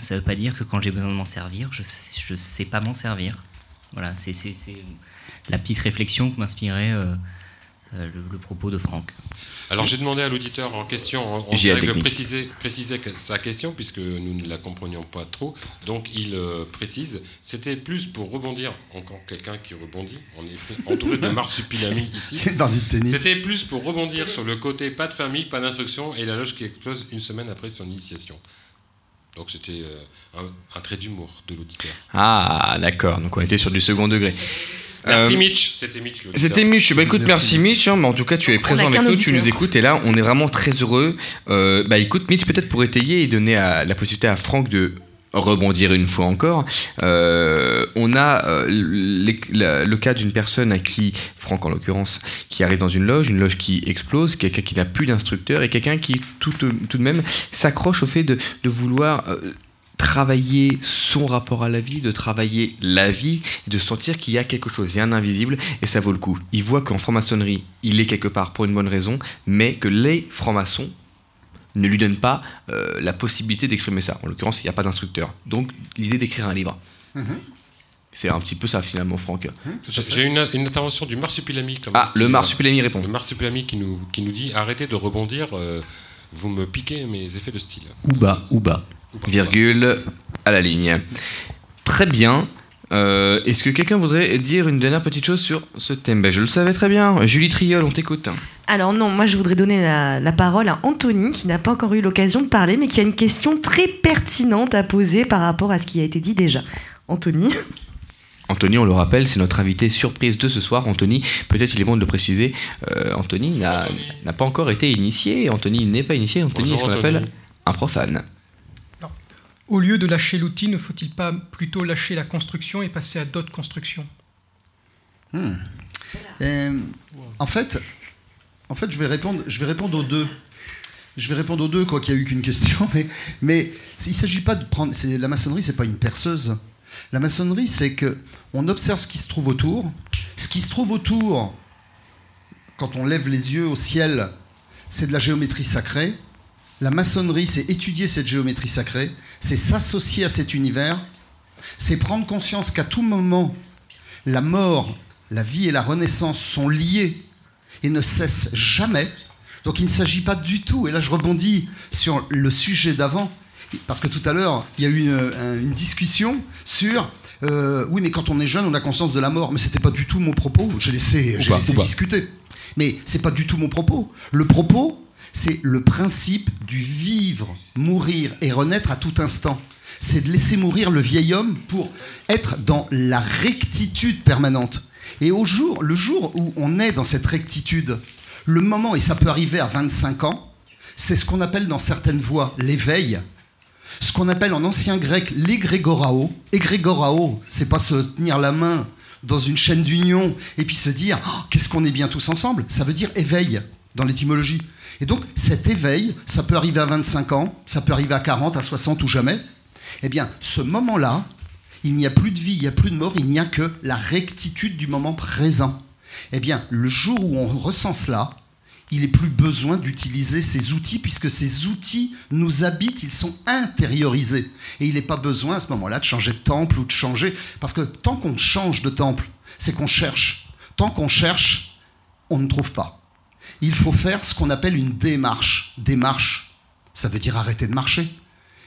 Ça ne veut pas dire que quand j'ai besoin de m'en servir, je ne sais pas m'en servir. Voilà, c'est la petite réflexion que m'inspirait le, le propos de Franck. Alors j'ai demandé à l'auditeur en question en, direct de préciser, sa question puisque nous ne la comprenions pas trop. Donc il euh, précise, c'était plus pour rebondir, encore quelqu'un qui rebondit, on est entouré de marsupilami ici. C'était plus pour rebondir sur le côté pas de famille, pas d'instruction et la loge qui explose une semaine après son initiation. Donc c'était euh, un, un trait d'humour de l'auditeur. Ah, d'accord. Donc on était sur du second degré. Merci Euh, Mitch, c'était Mitch. C'était Mitch. Bah écoute, merci, Mitch. hein, mais en tout cas, tu es présent avec nous, tu nous écoutes, et là, on est vraiment très heureux. Euh, bah écoute, Mitch, peut-être pour étayer et donner à- la possibilité à Franck de rebondir une fois encore. euh, on a euh, les- la- le cas d'une personne à qui, Franck en l'occurrence, qui arrive dans une loge, une loge qui explose, quelqu'un qui n'a plus d'instructeur et quelqu'un qui tout, tout de même s'accroche au fait de, de vouloir euh, travailler son rapport à la vie, de travailler la vie, et de sentir qu'il y a quelque chose, il y a un invisible, et ça vaut le coup. Il voit qu'en franc-maçonnerie, il est quelque part pour une bonne raison, mais que les francs-maçons ne lui donnent pas euh, la possibilité d'exprimer ça. En l'occurrence, il n'y a pas d'instructeur. Donc, l'idée d'écrire un livre. Mhm. C'est un petit peu ça, finalement, Franck. J'ai j'ai une, une intervention du marsupilami. comme- Ah, le qui- marsupilami répond. Le marsupilami qui nous, qui nous dit arrêtez de rebondir, euh, vous me piquez mes effets de style. Ou bas, ou bas. Virgule à la ligne. Très bien. Euh, Est-ce que quelqu'un voudrait dire une dernière petite chose sur ce thème? Ben, Je le savais très bien. Julie Triol, on t'écoute. Alors non, moi je voudrais donner la, la parole à Anthony qui n'a pas encore eu l'occasion de parler mais qui a une question très pertinente à poser par rapport à ce qui a été dit déjà. Anthony Anthony, on le rappelle, c'est notre invité surprise de ce soir. Anthony, peut-être il est bon de le préciser, euh, Anthony n'a pas encore été initié. Anthony n'est pas initié. Anthony est ce qu'on appelle un profane? Au lieu de lâcher l'outil, ne faut-il pas plutôt lâcher la construction et passer à d'autres constructions? Hmm. En fait, en fait, je vais répondre, je vais répondre aux deux. Je vais répondre aux deux, quoi qu'il y a eu qu'une question, mais, mais il ne s'agit pas de prendre. La maçonnerie, c'est pas une perceuse. La maçonnerie, c'est que on observe ce qui se trouve autour. Ce qui se trouve autour, quand on lève les yeux au ciel, c'est de la géométrie sacrée. La maçonnerie, c'est étudier cette géométrie sacrée, c'est s'associer à cet univers, c'est prendre conscience qu'à tout moment, la mort, la vie et la renaissance sont liées et ne cessent jamais. Donc il ne s'agit pas du tout, et là je rebondis sur le sujet d'avant, parce que tout à l'heure, il y a eu une, un- une discussion sur euh, oui, mais quand on est jeune, on a conscience de la mort. Mais c'était pas du tout mon propos. J'ai laissé, j'ai laissé discuter. Mais c'est pas du tout mon propos. Le propos, c'est le principe du vivre, mourir et renaître à tout instant. C'est de laisser mourir le vieil homme pour être dans la rectitude permanente. Et au jour, le jour où on est dans cette rectitude, le moment, et ça peut arriver à 25 ans, c'est ce qu'on appelle dans certaines voies l'éveil. ce qu'on appelle en ancien grec l'égrégorao. Égrégorao, c'est pas se tenir la main dans une chaîne d'union et puis se dire Oh, qu'est-ce qu'on est bien tous ensemble? Ça veut dire éveil dans l'étymologie. Et donc cet éveil, ça peut arriver à 25 ans, ça peut arriver à 40, à 60 ou jamais. Eh bien, ce moment-là, il n'y a plus de vie, il n'y a plus de mort, il n'y a que la rectitude du moment présent. Eh bien, le jour où on ressent cela, il n'est plus besoin d'utiliser ces outils, puisque ces outils nous habitent, ils sont intériorisés. Et il n'est pas besoin à ce moment-là de changer de temple ou de changer, parce que tant qu'on change de temple, c'est qu'on cherche. Tant qu'on cherche, on ne trouve pas. Il faut faire ce qu'on appelle une démarche. Démarche, ça veut dire arrêter de marcher.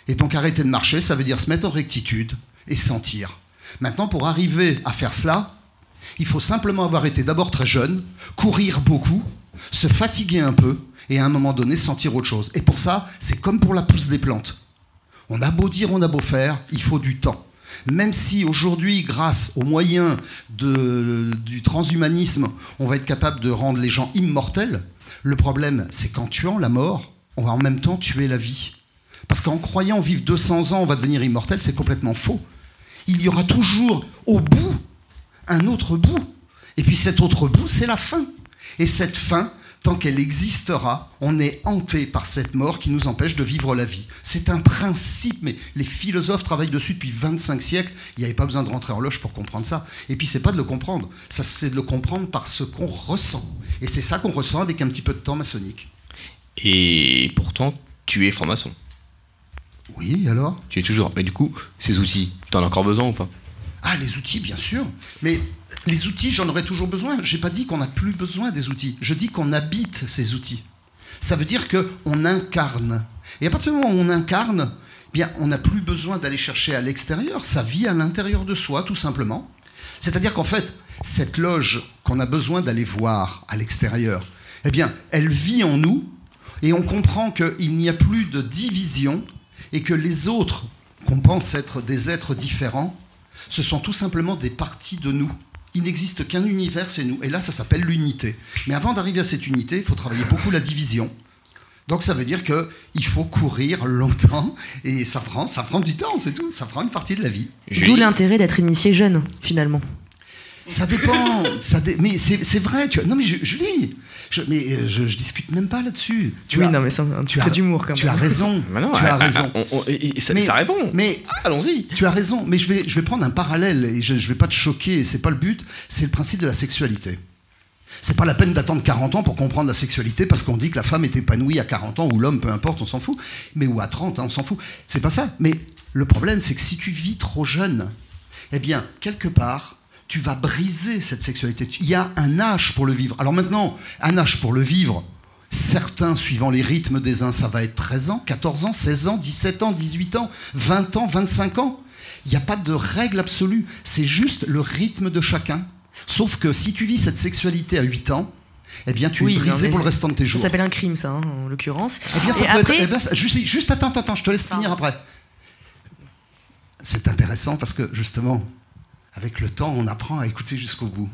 Et donc arrêter de marcher, ça veut dire se mettre en rectitude et sentir. Maintenant, pour arriver à faire cela, il faut simplement avoir été d'abord très jeune, courir beaucoup, se fatiguer un peu, et à un moment donné sentir autre chose. Et pour ça, c'est comme pour la pousse des plantes. On a beau dire, on a beau faire, il faut du temps. Même si aujourd'hui, grâce aux moyens du transhumanisme, on va être capable de rendre les gens immortels, le problème, c'est qu'en tuant la mort, on va en même temps tuer la vie. Parce qu'en croyant vivre 200 ans, on va devenir immortel, c'est complètement faux. Il y aura toujours au bout un autre bout. Et puis cet autre bout, c'est la fin. Et cette fin, tant qu'elle existera, on est hanté par cette mort qui nous empêche de vivre la vie. C'est un principe, mais les philosophes travaillent dessus depuis 25 siècles. Il n'y avait pas besoin de rentrer en loge pour comprendre ça. Et puis c'est pas de le comprendre, ça c'est de le comprendre par ce qu'on ressent. Et c'est ça qu'on ressent avec un petit peu de temps maçonnique. Et pourtant, tu es franc-maçon. Oui, alors? Tu es toujours. Mais du coup, ces outils, t'en as encore besoin ou pas? Ah, les outils, bien sûr. Mais les outils, j'en aurais toujours besoin. J'ai pas dit qu'on n'a plus besoin des outils. Je dis qu'on habite ces outils. Ça veut dire que on incarne. Et à partir du moment où on incarne, eh bien, on n'a plus besoin d'aller chercher à l'extérieur. Ça vit à l'intérieur de soi, tout simplement. C'est-à-dire qu'en fait, cette loge qu'on a besoin d'aller voir à l'extérieur, eh bien, elle vit en nous et on comprend qu'il n'y a plus de division et que les autres, qu'on pense être des êtres différents, ce sont tout simplement des parties de nous. Il n'existe qu'un univers, c'est nous. Et là, ça s'appelle l'unité. Mais avant d'arriver à cette unité, il faut travailler beaucoup la division. Donc ça veut dire qu'il faut courir longtemps et ça prend, ça prend du temps, c'est tout. Ça prend une partie de la vie. D'où l'intérêt d'être initié jeune, finalement. Ça dépend. ça dé- Mais c'est c'est vrai. Tu... as- Non, mais je, Julie, je... mais euh, je, je discute même pas là-dessus. Tu Oui, as- non, mais c'est un- petit tu d'humour, quand Tu même. as raison. Bah non, tu as ah, raison. ah, on- on- et- et ça- ça répond. Mais allons-y. Tu as raison. Mais je vais, je vais prendre un parallèle et je, je vais pas te choquer. C'est pas le but. C'est le principe de la sexualité. C'est pas la peine d'attendre 40 ans pour comprendre la sexualité parce qu'on dit que la femme est épanouie à 40 ans ou l'homme, peu importe, on s'en fout. Mais ou à 30, hein, on s'en fout. C'est pas ça. Mais le problème, c'est que si tu vis trop jeune, eh bien, quelque part, tu vas briser cette sexualité. Il y a un âge pour le vivre. Alors maintenant, un âge pour le vivre, certains, suivant les rythmes des uns, ça va être 13 ans, 14 ans, 16 ans, 17 ans, 18 ans, 20 ans, 25 ans. Il n'y a pas de règle absolue. C'est juste le rythme de chacun. Sauf que si tu vis cette sexualité à 8 ans, eh bien, tu Oui, es brisé pour le restant de tes Ça jours. s'appelle un crime, ça, hein, en l'occurrence. Eh bien, ça Et peut après, être. eh bien, ça- juste, juste attends, attends, attends, je te laisse finir après. C'est intéressant parce que justement, avec le temps, on apprend à écouter jusqu'au bout.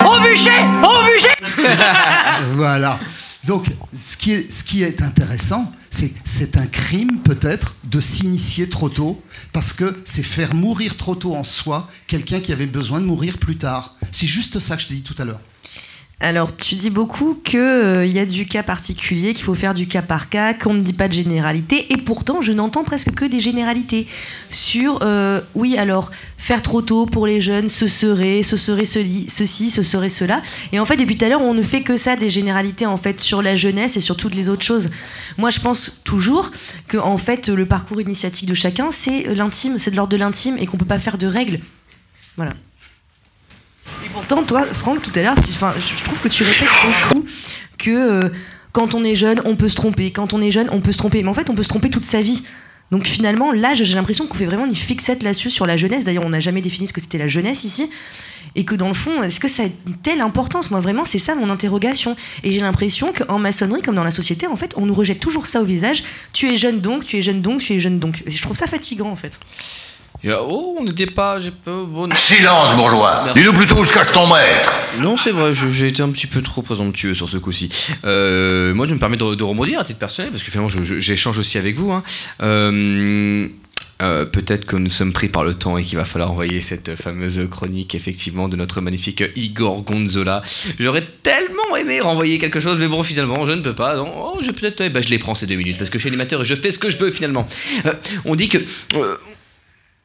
Au bûcher Au bûcher voilà. Donc, ce qui est, ce qui est intéressant, c'est c'est un crime peut-être de s'initier trop tôt, parce que c'est faire mourir trop tôt en soi quelqu'un qui avait besoin de mourir plus tard. C'est juste ça que je t'ai dit tout à l'heure. Alors, tu dis beaucoup qu'il y a du cas particulier, qu'il faut faire du cas par cas, qu'on ne dit pas de généralité, et pourtant, je n'entends presque que des généralités. Sur, euh, oui, alors, faire trop tôt pour les jeunes, ce serait, ce serait celi- ceci, ce serait cela. Et en fait, depuis tout à l'heure, on ne fait que ça, des généralités, en fait, sur la jeunesse et sur toutes les autres choses. Moi, je pense toujours que, en fait, le parcours initiatique de chacun, c'est l'intime, c'est de l'ordre de l'intime, et qu'on peut pas faire de règles. Voilà. Et pourtant, toi, Franck, tout à l'heure, je trouve que tu répètes beaucoup que euh, quand on est jeune, on peut se tromper. Quand on est jeune, on peut se tromper. Mais en fait, on peut se tromper toute sa vie. Donc finalement, là, j'ai l'impression qu'on fait vraiment une fixette là-dessus sur la jeunesse. D'ailleurs, on n'a jamais défini ce que c'était la jeunesse ici. Et que dans le fond, est-ce que ça a une telle importance? Moi, vraiment, c'est ça mon interrogation. Et j'ai l'impression qu'en maçonnerie, comme dans la société, en fait, on nous rejette toujours ça au visage. Tu es jeune donc, tu es jeune donc, tu es jeune donc. Et je trouve ça fatigant, en fait. Oh, on n'était pas. J'ai bon... Silence, bourgeois. Dis-nous plutôt où se cache ton maître. Non, c'est vrai, j'ai été un petit peu trop présomptueux sur ce coup-ci. Euh, moi, je me permets de, de rebondir à titre personnel, parce que finalement, j'échange aussi avec vous. hein. Euh, euh, Peut-être que nous sommes pris par le temps et qu'il va falloir envoyer cette fameuse chronique, effectivement, de notre magnifique Igor Gonzola. J'aurais tellement aimé renvoyer quelque chose, mais bon, finalement, je ne peux pas. Non, oh, je peut-être. eh ben, je les prends ces deux minutes, parce que je suis animateur et je fais ce que je veux, finalement. Euh, on dit que. euh,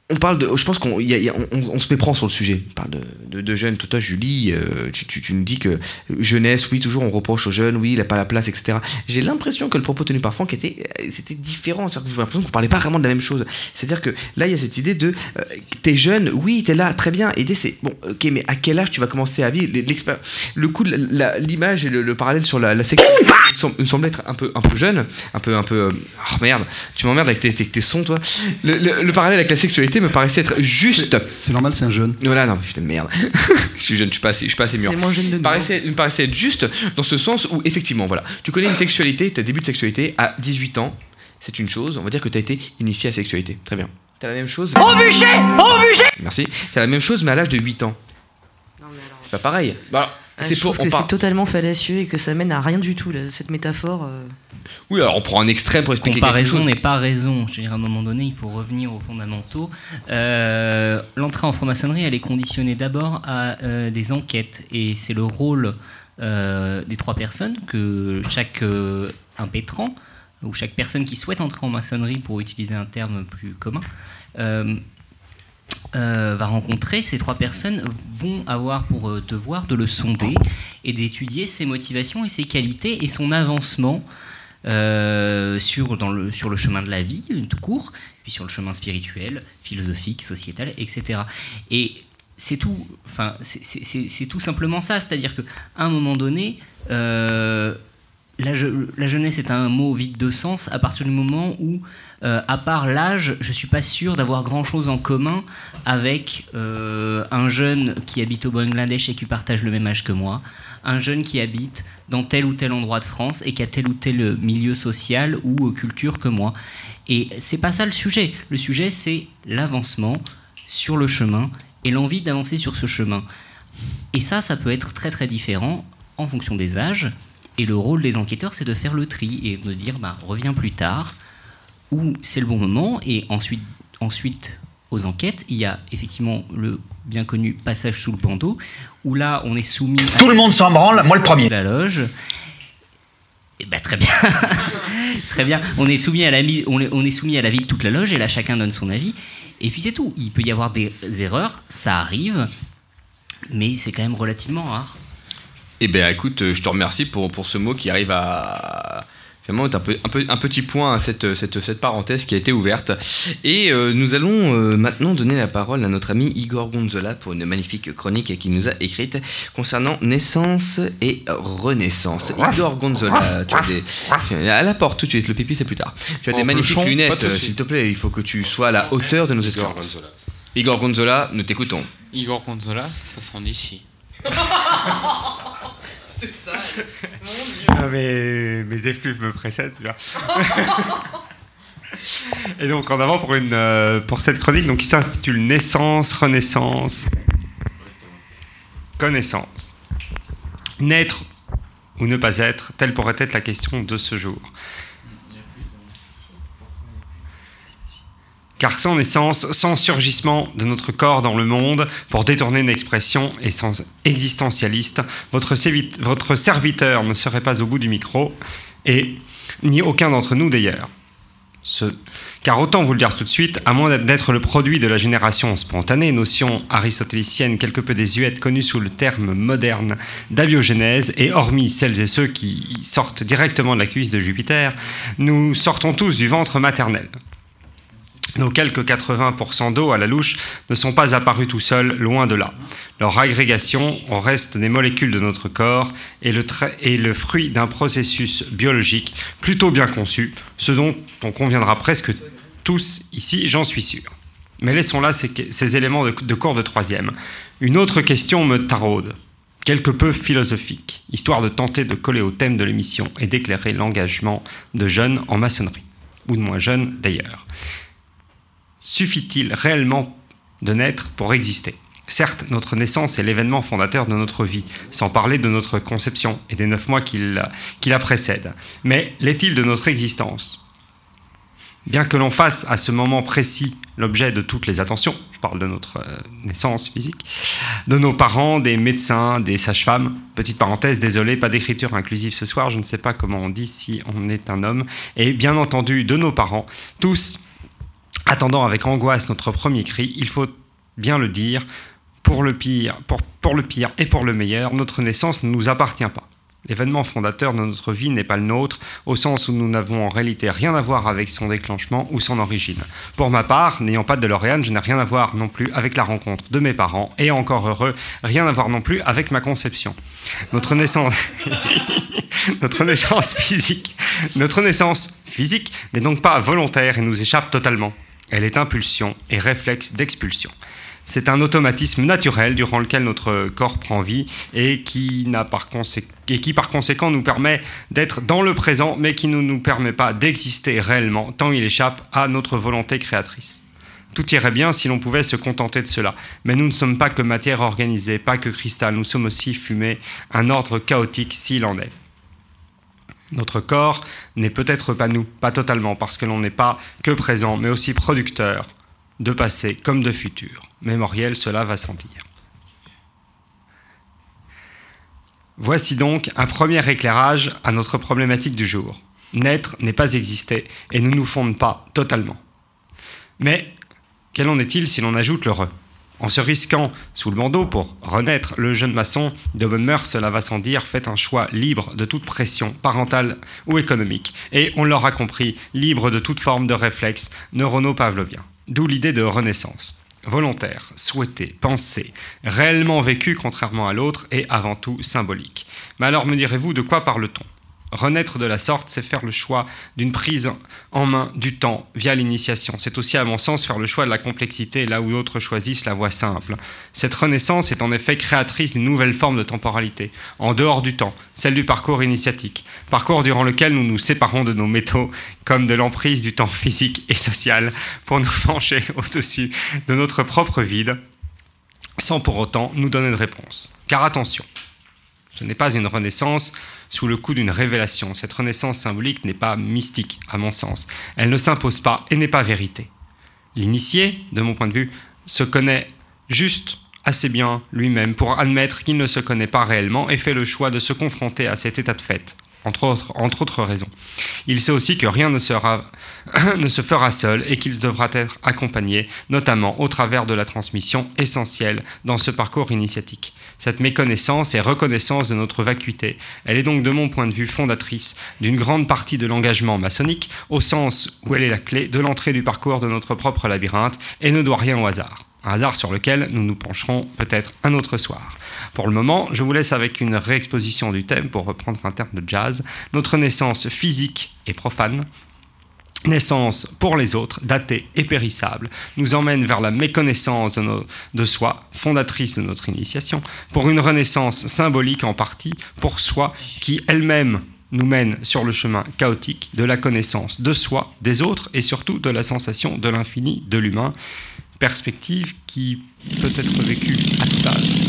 on parle de. Je pense qu'on il y a- il y a- on, on se méprend sur le sujet. On parle de, de, de jeunes. Toi, Julie, euh, tu, tu, tu nous dis que jeunesse, oui, toujours on reproche aux jeunes, oui, il n'a pas la place, etc. J'ai l'impression que le propos tenu par Franck était, euh, c'était différent. C'est-à-dire que J'ai l'impression vous ne parlez pas vraiment de la même chose. C'est-à-dire que là, il y a cette idée de. euh, t'es jeune, oui, t'es là, très bien. Et c'est. Bon, ok, mais à quel âge tu vas commencer à vivre? Le coup, de l'image et le, le parallèle sur la, la sexualité me semble- me semble être un peu, un peu jeune, un peu. Un peu euh, oh merde, tu m'emmerdes avec tes, tes, tes sons, toi. Le, le- le parallèle avec la sexualité me paraissait être juste. C'est normal, c'est un jeune. Voilà, non, putain de merde. je suis jeune, je suis pas assez, je suis pas assez mûr. C'est moins jeune de paraissait, me paraissait être juste dans ce sens où, effectivement, voilà, tu connais une sexualité, ta début de sexualité à 18 ans, c'est une chose, on va dire que tu as été initié à la sexualité. Très bien. T'as la même chose? Au bûcher Au bûcher Merci. T'as la même chose, mais à l'âge de 8 ans. C'est pas pareil. Bah, Ah, c'est je pour. trouve que par- c'est totalement fallacieux et que ça mène à rien du tout, là, cette métaphore. euh. Oui, alors on prend un extrême pour expliquer Comparaison n'est pas raison. Je veux dire, à un moment donné, il faut revenir aux fondamentaux. Euh, L'entrée en franc-maçonnerie, elle est conditionnée d'abord à euh, des enquêtes. Et c'est le rôle euh, des trois personnes que chaque euh, impétrant, ou chaque personne qui souhaite entrer en maçonnerie, pour utiliser un terme plus commun, euh, va rencontrer, ces trois personnes vont avoir pour euh, devoir de le sonder et d'étudier ses motivations et ses qualités et son avancement euh, sur, dans le, sur le chemin de la vie, tout court, puis sur le chemin spirituel, philosophique, sociétal, etc. Et c'est tout, enfin, c'est- tout simplement ça, c'est-à-dire qu'à un moment donné, la, la jeunesse est un mot vide de sens à partir du moment où, euh, à part l'âge, je suis pas sûr d'avoir grand-chose en commun avec euh, un jeune qui habite au Bangladesh et qui partage le même âge que moi, un jeune qui habite dans tel ou tel endroit de France et qui a tel ou tel milieu social ou euh, culture que moi. Et c'est pas ça le sujet. Le sujet, c'est l'avancement sur le chemin et l'envie d'avancer sur ce chemin. Et ça, ça peut être très très différent en fonction des âges. Et le rôle des enquêteurs, c'est de faire le tri et de dire, bah, reviens plus tard, ou c'est le bon moment. Et ensuite, ensuite, aux enquêtes, il y a effectivement le bien connu passage sous le bandeau, où là, on est soumis. Tout le monde s'en branle, moi le premier. La loge. Eh ben, très bien. très bien. On est, soumis à la, on, est, on est soumis à l'avis de toute la loge et là chacun donne son avis. Et puis c'est tout. Il peut y avoir des erreurs, ça arrive, mais c'est quand même relativement rare. Eh bien, écoute, euh, je te remercie pour, pour ce mot qui arrive à. Finalement, est un, peu, un, peu, un petit point à cette, cette, cette parenthèse qui a été ouverte. Et euh, nous allons euh, maintenant donner la parole à notre ami Igor Gonzola pour une magnifique chronique qu'il nous a écrite concernant naissance et renaissance. Igor Gonzola, tu as des. À la porte tout de suite, le pipi c'est plus tard. Tu as des magnifiques lunettes, s'il te plaît, il faut que tu sois à la hauteur de nos espérances. Igor Gonzola, nous t'écoutons. Igor Gonzola, ça sent d'ici. C'est ça. Mais mes effluves me précèdent, tu vois. Et donc en avant pour, une, euh, pour cette chronique donc, qui s'intitule Naissance, Renaissance, Connaissance. Naître ou ne pas être, telle pourrait être la question de ce jour. Car sans naissance, sans surgissement de notre corps dans le monde, pour détourner une expression existentialiste, votre, serviteur ne serait pas au bout du micro, et ni aucun d'entre nous d'ailleurs. Car autant vous le dire tout de suite, à moins d'être le produit de la génération spontanée, notion aristotélicienne quelque peu désuète connue sous le terme moderne d'abiogénèse, et hormis celles et ceux qui sortent directement de la cuisse de Jupiter, nous sortons tous du ventre maternel. Nos quelques 80% d'eau à la louche ne sont pas apparus tout seuls, loin de là. Leur agrégation au reste des molécules de notre corps est le, est le fruit d'un processus biologique plutôt bien conçu, ce dont on conviendra presque tous ici, j'en suis sûr. Mais laissons là ces, éléments de, de cours de troisième. Une autre question me taraude, quelque peu philosophique, histoire de tenter de coller au thème de l'émission et d'éclairer l'engagement de jeunes en maçonnerie, ou de moins jeunes d'ailleurs. Suffit-il réellement de naître pour exister? Certes, notre naissance est l'événement fondateur de notre vie, sans parler de notre conception et des neuf mois qui la, précèdent. Mais l'est-il de notre existence? Bien que l'on fasse à ce moment précis l'objet de toutes les attentions, je parle de notre euh, naissance physique, de nos parents, des médecins, des sages-femmes, petite parenthèse, désolé, pas d'écriture inclusive ce soir, je ne sais pas comment on dit si on est un homme, et bien entendu de nos parents, tous attendant avec angoisse notre premier cri, il faut bien le dire, pour le pire, pour, pour le pire et pour le meilleur, notre naissance ne nous appartient pas. L'événement fondateur de notre vie n'est pas le nôtre, au sens où nous n'avons en réalité rien à voir avec son déclenchement ou son origine. Pour ma part, n'ayant pas de DeLorean, je n'ai rien à voir non plus avec la rencontre de mes parents, et encore heureux, rien à voir non plus avec ma conception. Notre naissance, notre naissance physique, notre naissance physique n'est donc pas volontaire et nous échappe totalement. Elle est impulsion et réflexe d'expulsion. C'est un automatisme naturel durant lequel notre corps prend vie et qui, par conséquent nous permet d'être dans le présent mais qui ne nous permet pas d'exister réellement tant il échappe à notre volonté créatrice. Tout irait bien si l'on pouvait se contenter de cela, mais nous ne sommes pas que matière organisée, pas que cristal, nous sommes aussi fumée, un ordre chaotique s'il en est. Notre corps n'est peut-être pas nous, pas totalement, parce que l'on n'est pas que présent, mais aussi producteur de passé comme de futur. Mémoriel, cela va sans dire. Voici donc un premier éclairage à notre problématique du jour. Naître n'est pas exister et ne nous fonde pas totalement. Mais quel en est-il si l'on ajoute le re? En se risquant sous le bandeau pour renaître, le jeune maçon de bonne mœurs, cela va sans dire, fait un choix libre de toute pression parentale ou économique. Et on l'aura compris, libre de toute forme de réflexe neurono-pavlovien. D'où l'idée de renaissance. Volontaire, souhaité, pensé, réellement vécu contrairement à l'autre et avant tout symbolique. Mais alors me direz-vous, de quoi parle-t-on? Renaître de la sorte, c'est faire le choix d'une prise en main du temps via l'initiation. C'est aussi, à mon sens, faire le choix de la complexité là où d'autres choisissent la voie simple. Cette renaissance est en effet créatrice d'une nouvelle forme de temporalité, en dehors du temps, celle du parcours initiatique, parcours durant lequel nous nous séparons de nos métaux comme de l'emprise du temps physique et social pour nous pencher au-dessus de notre propre vide, sans pour autant nous donner de réponse. Car attention, ce n'est pas une renaissance sous le coup d'une révélation. Cette renaissance symbolique n'est pas mystique, à mon sens. Elle ne s'impose pas et n'est pas vérité. L'initié, de mon point de vue, se connaît juste assez bien lui-même pour admettre qu'il ne se connaît pas réellement et fait le choix de se confronter à cet état de fait, entre autres, raisons. Il sait aussi que rien ne se fera seul et qu'il devra être accompagné, notamment au travers de la transmission essentielle dans ce parcours initiatique. Cette méconnaissance et reconnaissance de notre vacuité, elle est donc de mon point de vue fondatrice d'une grande partie de l'engagement maçonnique, au sens où elle est la clé de l'entrée du parcours de notre propre labyrinthe et ne doit rien au hasard. Un hasard sur lequel nous nous pencherons peut-être un autre soir. Pour le moment, je vous laisse avec une réexposition du thème, pour reprendre un terme de jazz, notre naissance physique et profane, naissance pour les autres, datée et périssable, nous emmène vers la méconnaissance de, soi, fondatrice de notre initiation, pour une renaissance symbolique en partie pour soi qui elle-même nous mène sur le chemin chaotique de la connaissance de soi, des autres et surtout de la sensation de l'infini de l'humain, perspective qui peut être vécue à tout âge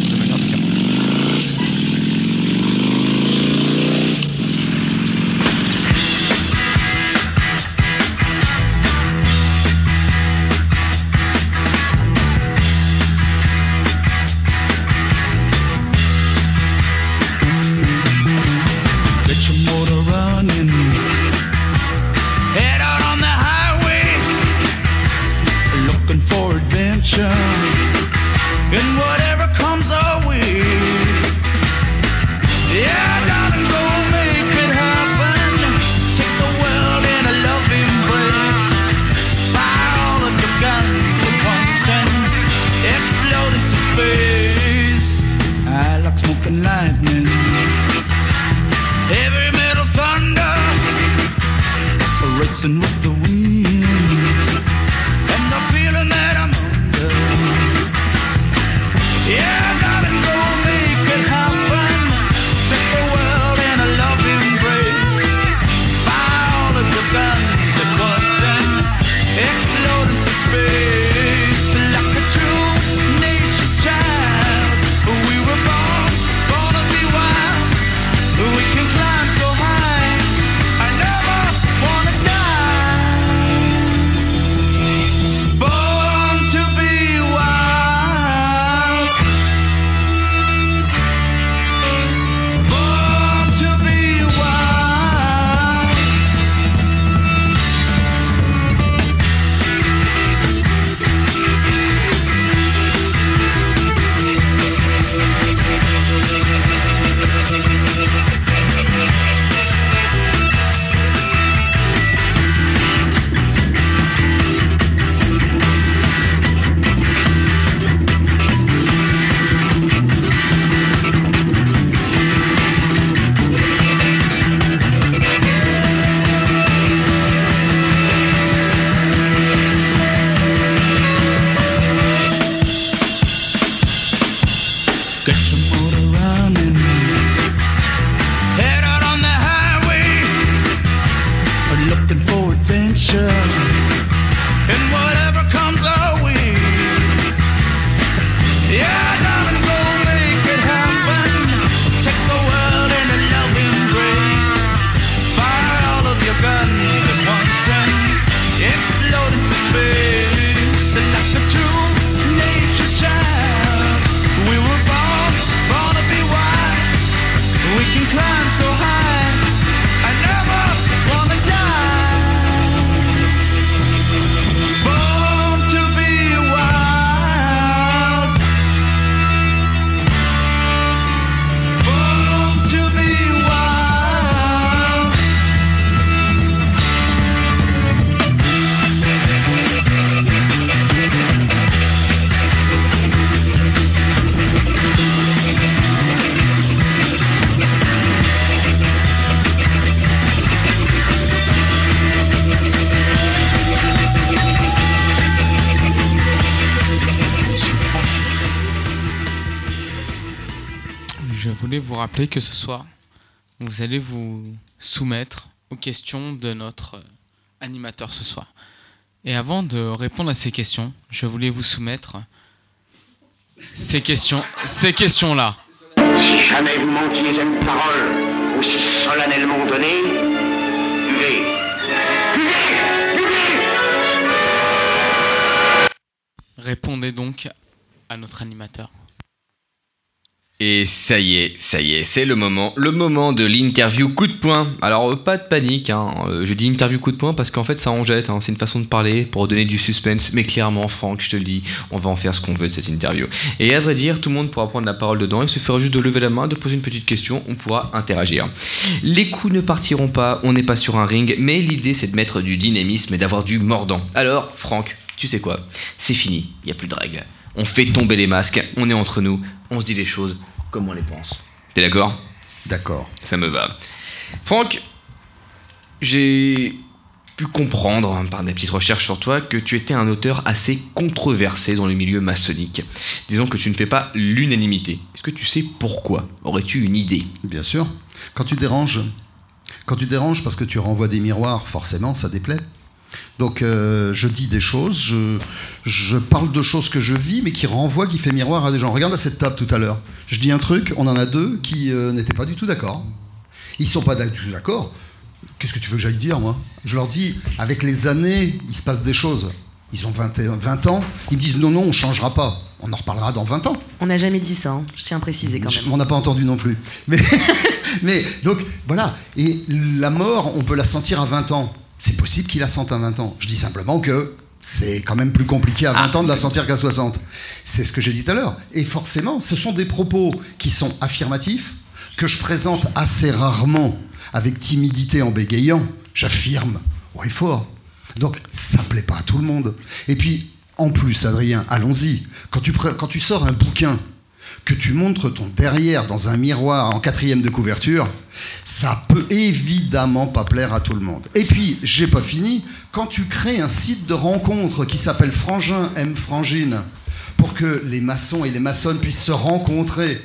que ce soir, vous allez vous soumettre aux questions de notre euh, animateur ce soir. Et avant de répondre à ces questions, je voulais vous soumettre ces questions, ces questions-là. Si jamais vous manquiez à une parole aussi solennellement donnée, buvez. Répondez donc à notre animateur. Et ça y est, ça y est, c'est le moment, le moment de l'interview coup de poing. Alors euh, pas de panique, hein. euh, je dis interview coup de poing parce qu'en fait ça en jette, hein. c'est une façon de parler pour donner du suspense, mais clairement Franck, je te le dis, on va en faire ce qu'on veut de cette interview. Et à vrai dire, tout le monde pourra prendre la parole dedans, il suffira juste de lever la main, de poser une petite question, on pourra interagir. Les coups ne partiront pas, on n'est pas sur un ring, mais l'idée c'est de mettre du dynamisme et d'avoir du mordant. Alors Franck, tu sais quoi? C'est fini, il n'y a plus de règles. On fait tomber les masques, on est entre nous, on se dit les choses comme on les pense. T'es d'accord? D'accord. Ça me va. Franck, j'ai pu comprendre hein, par des petites recherches sur toi que tu étais un auteur assez controversé dans le milieu maçonnique. Disons que tu ne fais pas l'unanimité. Est-ce que tu sais pourquoi? Aurais-tu une idée? Bien sûr. Quand tu déranges, quand tu déranges parce que tu renvoies des miroirs, forcément, ça déplaît. Donc euh, je dis des choses, je, je parle de choses que je vis, mais qui renvoient, qui fait miroir à des gens. Regarde à cette table tout à l'heure. Je dis un truc, on en a deux qui euh, n'étaient pas du tout d'accord. Ils sont pas du tout d'accord. Qu'est-ce que tu veux que j'aille dire, moi? Je leur dis, avec les années, il se passe des choses. Ils ont 20, et- 20 ans, ils me disent non, non, on changera pas. On en reparlera dans 20 ans. On n'a jamais dit ça, hein. je tiens à préciser quand même. On n'a pas entendu non plus. Mais, mais donc voilà. Et la mort, on peut la sentir à 20 ans. C'est possible qu'il la sente à 20 ans. Je dis simplement que c'est quand même plus compliqué à 20 ans de la sentir qu'à 60. C'est ce que j'ai dit tout à l'heure. Et forcément, ce sont des propos qui sont affirmatifs, que je présente assez rarement avec timidité en bégayant. J'affirme et fort. Donc ça plaît pas à tout le monde. Et puis, en plus, Adrien, allons-y. Quand tu, quand tu sors un bouquin, que tu montres ton derrière dans un miroir en quatrième de couverture, ça peut évidemment pas plaire à tout le monde. Et puis, j'ai pas fini, quand tu crées un site de rencontre qui s'appelle Frangin M Frangine, pour que les maçons et les maçonnes puissent se rencontrer,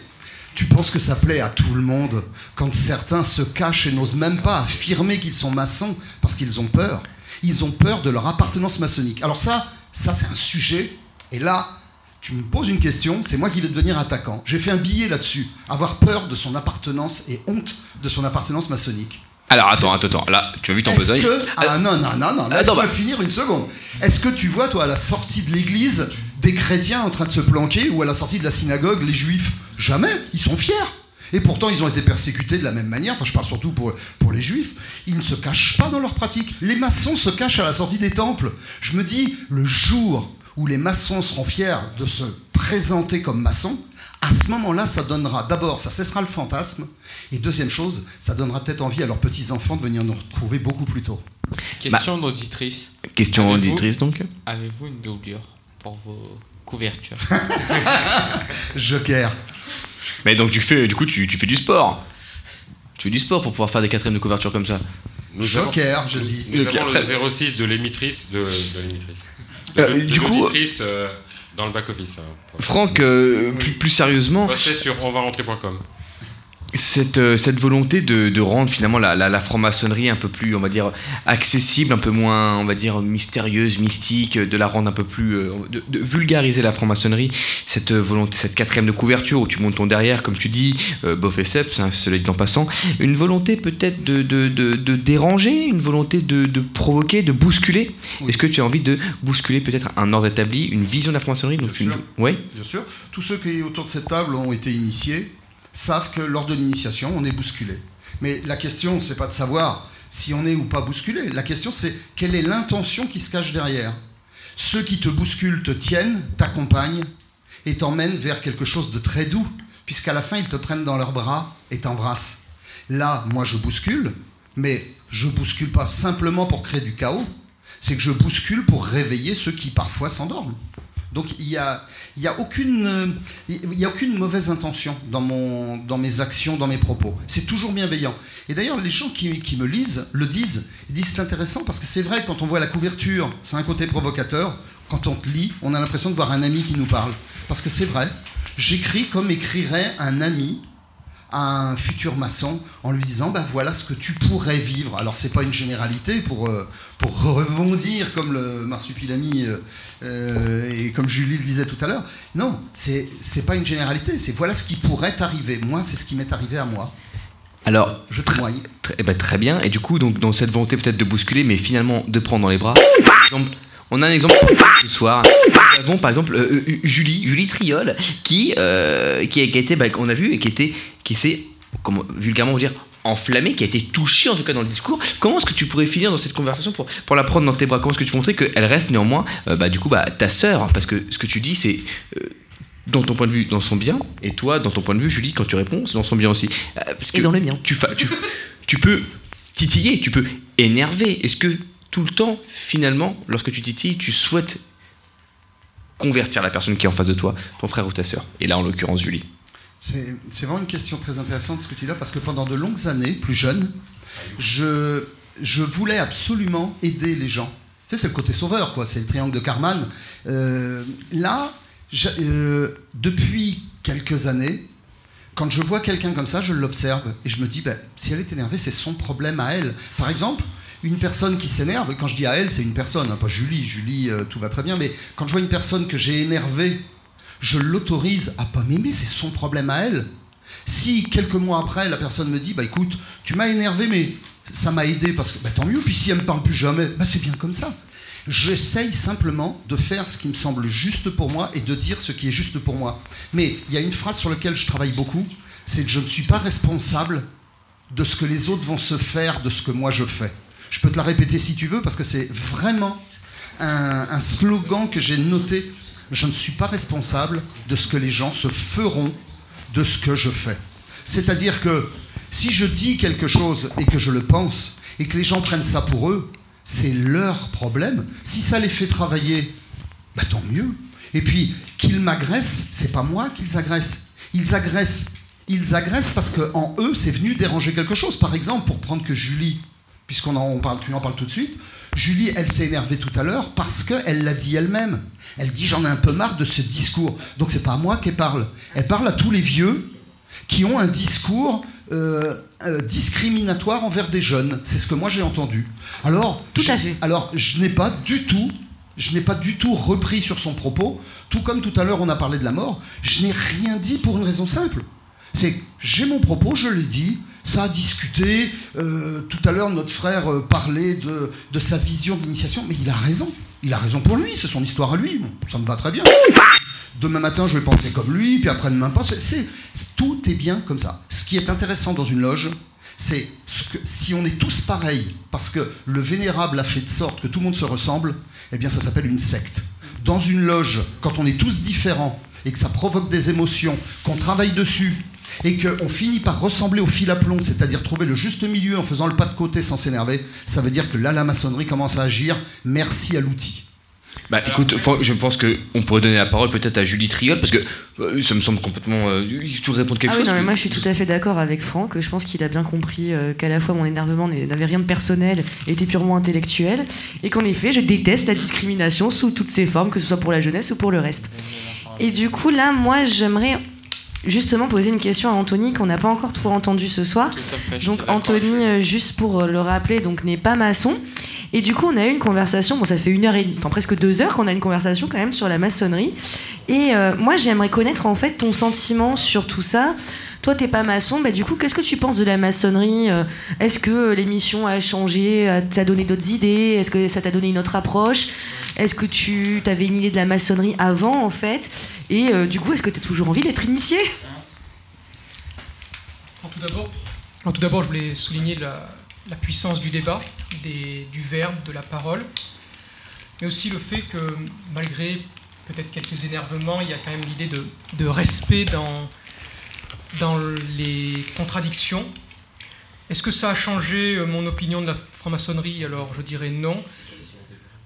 tu penses que ça plaît à tout le monde quand certains se cachent et n'osent même pas affirmer qu'ils sont maçons parce qu'ils ont peur? Ils ont peur de leur appartenance maçonnique. Alors ça, ça c'est un sujet. Et là, tu me poses une question, c'est moi qui vais devenir attaquant. J'ai fait un billet là-dessus. Avoir peur de son appartenance et honte de son appartenance maçonnique. Alors attends, attends, attends, là, tu as vu ton besogne que... Ah non, non, non, non, Attends, laisse-moi bah- finir une seconde. Est-ce que tu vois, toi, à la sortie de l'église, des chrétiens en train de se planquer ou à la sortie de la synagogue, les juifs? Jamais, ils sont fiers. Et pourtant, ils ont été persécutés de la même manière. Enfin, je parle surtout pour, pour les juifs. Ils ne se cachent pas dans leur pratique. Les maçons se cachent à la sortie des temples. Je me dis, le jour où les maçons seront fiers de se présenter comme maçons, à ce moment-là, ça donnera, d'abord, ça cessera le fantasme. Et deuxième chose, ça donnera peut-être envie à leurs petits-enfants de venir nous retrouver beaucoup plus tôt. Question d'auditrice. Question Avez-vous- auditrice, donc Avez-vous une doublure pour vos couvertures Joker. Mais donc tu fais, du coup, tu, tu fais du sport. Tu fais du sport pour pouvoir faire des quatrièmes de couverture comme ça. Nous Joker, avons- je dis. Nous Ok, avons le 06 de l'émettrice. De, de l'émettrice. Euh, De- de du coup- euh, dans le back-office. hein. Franck, euh, plus, plus sérieusement, Passez sur onvarentrer.com. cette, euh, cette volonté de, de rendre finalement la, la, la franc-maçonnerie un peu plus, on va dire, accessible, un peu moins, on va dire, mystérieuse, mystique, de la rendre un peu plus. euh, de, de vulgariser la franc-maçonnerie, cette volonté, cette quatrième de couverture où tu montes ton derrière, comme tu dis, euh, bof et seps, hein, cela dit en passant, une volonté peut-être de, de, de, de déranger, une volonté de, provoquer, de bousculer. Est-ce que tu as envie de bousculer peut-être un ordre établi, une vision de la franc-maçonnerie donc une... Ouais Bien sûr. Tous ceux qui autour de cette table ont été initiés savent que lors de l'initiation, on est bousculé. Mais la question, c'est pas de savoir si on est ou pas bousculé. La question, c'est quelle est l'intention qui se cache derrière. Ceux qui te bousculent te tiennent, t'accompagnent et t'emmènent vers quelque chose de très doux, puisqu'à la fin, ils te prennent dans leurs bras et t'embrassent. Là, moi, je bouscule, mais je bouscule pas simplement pour créer du chaos, c'est que je bouscule pour réveiller ceux qui parfois s'endorment. Donc il n'y a, y a, aucune, a aucune mauvaise intention dans, mon, dans mes actions, dans mes propos. C'est toujours bienveillant. Et d'ailleurs, les gens qui, qui me lisent le disent. Ils disent c'est intéressant parce que c'est vrai, quand on voit la couverture, c'est un côté provocateur. Quand on te lit, on a l'impression de voir un ami qui nous parle. Parce que c'est vrai, j'écris comme écrirait un ami à un futur maçon en lui disant bah voilà ce que tu pourrais vivre. Alors c'est pas une généralité pour euh, pour rebondir comme le marsupilami euh, euh, et comme Julie le disait tout à l'heure. Non, c'est c'est pas une généralité, c'est voilà ce qui pourrait t'arriver. Moi, c'est ce qui m'est arrivé à moi. Alors, je témoigne. Très, eh ben, très bien. Et du coup, donc, dans cette volonté peut-être de bousculer, mais finalement de prendre dans les bras. Par exemple, on a un exemple ce soir. Nous avons par exemple euh, euh, Julie, Julie Triol, qui, euh, qui, a, qui a été, bah, on a vu, et qui était, qui s'est, comment vulgairement dire, enflammée, qui a été touchée en tout cas dans le discours. Comment est-ce que tu pourrais finir dans cette conversation pour, pour la prendre dans tes bras? Comment est-ce que tu montrais qu'elle reste néanmoins, euh, bah, du coup, bah, ta sœur? Parce que ce que tu dis, c'est dans ton point de vue, dans son bien, et toi, dans ton point de vue, Julie, quand tu réponds, c'est dans son bien aussi. Euh, parce que Et dans le mien. Tu, tu, tu peux titiller, tu peux énerver. Est-ce que tout le temps, finalement, lorsque tu titilles, tu souhaites convertir la personne qui est en face de toi, ton frère ou ta sœur Et là, en l'occurrence, Julie. C'est vraiment une question très intéressante ce que tu dis là, parce que pendant de longues années, plus jeune, je, je voulais absolument aider les gens. Tu sais, c'est le côté sauveur, quoi. C'est le triangle de Karman. Euh, là, euh, depuis quelques années, quand je vois quelqu'un comme ça, je l'observe et je me dis, ben, si elle est énervée, c'est son problème à elle. Par exemple, une personne qui s'énerve, quand je dis à elle, c'est une personne, hein, pas Julie. Julie, euh, tout va très bien, mais quand je vois une personne que j'ai énervée, je l'autorise à pas m'aimer, c'est son problème à elle. Si quelques mois après, la personne me dit, bah écoute, tu m'as énervé, mais ça m'a aidé parce que bah, tant mieux, puis si elle me parle plus jamais, bah c'est bien comme ça. J'essaye simplement de faire ce qui me semble juste pour moi et de dire ce qui est juste pour moi. Mais il y a une phrase sur laquelle je travaille beaucoup, c'est que je ne suis pas responsable de ce que les autres vont se faire de ce que moi je fais. Je peux te la répéter si tu veux, parce que c'est vraiment un, slogan que j'ai noté. Je ne suis pas responsable de ce que les gens se feront de ce que je fais. C'est-à-dire que si je dis quelque chose et que je le pense, et que les gens prennent ça pour eux, c'est leur problème. Si ça les fait travailler, bah tant mieux. Et puis, qu'ils m'agressent, c'est pas moi qu'ils agressent. Ils agressent, ils agressent parce qu'en eux, c'est venu déranger quelque chose. Par exemple, pour prendre que Julie, puisqu'on en parle, tu en parles tout de suite, Julie, elle s'est énervée tout à l'heure parce qu'elle l'a dit elle-même. Elle dit j'en ai un peu marre de ce discours. Donc c'est pas à moi qu'elle parle. Elle parle à tous les vieux qui ont un discours euh, euh, discriminatoire envers des jeunes. C'est ce que moi j'ai entendu. Alors, tout à fait. Alors, je n'ai pas du tout, je n'ai pas du tout repris sur son propos. Tout comme tout à l'heure on a parlé de la mort, je n'ai rien dit pour une raison simple. C'est que j'ai mon propos, je l'ai dit. Ça discuté. euh, tout à l'heure, notre frère euh, parlait de, de sa vision d'initiation, mais il a raison. Il a raison pour lui, c'est son histoire à lui. Ça me va très bien. Demain matin, je vais penser comme lui, puis après-demain, pas. C'est, tout est bien comme ça. Ce qui est intéressant dans une loge, c'est si on est tous pareils, parce que le vénérable a fait de sorte que tout le monde se ressemble, eh bien ça s'appelle une secte. Dans une loge, quand on est tous différents et que ça provoque des émotions, qu'on travaille dessus, et qu'on finit par ressembler au fil à plomb, c'est-à-dire trouver le juste milieu en faisant le pas de côté sans s'énerver, ça veut dire que là, la maçonnerie commence à agir. Merci à l'outil. Bah écoute, faut- je pense qu'on pourrait donner la parole peut-être à Julie Triol, parce que euh, ça me semble complètement. Euh, tu veux répondre quelque Ah oui, chose non, mais moi je suis tout à fait d'accord avec Franck. Je pense qu'il a bien compris euh, qu'à la fois mon énervement n'avait rien de personnel et était purement intellectuel. Et qu'en effet, je déteste la discrimination sous toutes ses formes, que ce soit pour la jeunesse ou pour le reste. Et du coup, là, moi j'aimerais justement poser une question à Anthony qu'on n'a pas encore trop entendu ce soir. Fait, Donc. Anthony, euh, juste pour euh, le rappeler, donc n'est pas maçon. Et du coup, on a eu une conversation. Bon, ça fait une heure et, enfin presque deux heures qu'on a une conversation quand même sur la maçonnerie. Et euh, moi, j'aimerais connaître en fait ton sentiment sur tout ça. Toi, t'es pas maçon, bah du coup, qu'est-ce que tu penses de la maçonnerie Euh, Est-ce que l'émission a changé, t'a donné d'autres idées? Est-ce que ça t'a donné une autre approche? Est-ce que tu avais une idée de la maçonnerie avant, en fait? Et euh, du coup, est-ce que t'as toujours envie d'être initié Alors, tout d'abord, alors, tout d'abord, je voulais souligner la, puissance du débat, du verbe, de la parole, mais aussi le fait que malgré peut-être quelques énervements, il y a quand même l'idée de respect dans, dans les contradictions. Est-ce que ça a changé euh, mon opinion de la franc-maçonnerie? Alors je dirais non.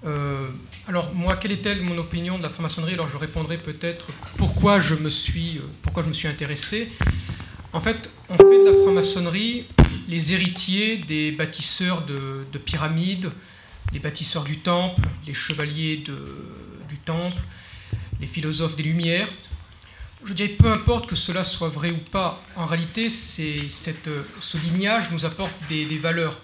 Euh, alors moi, quelle est-elle mon opinion de la franc-maçonnerie? Alors je répondrai peut-être pourquoi je me suis, euh, pourquoi je me suis intéressé. En fait, on fait de la franc-maçonnerie les héritiers des bâtisseurs de, de pyramides, les bâtisseurs du temple, les chevaliers du temple, les philosophes des Lumières. Je dirais peu importe que cela soit vrai ou pas, en réalité, cette, euh, ce lignage nous apporte des, valeurs.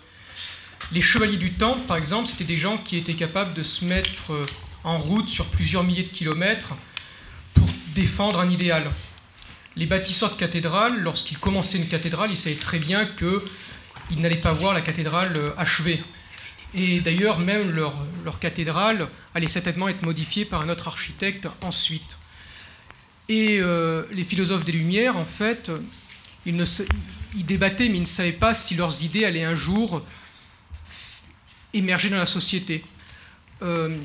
Les chevaliers du temple, par exemple, c'était des gens qui étaient capables de se mettre euh, en route sur plusieurs milliers de kilomètres pour défendre un idéal. Les bâtisseurs de cathédrales, lorsqu'ils commençaient une cathédrale, ils savaient très bien qu'ils n'allaient pas voir la cathédrale euh, achevée. Et d'ailleurs, même leur cathédrale allait certainement être modifiée par un autre architecte ensuite. Et euh, les philosophes des Lumières, en fait, ils, débattaient, mais ils ne savaient pas si leurs idées allaient un jour émerger dans la société. Euh,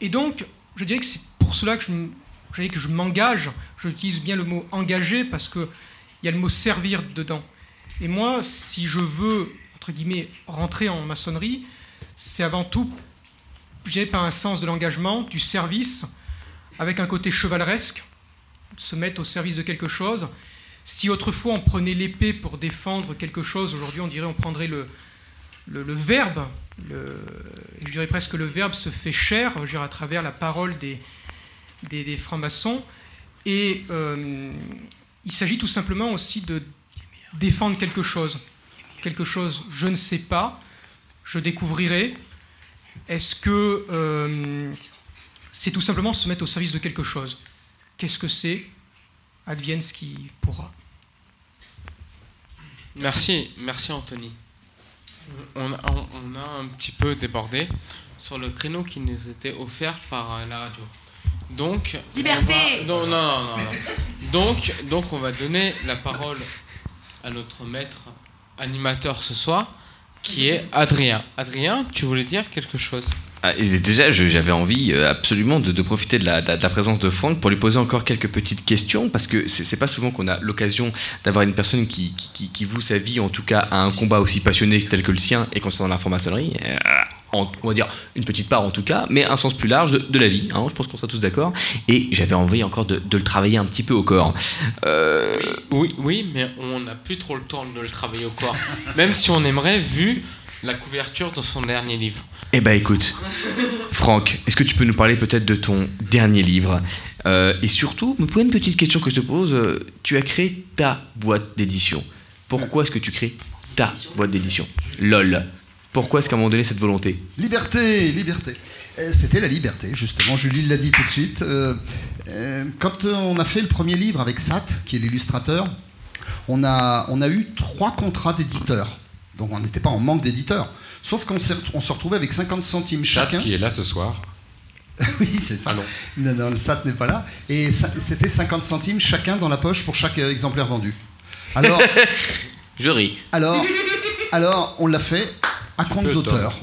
et donc, je dirais que c'est pour cela que je, que je m'engage. J'utilise bien le mot engagé parce qu'il y a le mot servir dedans. Et moi, si je veux, entre guillemets, rentrer en maçonnerie, c'est avant tout, dirais, par un sens de l'engagement, du service, avec un côté chevaleresque, se mettre au service de quelque chose. Si autrefois on prenait l'épée pour défendre quelque chose, aujourd'hui on dirait on prendrait le, le, verbe, je dirais presque le verbe se fait dirais, à travers la parole des, des, des francs-maçons. Et euh, il s'agit tout simplement aussi de défendre quelque chose. Quelque chose, je ne sais pas, je découvrirai. Est-ce que euh, c'est tout simplement se mettre au service de quelque chose? Qu'est-ce que c'est? Advienne ce qui pourra. Merci, merci Anthony. On a, on- on a un petit peu débordé sur le créneau qui nous était offert par euh, la radio. Donc, on Liberté va- non, non, non, non, non. Donc, donc, on va donner la parole à notre maître animateur ce soir, qui est Adrien. Adrien, tu voulais dire quelque chose? Ah, déjà, j'avais envie euh, absolument de, profiter de la, présence de Franck pour lui poser encore quelques petites questions, parce que c'est pas souvent qu'on a l'occasion d'avoir une personne qui, qui, voue sa vie, en tout cas, à un combat aussi passionné tel que le sien, et concernant la franc-maçonnerie, euh, on va dire une petite part en tout cas, mais un sens plus large de, la vie, hein, je pense qu'on sera tous d'accord, et j'avais envie encore de, de le travailler un petit peu au corps. Euh, Oui, oui, mais on n'a plus trop le temps de le travailler au corps. Même si on aimerait, vu la couverture de son dernier livre. Eh ben écoute, Franck, est-ce que tu peux nous parler peut-être de ton dernier livre? Euh, Et surtout, me poser une petite question que je te pose. euh, Tu as créé ta boîte d'édition. Pourquoi est-ce que tu crées ta boîte d'édition? LOL. Pourquoi est-ce qu'à un moment donné cette volonté? Liberté, liberté. Euh, C'était la liberté, justement. Julie l'a dit tout de suite. Quand on a fait le premier livre avec Sat, qui est l'illustrateur, on a, on a eu trois contrats d'éditeurs. Donc on n'était pas en manque d'éditeurs. Sauf qu'on on se retrouvait avec 50 centimes chacun. qui est là ce soir. oui, c'est ça. non. non, le SAT n'est pas là. Et c'était 50 centimes chacun dans la poche pour chaque euh, exemplaire vendu. Alors, Je ris. alors, alors on l'a fait à compte d'auteur.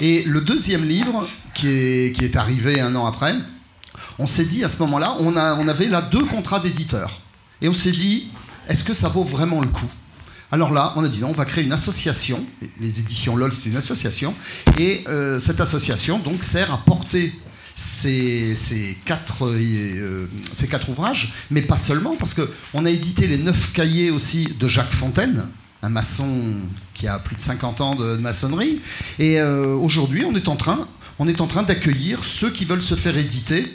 Et le deuxième livre, qui est, qui est arrivé un an après, on s'est dit à ce moment-là, on, a, on avait là deux contrats d'éditeurs. Et on s'est dit, est-ce que ça vaut vraiment le coup? Alors là, on a dit non, on va créer une association. Les éditions LOL, c'est une association. Et euh, cette association donc sert à porter ces, euh, ces quatre ouvrages, mais pas seulement, parce qu'on a édité les neuf cahiers aussi de Jacques Fontaine, un maçon qui a plus de 50 ans de, maçonnerie. Et euh, aujourd'hui, on est en on est en train d'accueillir ceux qui veulent se faire éditer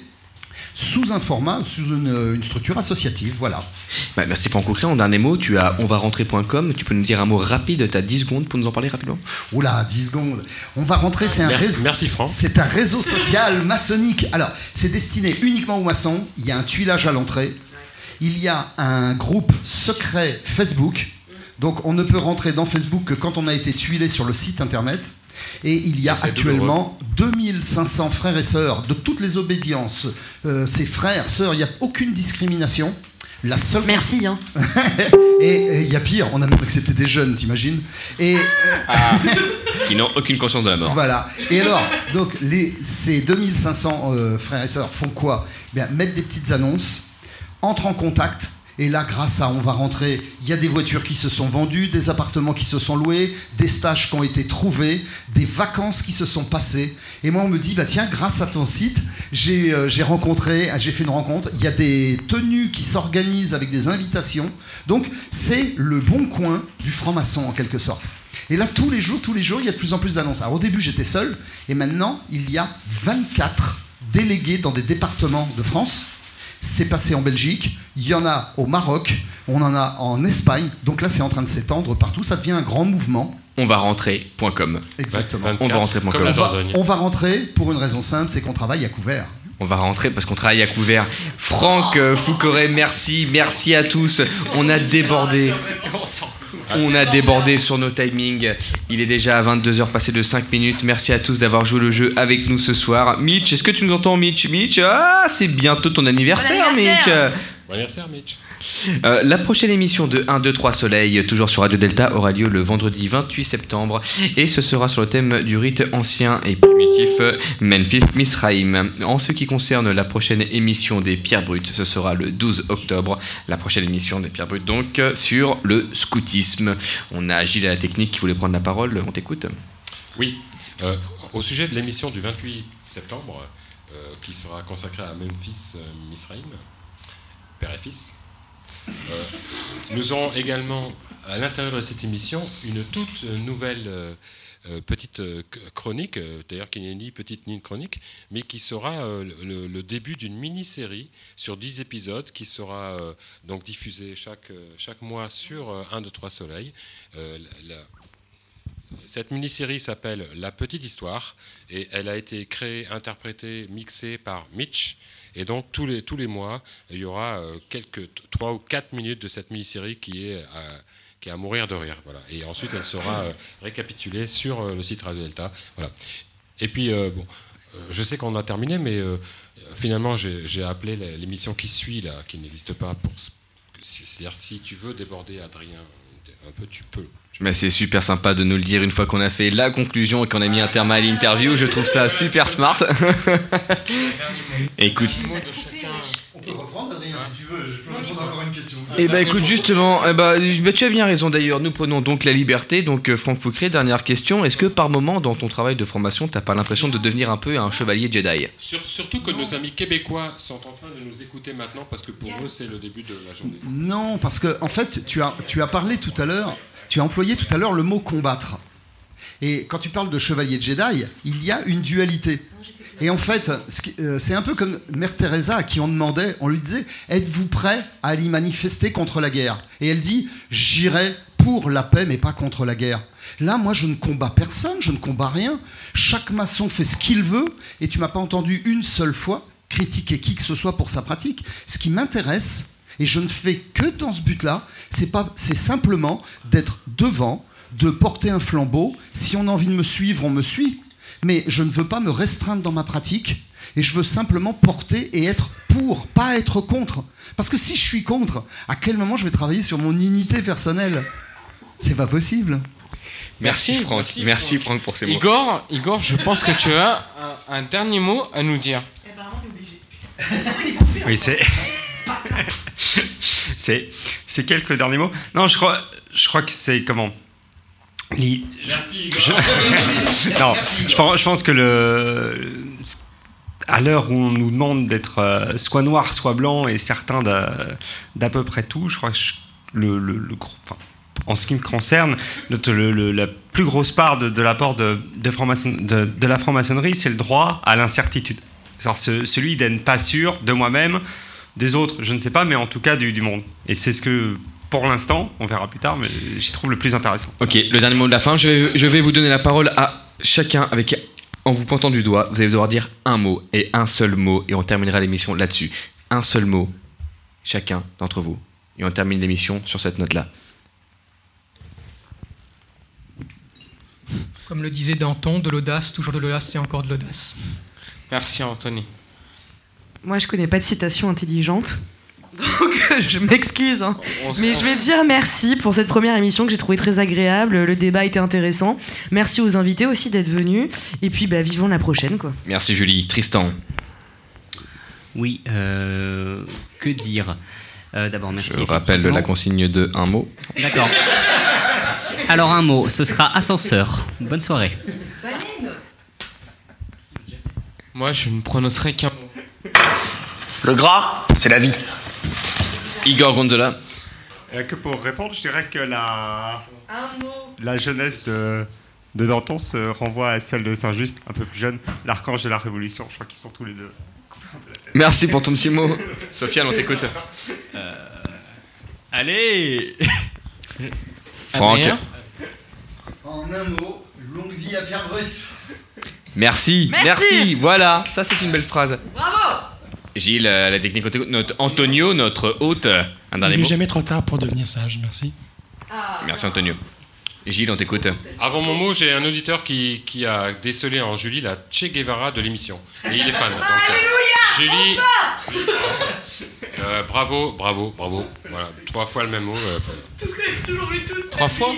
sous un format, sous une, une structure associative. Voilà. Bah, merci Franck Coqueret. En dernier mot, tu as onvarentrer.com. Tu peux nous dire un mot rapide, tu as 10 secondes pour nous en parler rapidement? Oula, 10 secondes. On va rentrer, c'est un Merci- réseau. merci, Franck. C'est un réseau social maçonnique. Alors, c'est destiné uniquement aux maçons. Il y a un tuilage à l'entrée. Il y a un groupe secret Facebook. Donc, on ne peut rentrer dans Facebook que quand on a été tuilé sur le site internet. Et il y a actuellement 2500 frères et sœurs de toutes les obédiences. Euh, ces frères, sœurs, il n'y a aucune discrimination. La seule Merci. Hein. et et il y a pire, on a même accepté des jeunes, t'imagines Et euh, Qui n'ont aucune conscience de la mort. voilà. Et alors, donc les, ces 2500 euh, frères et sœurs font quoi? Eh Bien, mettre des petites annonces, entrent en contact. Et là, grâce à On va rentrer, il y a des voitures qui se sont vendues, des appartements qui se sont loués, des stages qui ont été trouvés, des vacances qui se sont passées. Et moi, on me dit, bah tiens, grâce à ton site, j'ai euh, rencontré, j'ai fait une rencontre. Il y a des tenues qui s'organisent avec des invitations. Donc, c'est le bon coin du franc-maçon, en quelque sorte. Et là, tous les jours, tous les jours, il y a de plus en plus d'annonces. Alors, au début, j'étais seul, et maintenant, il y a 24 délégués dans des départements de France. C'est passé en Belgique, il y en a au Maroc, on en a en Espagne. Donc là, c'est en train de s'étendre partout. Ça devient un grand mouvement. Onvarentrer.com. Exactement. On va rentrer. On va, on va rentrer pour une raison simple, c'est qu'on travaille à couvert. On va rentrer parce qu'on travaille à couvert. Franck euh, Foucoré, merci, merci à tous. On a débordé. On a débordé sur nos timings. Il est déjà à 22h passé de 5 minutes. Merci à tous d'avoir joué le jeu avec nous ce soir. Mitch, est-ce que tu nous entends, Mitch? Mitch, ah, c'est bientôt ton anniversaire, Mitch. Bon anniversaire, Mitch. Euh, la prochaine émission de 1, 2, 3 Soleil, toujours sur Radio Delta, aura lieu le vendredi 28 septembre et ce sera sur le thème du rite ancien et primitif Memphis Misraïm. En ce qui concerne la prochaine émission des Pierres Brutes, ce sera le 12 octobre. La prochaine émission des Pierres Brutes, donc, sur le scoutisme. On a Gilles à la technique qui voulait prendre la parole, on t'écoute. Oui, euh, au sujet de l'émission du 28 septembre, euh, qui sera consacrée à Memphis Misraïm, père et fils, nous aurons également à l'intérieur de cette émission une toute nouvelle euh, euh, petite euh, chronique, d'ailleurs qui n'est ni petite ni une chronique, mais qui sera le, début d'une mini-série sur 10 épisodes qui sera donc diffusée chaque, chaque mois sur euh, 1, 2, 3 Soleil. Cette mini-série s'appelle La Petite Histoire et elle a été créée, interprétée, mixée par Mitch. Et donc tous les, tous les mois, il y aura euh, quelques 3 ou 4 minutes de cette mini-série qui est à, qui est à mourir de rire. Voilà. Et ensuite, elle sera euh, récapitulée sur euh, le site Radio Delta. Voilà. Et puis, euh, bon, euh, je sais qu'on a terminé, mais euh, finalement, j'ai appelé l'émission qui suit, là, qui n'existe pas. C'est-à-dire, si tu veux déborder Adrien un peu, tu peux. Mais c'est super sympa de nous le dire une fois qu'on a fait la conclusion et qu'on a mis un terme à l'interview. Je trouve ça super smart. Écoute. On peut reprendre, Adrien, si tu veux. Je peux répondre encore une question. Eh ben écoute justement, eh ben, bah, tu as bien raison d'ailleurs. Nous prenons donc la liberté. Donc euh, Franck Foucré, dernière question. Est-ce que par moment dans ton travail de formation, t'as pas l'impression de devenir un peu un chevalier Jedi? Sur- surtout que nos amis québécois sont en train de nous écouter maintenant parce que pour eux, c'est le début de la journée. Non, parce que en fait, tu as, tu as parlé tout à l'heure, tu as employé tout à l'heure le mot combattre. Et quand tu parles de chevalier Jedi, il y a une dualité. Et en fait, euh, c'est un peu comme Mère Teresa à qui on demandait, on lui disait, êtes-vous prêt à aller manifester contre la guerre? Et elle dit, j'irai pour la paix, mais pas contre la guerre. Là, moi, je ne combats personne, je ne combats rien. Chaque maçon fait ce qu'il veut, et tu m'as pas entendu une seule fois critiquer qui que ce soit pour sa pratique. Ce qui m'intéresse, et je ne fais que dans ce but-là, c'est pas, c'est simplement d'être devant, de porter un flambeau. Si on a envie de me suivre, on me suit. Mais je ne veux pas me restreindre dans ma pratique. Et je veux simplement porter et être pour, pas être contre. Parce que si je suis contre, à quel moment je vais travailler sur mon unité personnelle? C'est pas possible. Merci, Franck. Merci, Franck pour ces mots. Igor, Igor, je pense que tu as un, un dernier mot à nous dire. Oui, c'est. c'est, c'est quelques derniers mots. Non, je crois, je crois que c'est comment? Li- Merci, Je... non, je pense, je pense que le. À l'heure où on nous demande d'être euh, soit noir, soit blanc, et certains d'à, peu près tout, je crois que je- le, le- le gros- enfin, en ce qui me concerne, le- le- le- la plus grosse part de, de l'apport de, de, franc-maçon- de- de la franc-maçonnerie, c'est le droit à l'incertitude. Alors, ce- celui d'être pas sûr de moi-même, des autres, je ne sais pas, mais en tout cas du, du monde. Et c'est ce que, pour l'instant, on verra plus tard, mais j'y trouve le plus intéressant. Ok, le dernier mot de la fin. Je vais, je vais vous donner la parole à chacun avec, en vous pointant du doigt. Vous allez devoir dire un mot et un seul mot et on terminera l'émission là-dessus. Un seul mot, chacun d'entre vous. Et on termine l'émission sur cette note-là. Comme le disait Danton, de l'audace, toujours de l'audace, c'est encore de l'audace. Merci Anthony. Moi, je connais pas de citation intelligente. Donc, je m'excuse. hein. Mais je vais dire merci pour cette première émission que j'ai trouvé très agréable. Le débat était intéressant. Merci aux invités aussi d'être venus. Et puis, bah, vivons la prochaine, quoi. Merci Julie. Tristan. Oui, euh, que dire? Euh, D'abord, merci. Je rappelle la consigne de un mot. D'accord. Alors, un mot, ce sera ascenseur. Bonne soirée. Moi, je ne prononcerai qu'un mot. Le gras, c'est la vie. Igor Gonzola. Euh, que pour répondre, je dirais que la, la jeunesse de, de Danton se renvoie à celle de Saint-Just, un peu plus jeune, l'archange de la Révolution. Je crois qu'ils sont tous les deux. Merci pour ton petit mot. Sofiane, on t'écoute. Allez Franck. Adrien En un mot, longue vie à Pierre Brut. Merci, Merci. merci, voilà, ça c'est une belle phrase. Bravo Gilles, la technique, on t'écoute. notre Antonio, notre hôte, un dernier Il n'est jamais trop tard pour devenir sage, merci. Merci Antonio. Gilles, on t'écoute. Avant mon mot, j'ai un auditeur qui, qui a décelé en Julie la Che Guevara de l'émission. Et il est fan. Donc, euh, Julie, euh, bravo, bravo, bravo. Voilà, trois fois le même mot. euh, Trois fois?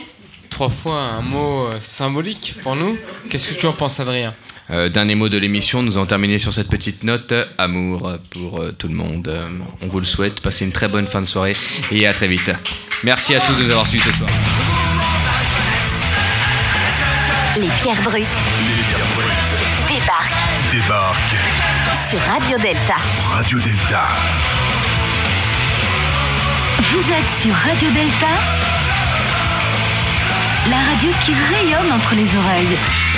Trois fois un mot symbolique pour nous? Qu'est-ce que tu en penses, Adrien? Euh, dernier mot de l'émission, nous allons terminer sur cette petite note. Amour pour euh, tout le monde. Euh, on vous le souhaite. Passez une très bonne fin de soirée et à très vite. Merci à tous de nous avoir suivis ce soir. Les pierres brutes débarquent Débarque sur Radio Delta. Radio Delta. Vous êtes sur Radio Delta La radio qui rayonne entre les oreilles.